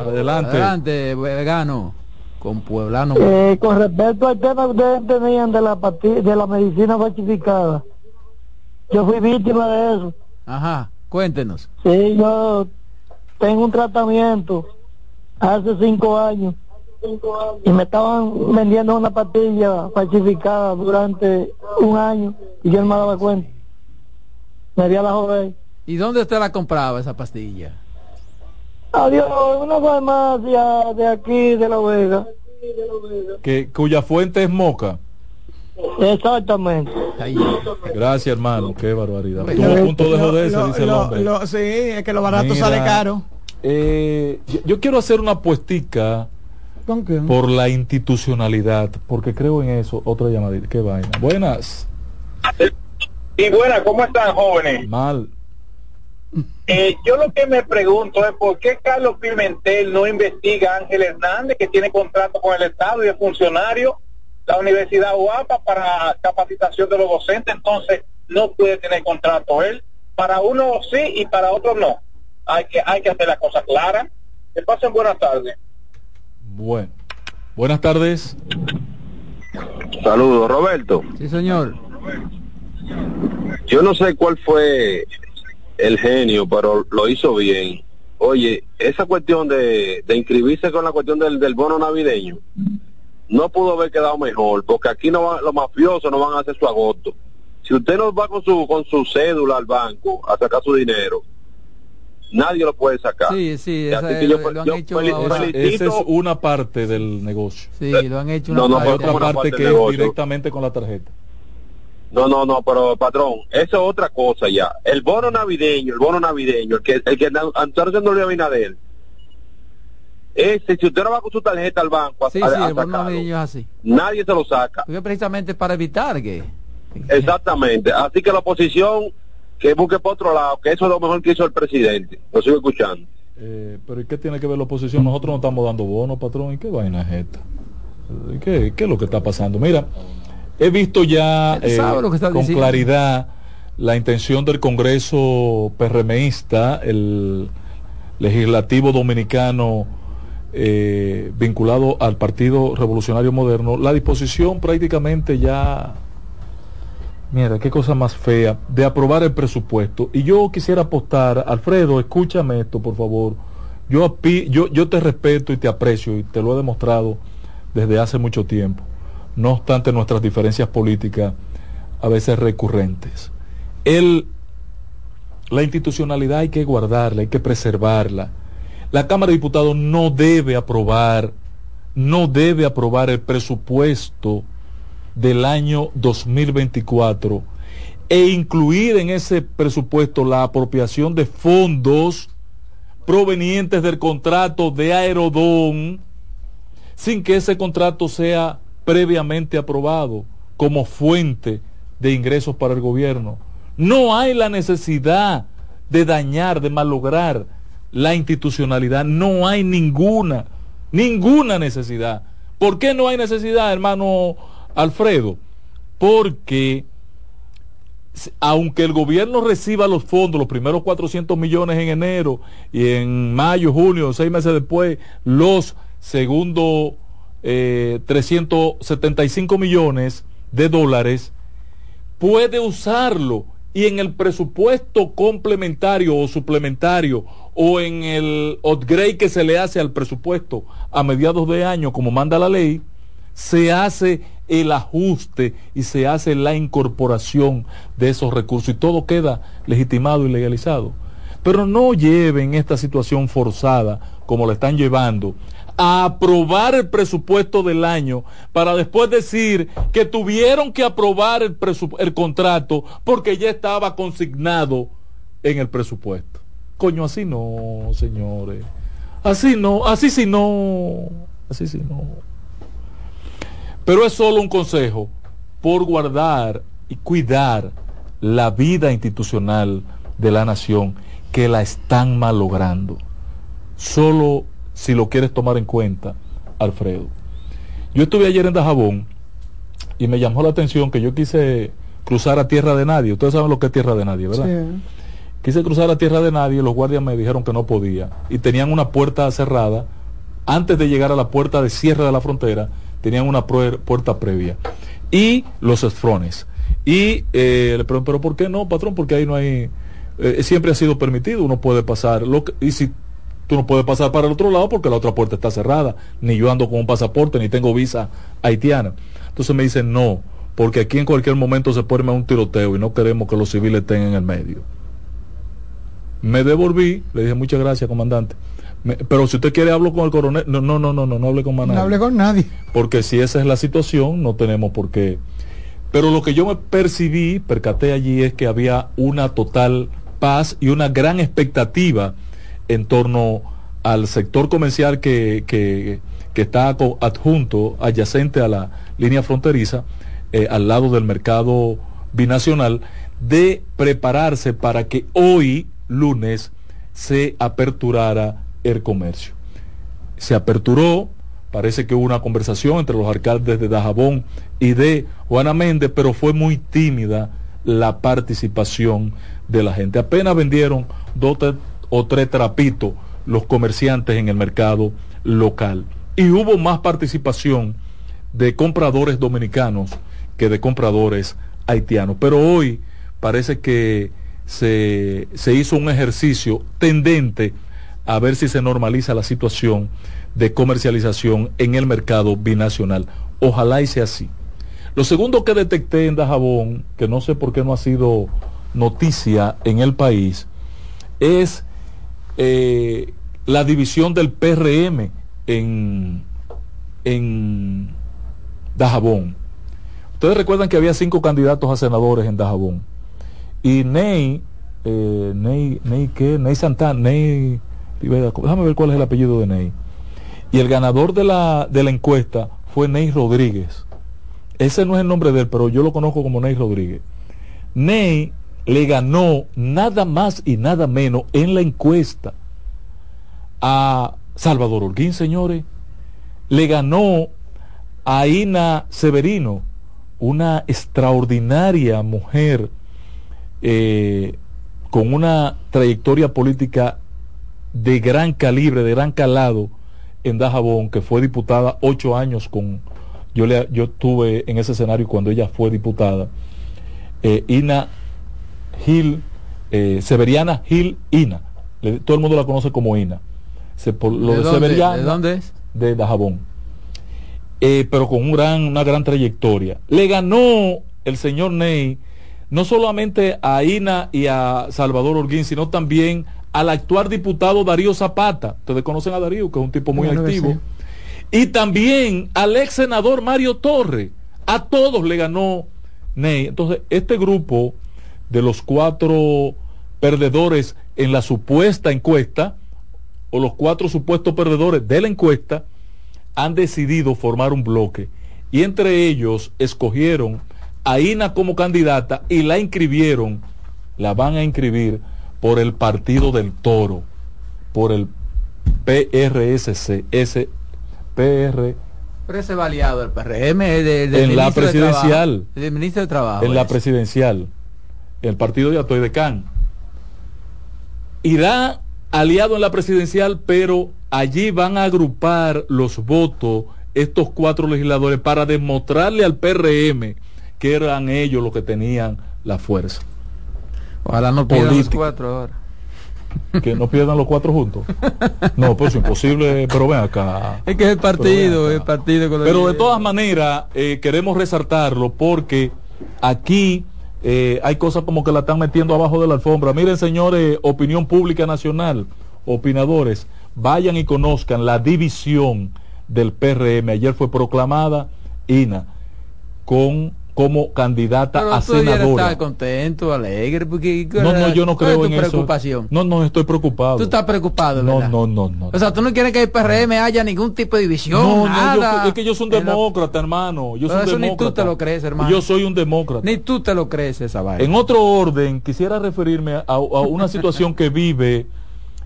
Adelante. Adelante, vegano. Con pueblano. Eh, con respecto al tema que ustedes tenían de la de la medicina falsificada, yo fui víctima de eso. Ajá, cuéntenos. Sí, yo tengo un tratamiento hace cinco años y me estaban vendiendo una pastilla falsificada durante un año y yo no me daba cuenta. Me había la joder. ¿Y dónde usted la compraba esa pastilla? Adiós, una farmacia de aquí, de La Vega. Que, cuya fuente es Moca. Exactamente. Gracias, hermano. Qué barbaridad. Tuvo punto de joderse, lo- dice el hombre. lo- sí, es que lo barato Mira, sale caro. eh, yo, yo quiero hacer una puestica ¿Con qué? por la institucionalidad, porque creo en eso. Otra llamadita. Qué vaina. Buenas. Y buenas, ¿cómo están jóvenes? Mal. Eh, yo lo que me pregunto es por qué Carlos Pimentel no investiga a Ángel Hernández, que tiene contrato con el Estado y es funcionario, la Universidad UAPA para capacitación de los docentes, entonces no puede tener contrato él. Para uno sí y para otro no. Hay que, hay que hacer la cosa clara. Que pasen buenas tardes. Bueno. Buenas tardes. Saludos, Roberto. Sí, señor. Yo no sé cuál fue el genio, pero lo hizo bien. Oye, esa cuestión de, de inscribirse con la cuestión del, del bono navideño, no pudo haber quedado mejor, porque aquí no van, los mafiosos no van a hacer su agosto. Si usted no va con su, con su cédula al banco a sacar su dinero, nadie lo puede sacar. Sí, sí, Así esa- que yo- lo han yo hecho ahora. Esa es una parte del negocio. Sí, lo han hecho No, una no, Hay pero otra parte parte que es negocio. directamente con la tarjeta. No, no, no, pero patrón, eso es otra cosa ya. El bono navideño, el bono navideño, el que el que está haciendo Luis Abinader. Ese, si usted no va con su tarjeta al banco a, Sí, a- sí, a el bono navideño es así. nadie se lo saca. Porque precisamente para evitar que... Exactamente. Así que la oposición que busque por otro lado, que eso es lo mejor que hizo el presidente. Lo sigo escuchando. Eh, pero ¿y qué tiene que ver la oposición? Nosotros no estamos dando bonos, patrón. ¿Y qué vaina es esta? ¿Y ¿Qué, qué es lo que está pasando? Mira, he visto ya eh, con diciendo. claridad la intención del Congreso PRMista, el legislativo dominicano eh, vinculado al Partido Revolucionario Moderno, la disposición prácticamente ya Mira, qué cosa más fea de aprobar el presupuesto. Y yo quisiera apostar, Alfredo, escúchame esto, por favor. Yo, yo, yo te respeto y te aprecio y te lo he demostrado desde hace mucho tiempo. No obstante nuestras diferencias políticas a veces recurrentes. El, la institucionalidad hay que guardarla, hay que preservarla. La Cámara de Diputados no debe aprobar, no debe aprobar el presupuesto del año 2024 e incluir en ese presupuesto la apropiación de fondos provenientes del contrato de Aerodón sin que ese contrato sea previamente aprobado como fuente de ingresos para el gobierno. No hay la necesidad de dañar, de malograr la institucionalidad. No hay ninguna, ninguna necesidad. ¿Por qué no hay necesidad, hermano Alfredo? Porque aunque el gobierno reciba los fondos, los primeros 400 millones en enero y en mayo, junio, seis meses después, los segundos eh, 375 millones de dólares, puede usarlo y en el presupuesto complementario o suplementario o en el upgrade que se le hace al presupuesto a mediados de año, como manda la ley, se hace el ajuste y se hace la incorporación de esos recursos y todo queda legitimado y legalizado. Pero no lleven esta situación forzada como la están llevando a aprobar el presupuesto del año para después decir que tuvieron que aprobar el, el contrato porque ya estaba consignado en el presupuesto. Coño, así no, señores. Así no, así sí no, así sí no. Pero es solo un consejo por guardar y cuidar la vida institucional de la nación que la están malogrando. Solo si lo quieres tomar en cuenta, Alfredo. Yo estuve ayer en Dajabón y me llamó la atención que yo quise cruzar a tierra de nadie. Ustedes saben lo que es tierra de nadie, ¿verdad? Sí. Quise cruzar a tierra de nadie y los guardias me dijeron que no podía. Y tenían una puerta cerrada. Antes de llegar a la puerta de cierre de la frontera, tenían una puerta previa. Y los esfrones. Y eh, le pregunto, ¿pero por qué no, patrón? Porque ahí no hay... Eh, siempre ha sido permitido, uno puede pasar. Lo que, y si tú no puedes pasar para el otro lado porque la otra puerta está cerrada, ni yo ando con un pasaporte, ni tengo visa haitiana. Entonces me dicen, no, porque aquí en cualquier momento se puede un tiroteo y no queremos que los civiles estén en el medio. Me devolví, le dije, muchas gracias, comandante. pero si usted quiere hablo con el coronel, no, no, no, no, no, no hable con nadie. No hable con nadie. Porque si esa es la situación, no tenemos por qué. Pero lo que yo me percibí, percaté allí, es que había una total paz y una gran expectativa en torno al sector comercial que, que, está adjunto, adyacente a la línea fronteriza, eh, al lado del mercado binacional, de prepararse para que hoy, lunes, se aperturara el comercio. Se aperturó, parece que hubo una conversación entre los alcaldes de Dajabón y de Juana Méndez, pero fue muy tímida la participación de la gente. Apenas vendieron dos o tres trapitos los comerciantes en el mercado local. Y hubo más participación de compradores dominicanos que de compradores haitianos. Pero hoy parece que se, se hizo un ejercicio tendente a ver si se normaliza la situación de comercialización en el mercado binacional. Ojalá y sea así. Lo segundo que detecté en Dajabón, que no sé por qué no ha sido noticia en el país, es eh, la división del PRM en, en Dajabón. Ustedes recuerdan que había cinco candidatos a senadores en Dajabón. Y Ney, eh, Ney, Ney, ¿qué? Ney Santana, Ney, déjame ver cuál es el apellido de Ney. Y el ganador de la, de la encuesta fue Ney Rodríguez. Ese no es el nombre de él, pero yo lo conozco como Ney Rodríguez. Ney le ganó nada más y nada menos en la encuesta a Salvador Holguín, señores. Le ganó a Ina Severino, una extraordinaria mujer eh, con una trayectoria política de gran calibre, de gran calado en Dajabón, que fue diputada ocho años con... Yo, le, yo estuve en ese escenario cuando ella fue diputada. Eh, Ina Gil, eh, Severiana Gil Ina. todo el mundo la conoce como Ina. Se, por, lo ¿De, de, dónde, ¿De dónde es? De Dajabón. eh, pero con un gran, una gran trayectoria. Le ganó el señor Ney no solamente a Ina y a Salvador Orguín, sino también al actual diputado Darío Zapata. Ustedes conocen a Darío, que es un tipo muy activo. sí. Y también al ex senador Mario Torre. A todos le ganó Ney. Entonces, este grupo de los cuatro perdedores en la supuesta encuesta, o los cuatro supuestos perdedores de la encuesta, han decidido formar un bloque. Y entre ellos escogieron a Ina como candidata y la inscribieron, la van a inscribir por el Partido del Toro, por el PRSC, ese PR, Pero ese el PRM de- de- del en la de presidencial, Trabajo, del ministro de Trabajo. en la presidencial, el partido de Atoy de Can. Irá aliado en la presidencial, pero allí van a agrupar los votos estos cuatro legisladores para demostrarle al PRM que eran ellos los que tenían la fuerza. Ojalá no pierdan los cuatro ahora. Que no pierdan los cuatro juntos. No, pues imposible, pero ven acá. Es que es el partido, el partido con Pero de todas maneras, eh, queremos resaltarlo porque aquí eh, hay cosas como que la están metiendo abajo de la alfombra. Miren, señores, opinión pública nacional, opinadores, vayan y conozcan la división del PRM. Ayer fue proclamada INA con como candidata Pero a senadora. estar contento, alegre, porque No, no, yo no ¿cuál es creo en eso. No, no, estoy preocupado. Tú estás preocupado, No, ¿verdad? no, no, no. O sea, tú no quieres que el PRM haya ningún tipo de división, No, no, nada. yo, es que yo soy un demócrata, hermano. Yo Pero soy eso un ni tú demócrata. te lo crees, hermano. Yo soy un demócrata. Ni tú te lo crees esa vaina. En otro orden, quisiera referirme a, a una situación que vive,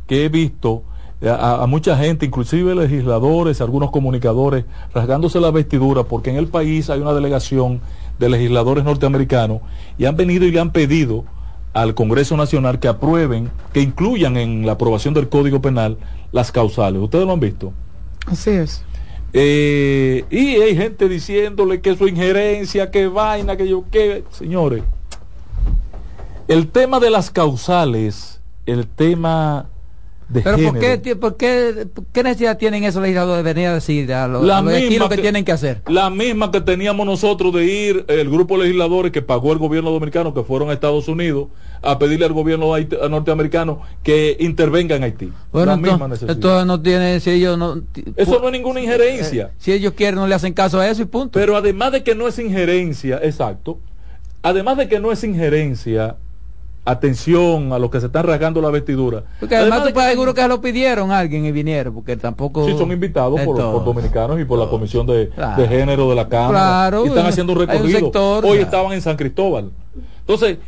que he visto a, a mucha gente, inclusive legisladores, algunos comunicadores, rasgándose la vestidura, porque en el país hay una delegación de legisladores norteamericanos y han venido y le han pedido al Congreso Nacional que aprueben, que incluyan en la aprobación del Código Penal las causales. ¿Ustedes lo han visto? Así es. Eh, y hay gente diciéndole que su injerencia, que vaina, que yo, que, señores, el tema de las causales, el tema de Pero ¿por qué, por, qué, por qué necesidad tienen esos legisladores de venir a decir a los, La a los misma destinos que, que- tienen que hacer? la misma que teníamos nosotros de ir, el grupo de legisladores que pagó el gobierno dominicano, que fueron a Estados Unidos, a pedirle al gobierno haiti- norteamericano que intervenga en Haití. Bueno, la misma entonces, necesidad. entonces no tiene, si ellos no... Eso no es ninguna injerencia. Eh, si ellos quieren, no le hacen caso a eso y punto. Pero además de que no es injerencia, exacto, además de que no es injerencia, atención a los que se están rasgando la vestidura. Porque además de tú puedes seguro que lo pidieron a alguien y vinieron, porque tampoco... Sí, son invitados por, por dominicanos y por la Comisión de, Claro. de Género de la Cámara. Claro, y están haciendo un recorrido. sector, Hoy claro. estaban en San Cristóbal. Entonces,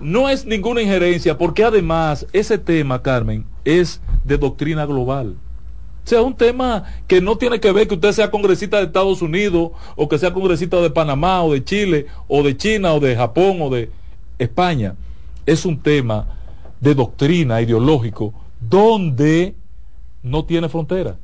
no es ninguna injerencia, porque además ese tema, Carmen, es de doctrina global. O sea, un tema que no tiene que ver que usted sea congresista de Estados Unidos, o que sea congresista de Panamá, o de Chile, o de China, o de Japón, o de España. Es un tema de doctrina ideológico donde no tiene frontera.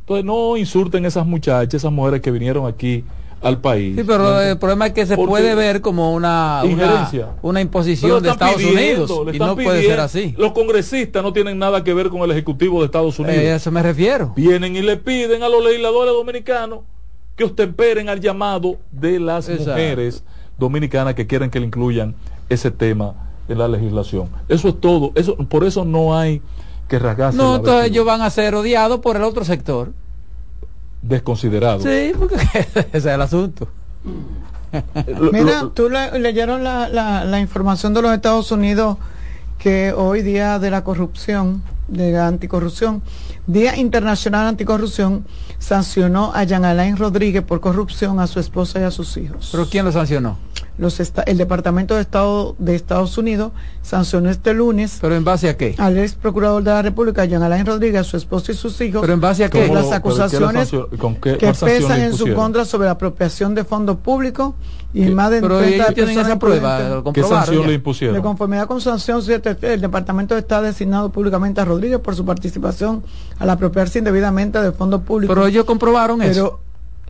Entonces no insulten esas muchachas, esas mujeres que vinieron aquí al país. Sí, pero el problema es que se Porque- puede ver como una, una, Injerencia. una Pero imposición de Estados pidiendo, Unidos y no puede ser así. Los congresistas no tienen nada que ver con el Ejecutivo de Estados Unidos. Eh, a eso me refiero. Vienen y le piden a los legisladores dominicanos que ostemperen al llamado de las Exacto. mujeres dominicanas que quieren que le incluyan ese tema en la legislación. Eso es todo. Eso, por eso no hay que rasgarse No, la entonces vestidura. ellos van a ser odiados por el otro sector. desconsiderado. Sí, porque ese es el asunto. Mira, tú le- leyeron la, la, la información de los Estados Unidos que hoy día de la corrupción, de la anticorrupción, Día Internacional Anticorrupción, sancionó a Jean Alain Rodríguez por corrupción a su esposa y a sus hijos. ¿Pero quién lo sancionó? Los esta- el Departamento de Estado de Estados Unidos sancionó este lunes ¿Pero en base a qué? al ex procurador de la República, Jean Alain Rodríguez, a su esposa y sus hijos, ¿Pero en base a qué? las ¿Cómo lo- pero qué le acusaciones sancio- con qué- que pesan en su contra sobre la apropiación de fondos públicos y más de Pero 30 ellos tienen personas esa prueba, ¿Qué sanción ya. le impusieron? De conformidad con sanción 7, el departamento está designado públicamente a Rodríguez por su participación al apropiarse indebidamente de fondos públicos. Pero ellos comprobaron eso.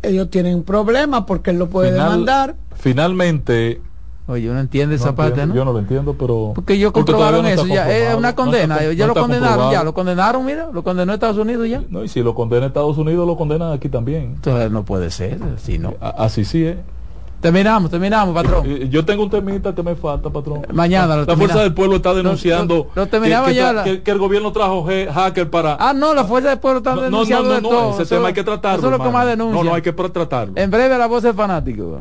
Ellos tienen un problema porque él lo puede Final- demandar. Finalmente, Oye, uno entiende esa No parte, entiendo, ¿no? Yo no lo entiendo, pero... Porque ellos comprobaron no eso, ya es una no condena, está- ya no lo condenaron, ya lo condenaron, mira, lo condenó Estados Unidos ya. No, y si lo condena Estados Unidos, lo condenan aquí también. Entonces no puede ser, así no. Así sí es. Terminamos, terminamos, patrón. Eh, Yo tengo un temita que me falta, patrón. Mañana lo la Fuerza del Pueblo está denunciando lo- lo que, que ya tra- la- que- que el gobierno trajo hacker para... Ah, no, la Fuerza del Pueblo está no, no, no, denunciando no, de no, todo. ese Eso- tema hay que tratarlo. Eso es lo que más denuncia. No, no, hay que tratarlo. En breve la voz del fanático.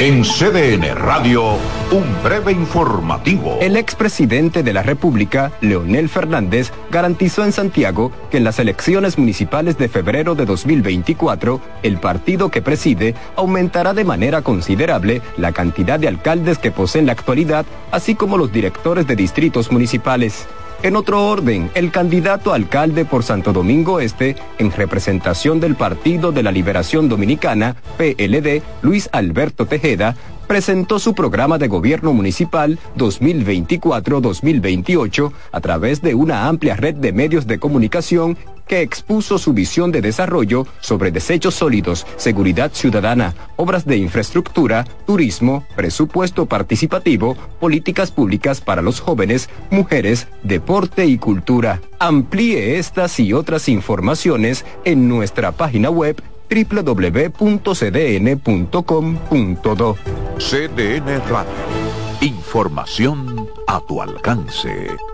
En CDN Radio, un breve informativo. El expresidente de la República, Leonel Fernández, garantizó en Santiago que en las elecciones municipales de febrero de 2024, el partido que preside aumentará de manera considerable la cantidad de alcaldes que posee en la actualidad, así como los directores de distritos municipales. En otro orden, el candidato alcalde por Santo Domingo Este, en representación del Partido de la Liberación Dominicana, PLD, Luis Alberto Tejeda, presentó su programa de gobierno municipal 2024-2028 a través de una amplia red de medios de comunicación que expuso su visión de desarrollo sobre desechos sólidos, seguridad ciudadana, obras de infraestructura, turismo, presupuesto participativo, políticas públicas para los jóvenes, mujeres, deporte y cultura. Amplíe estas y otras informaciones en nuestra página web www.cdn.com.do. CDN Radio. Información a tu alcance.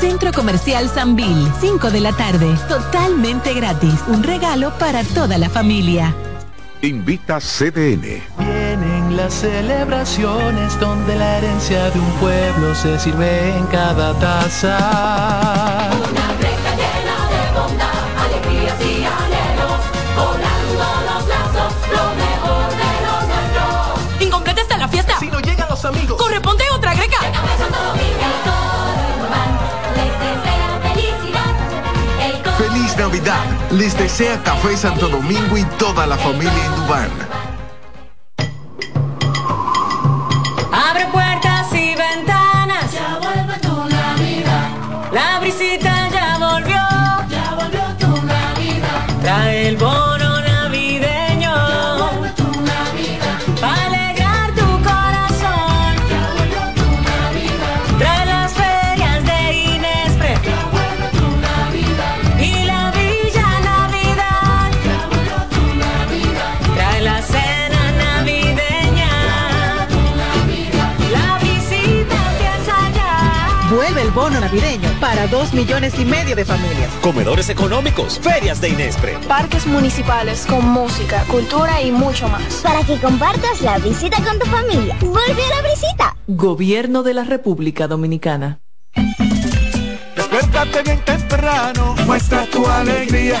Centro Comercial Sanvil, 5 de la tarde. Totalmente gratis. Un regalo para toda la familia. Invita CDN. Vienen las celebraciones donde la herencia de un pueblo se sirve en cada taza. alegrías y anhelos, volando los lazos, lo mejor de lo nuestro. Incompleta está la fiesta. Si no llegan los amigos. Corresponde Les desea Café Santo Domingo y toda la familia Indubán. Para dos millones y medio de familias. Comedores económicos, ferias de Inespre. Parques municipales con música, cultura y mucho más. Para que compartas la visita con tu familia. ¡Vuelve a la visita! Gobierno de la República Dominicana. Despiértate bien temprano, muestra tu alegría.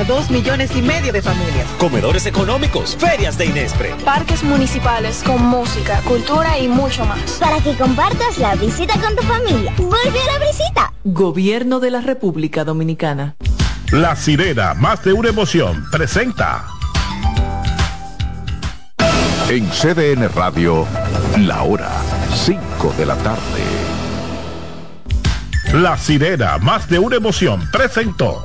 Para dos millones y medio de familias. Comedores económicos, ferias de Inespre. Parques municipales con música, cultura y mucho más. Para que compartas la visita con tu familia. Vuelve a la visita. Gobierno de la República Dominicana. La sirena, más de una emoción, presenta. En CDN Radio, la hora 5 de la tarde. La sirena, más de una emoción, presentó.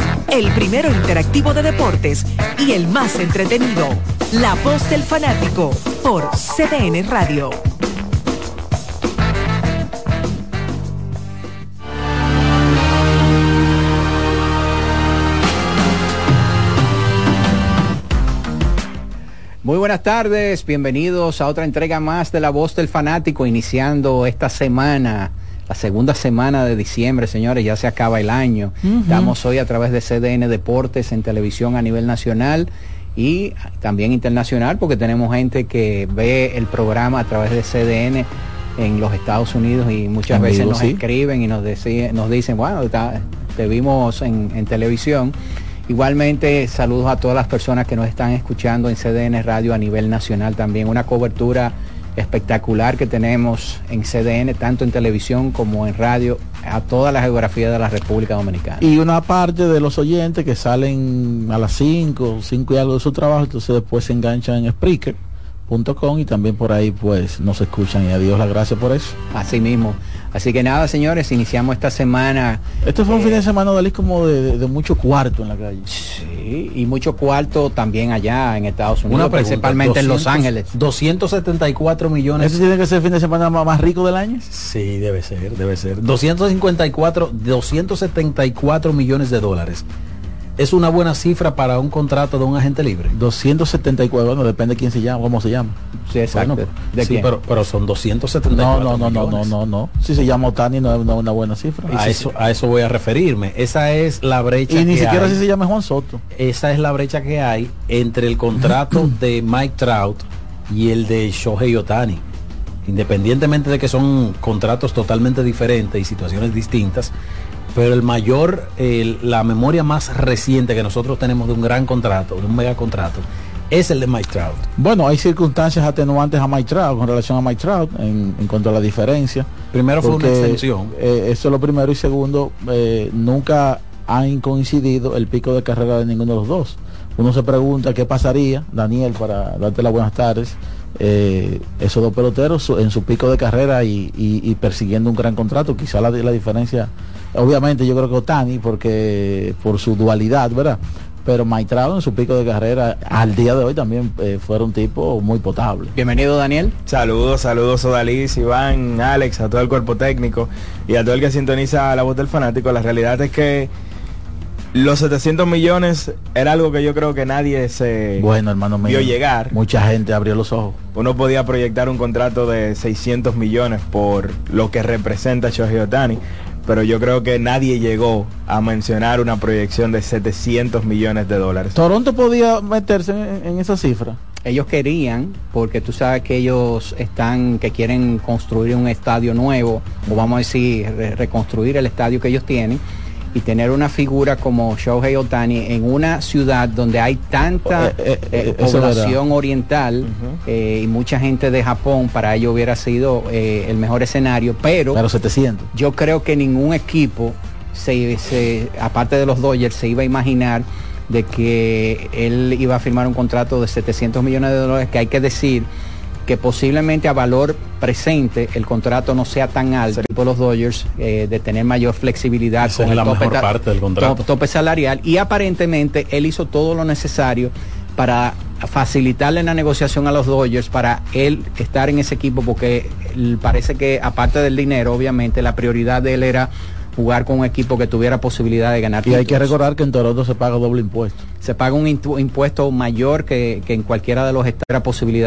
El primero interactivo de deportes y el más entretenido. La voz del fanático por CDN Radio. Muy buenas tardes, bienvenidos a otra entrega más de La Voz del Fanático, iniciando esta semana, la segunda semana de diciembre, señores, ya se acaba el año. Estamos hoy a través de CDN Deportes en televisión a nivel nacional y también internacional, porque tenemos gente que ve el programa a través de CDN en los Estados Unidos y muchas veces nos sí. escriben y nos, deci- nos dicen, bueno, está- te vimos en, en televisión. Igualmente, saludos a todas las personas que nos están escuchando en CDN Radio a nivel nacional también. Una cobertura espectacular que tenemos en CDN, tanto en televisión como en radio, a toda la geografía de la República Dominicana. Y una parte de los oyentes que salen a las 5, 5 y algo de su trabajo, entonces después se enganchan en Spreaker.com y también por ahí pues nos escuchan y a Dios la gracia por eso. Así mismo. Así que nada, señores, iniciamos esta semana. Este fue un eh, fin de semana, Dalí, como de, de- de mucho cuarto en la calle. Sí, y mucho cuarto también allá en Estados Unidos, pregunta, principalmente en Los 200, Ángeles. 274 millones. ¿Este tiene que ser el fin de semana más, más rico del año? Sí, debe ser, debe ser. 254, 274 millones de dólares. Es una buena cifra para un contrato de un agente libre. 274, bueno, depende de quién se llama, cómo se llama. Sí, exacto. Bueno, ¿De sí, quién? pero, pero son 274 No, no, no, no, no, millones. no, no. Si se llama Otani no es una, una buena cifra. A eso, a eso voy a referirme. Esa es la brecha Y ni que siquiera hay. si se llama Juan Soto. Esa es la brecha que hay entre el contrato de Mike Trout y el de Shohei Otani. Independientemente de que son contratos totalmente diferentes y situaciones distintas, pero el mayor, el- la memoria más reciente que nosotros tenemos de un gran contrato, de un mega contrato, es el de Mike Trout. Bueno, hay circunstancias atenuantes a Mike Trout con relación a Mike Trout en, en cuanto a la diferencia. Primero fue una extensión. eh, eso es lo primero y segundo, eh, nunca han coincidido el pico de carrera de ninguno de los dos. Uno se pregunta qué pasaría, Daniel, para darte las buenas tardes, eh, esos dos peloteros en su pico de carrera y, y- y persiguiendo un gran contrato. Quizá la, la diferencia, obviamente yo creo que Otani, porque por su dualidad, ¿verdad? Pero Trout en su pico de carrera al día de hoy también eh, fuera un tipo muy potable. Bienvenido, Daniel. Saludos, saludos Odalis, Iván, Alex, a todo el cuerpo técnico y a todo el que sintoniza la voz del fanático. La realidad es que Los 700 millones era algo que yo creo que nadie se Bueno, hermano mío. vio llegar. Mucha gente abrió los ojos. Uno podía proyectar un contrato de 600 millones por lo que representa Shohei Otani, pero yo creo que nadie llegó a mencionar una proyección de 700 millones de dólares. Toronto podía meterse en, en esa cifra. Ellos querían, porque tú sabes que ellos están, que quieren construir un estadio nuevo, o vamos a decir, re- reconstruir el estadio que ellos tienen, y tener una figura como Shohei Otani en una ciudad donde hay tanta Eh, eh, eh, población oriental y mucha gente de Japón, para ello hubiera sido el mejor escenario, pero, Pero 700. yo creo que ningún equipo, se, se- aparte de los Dodgers, se iba a imaginar de que él iba a firmar un contrato de 700 millones de dólares, que hay que decir que posiblemente a valor presente el contrato no sea tan alto por los Dodgers eh, de tener mayor flexibilidad Esa es la tope mejor parte del contrato. to- tope salarial y aparentemente él hizo todo lo necesario para facilitarle la negociación a los Dodgers para él estar en ese equipo porque parece que aparte del dinero obviamente la prioridad de él era jugar con un equipo que tuviera posibilidad de ganar Y hay que recordar que en Toronto se paga doble impuesto. se paga un impuesto mayor que, que en cualquiera de los estados posibilidad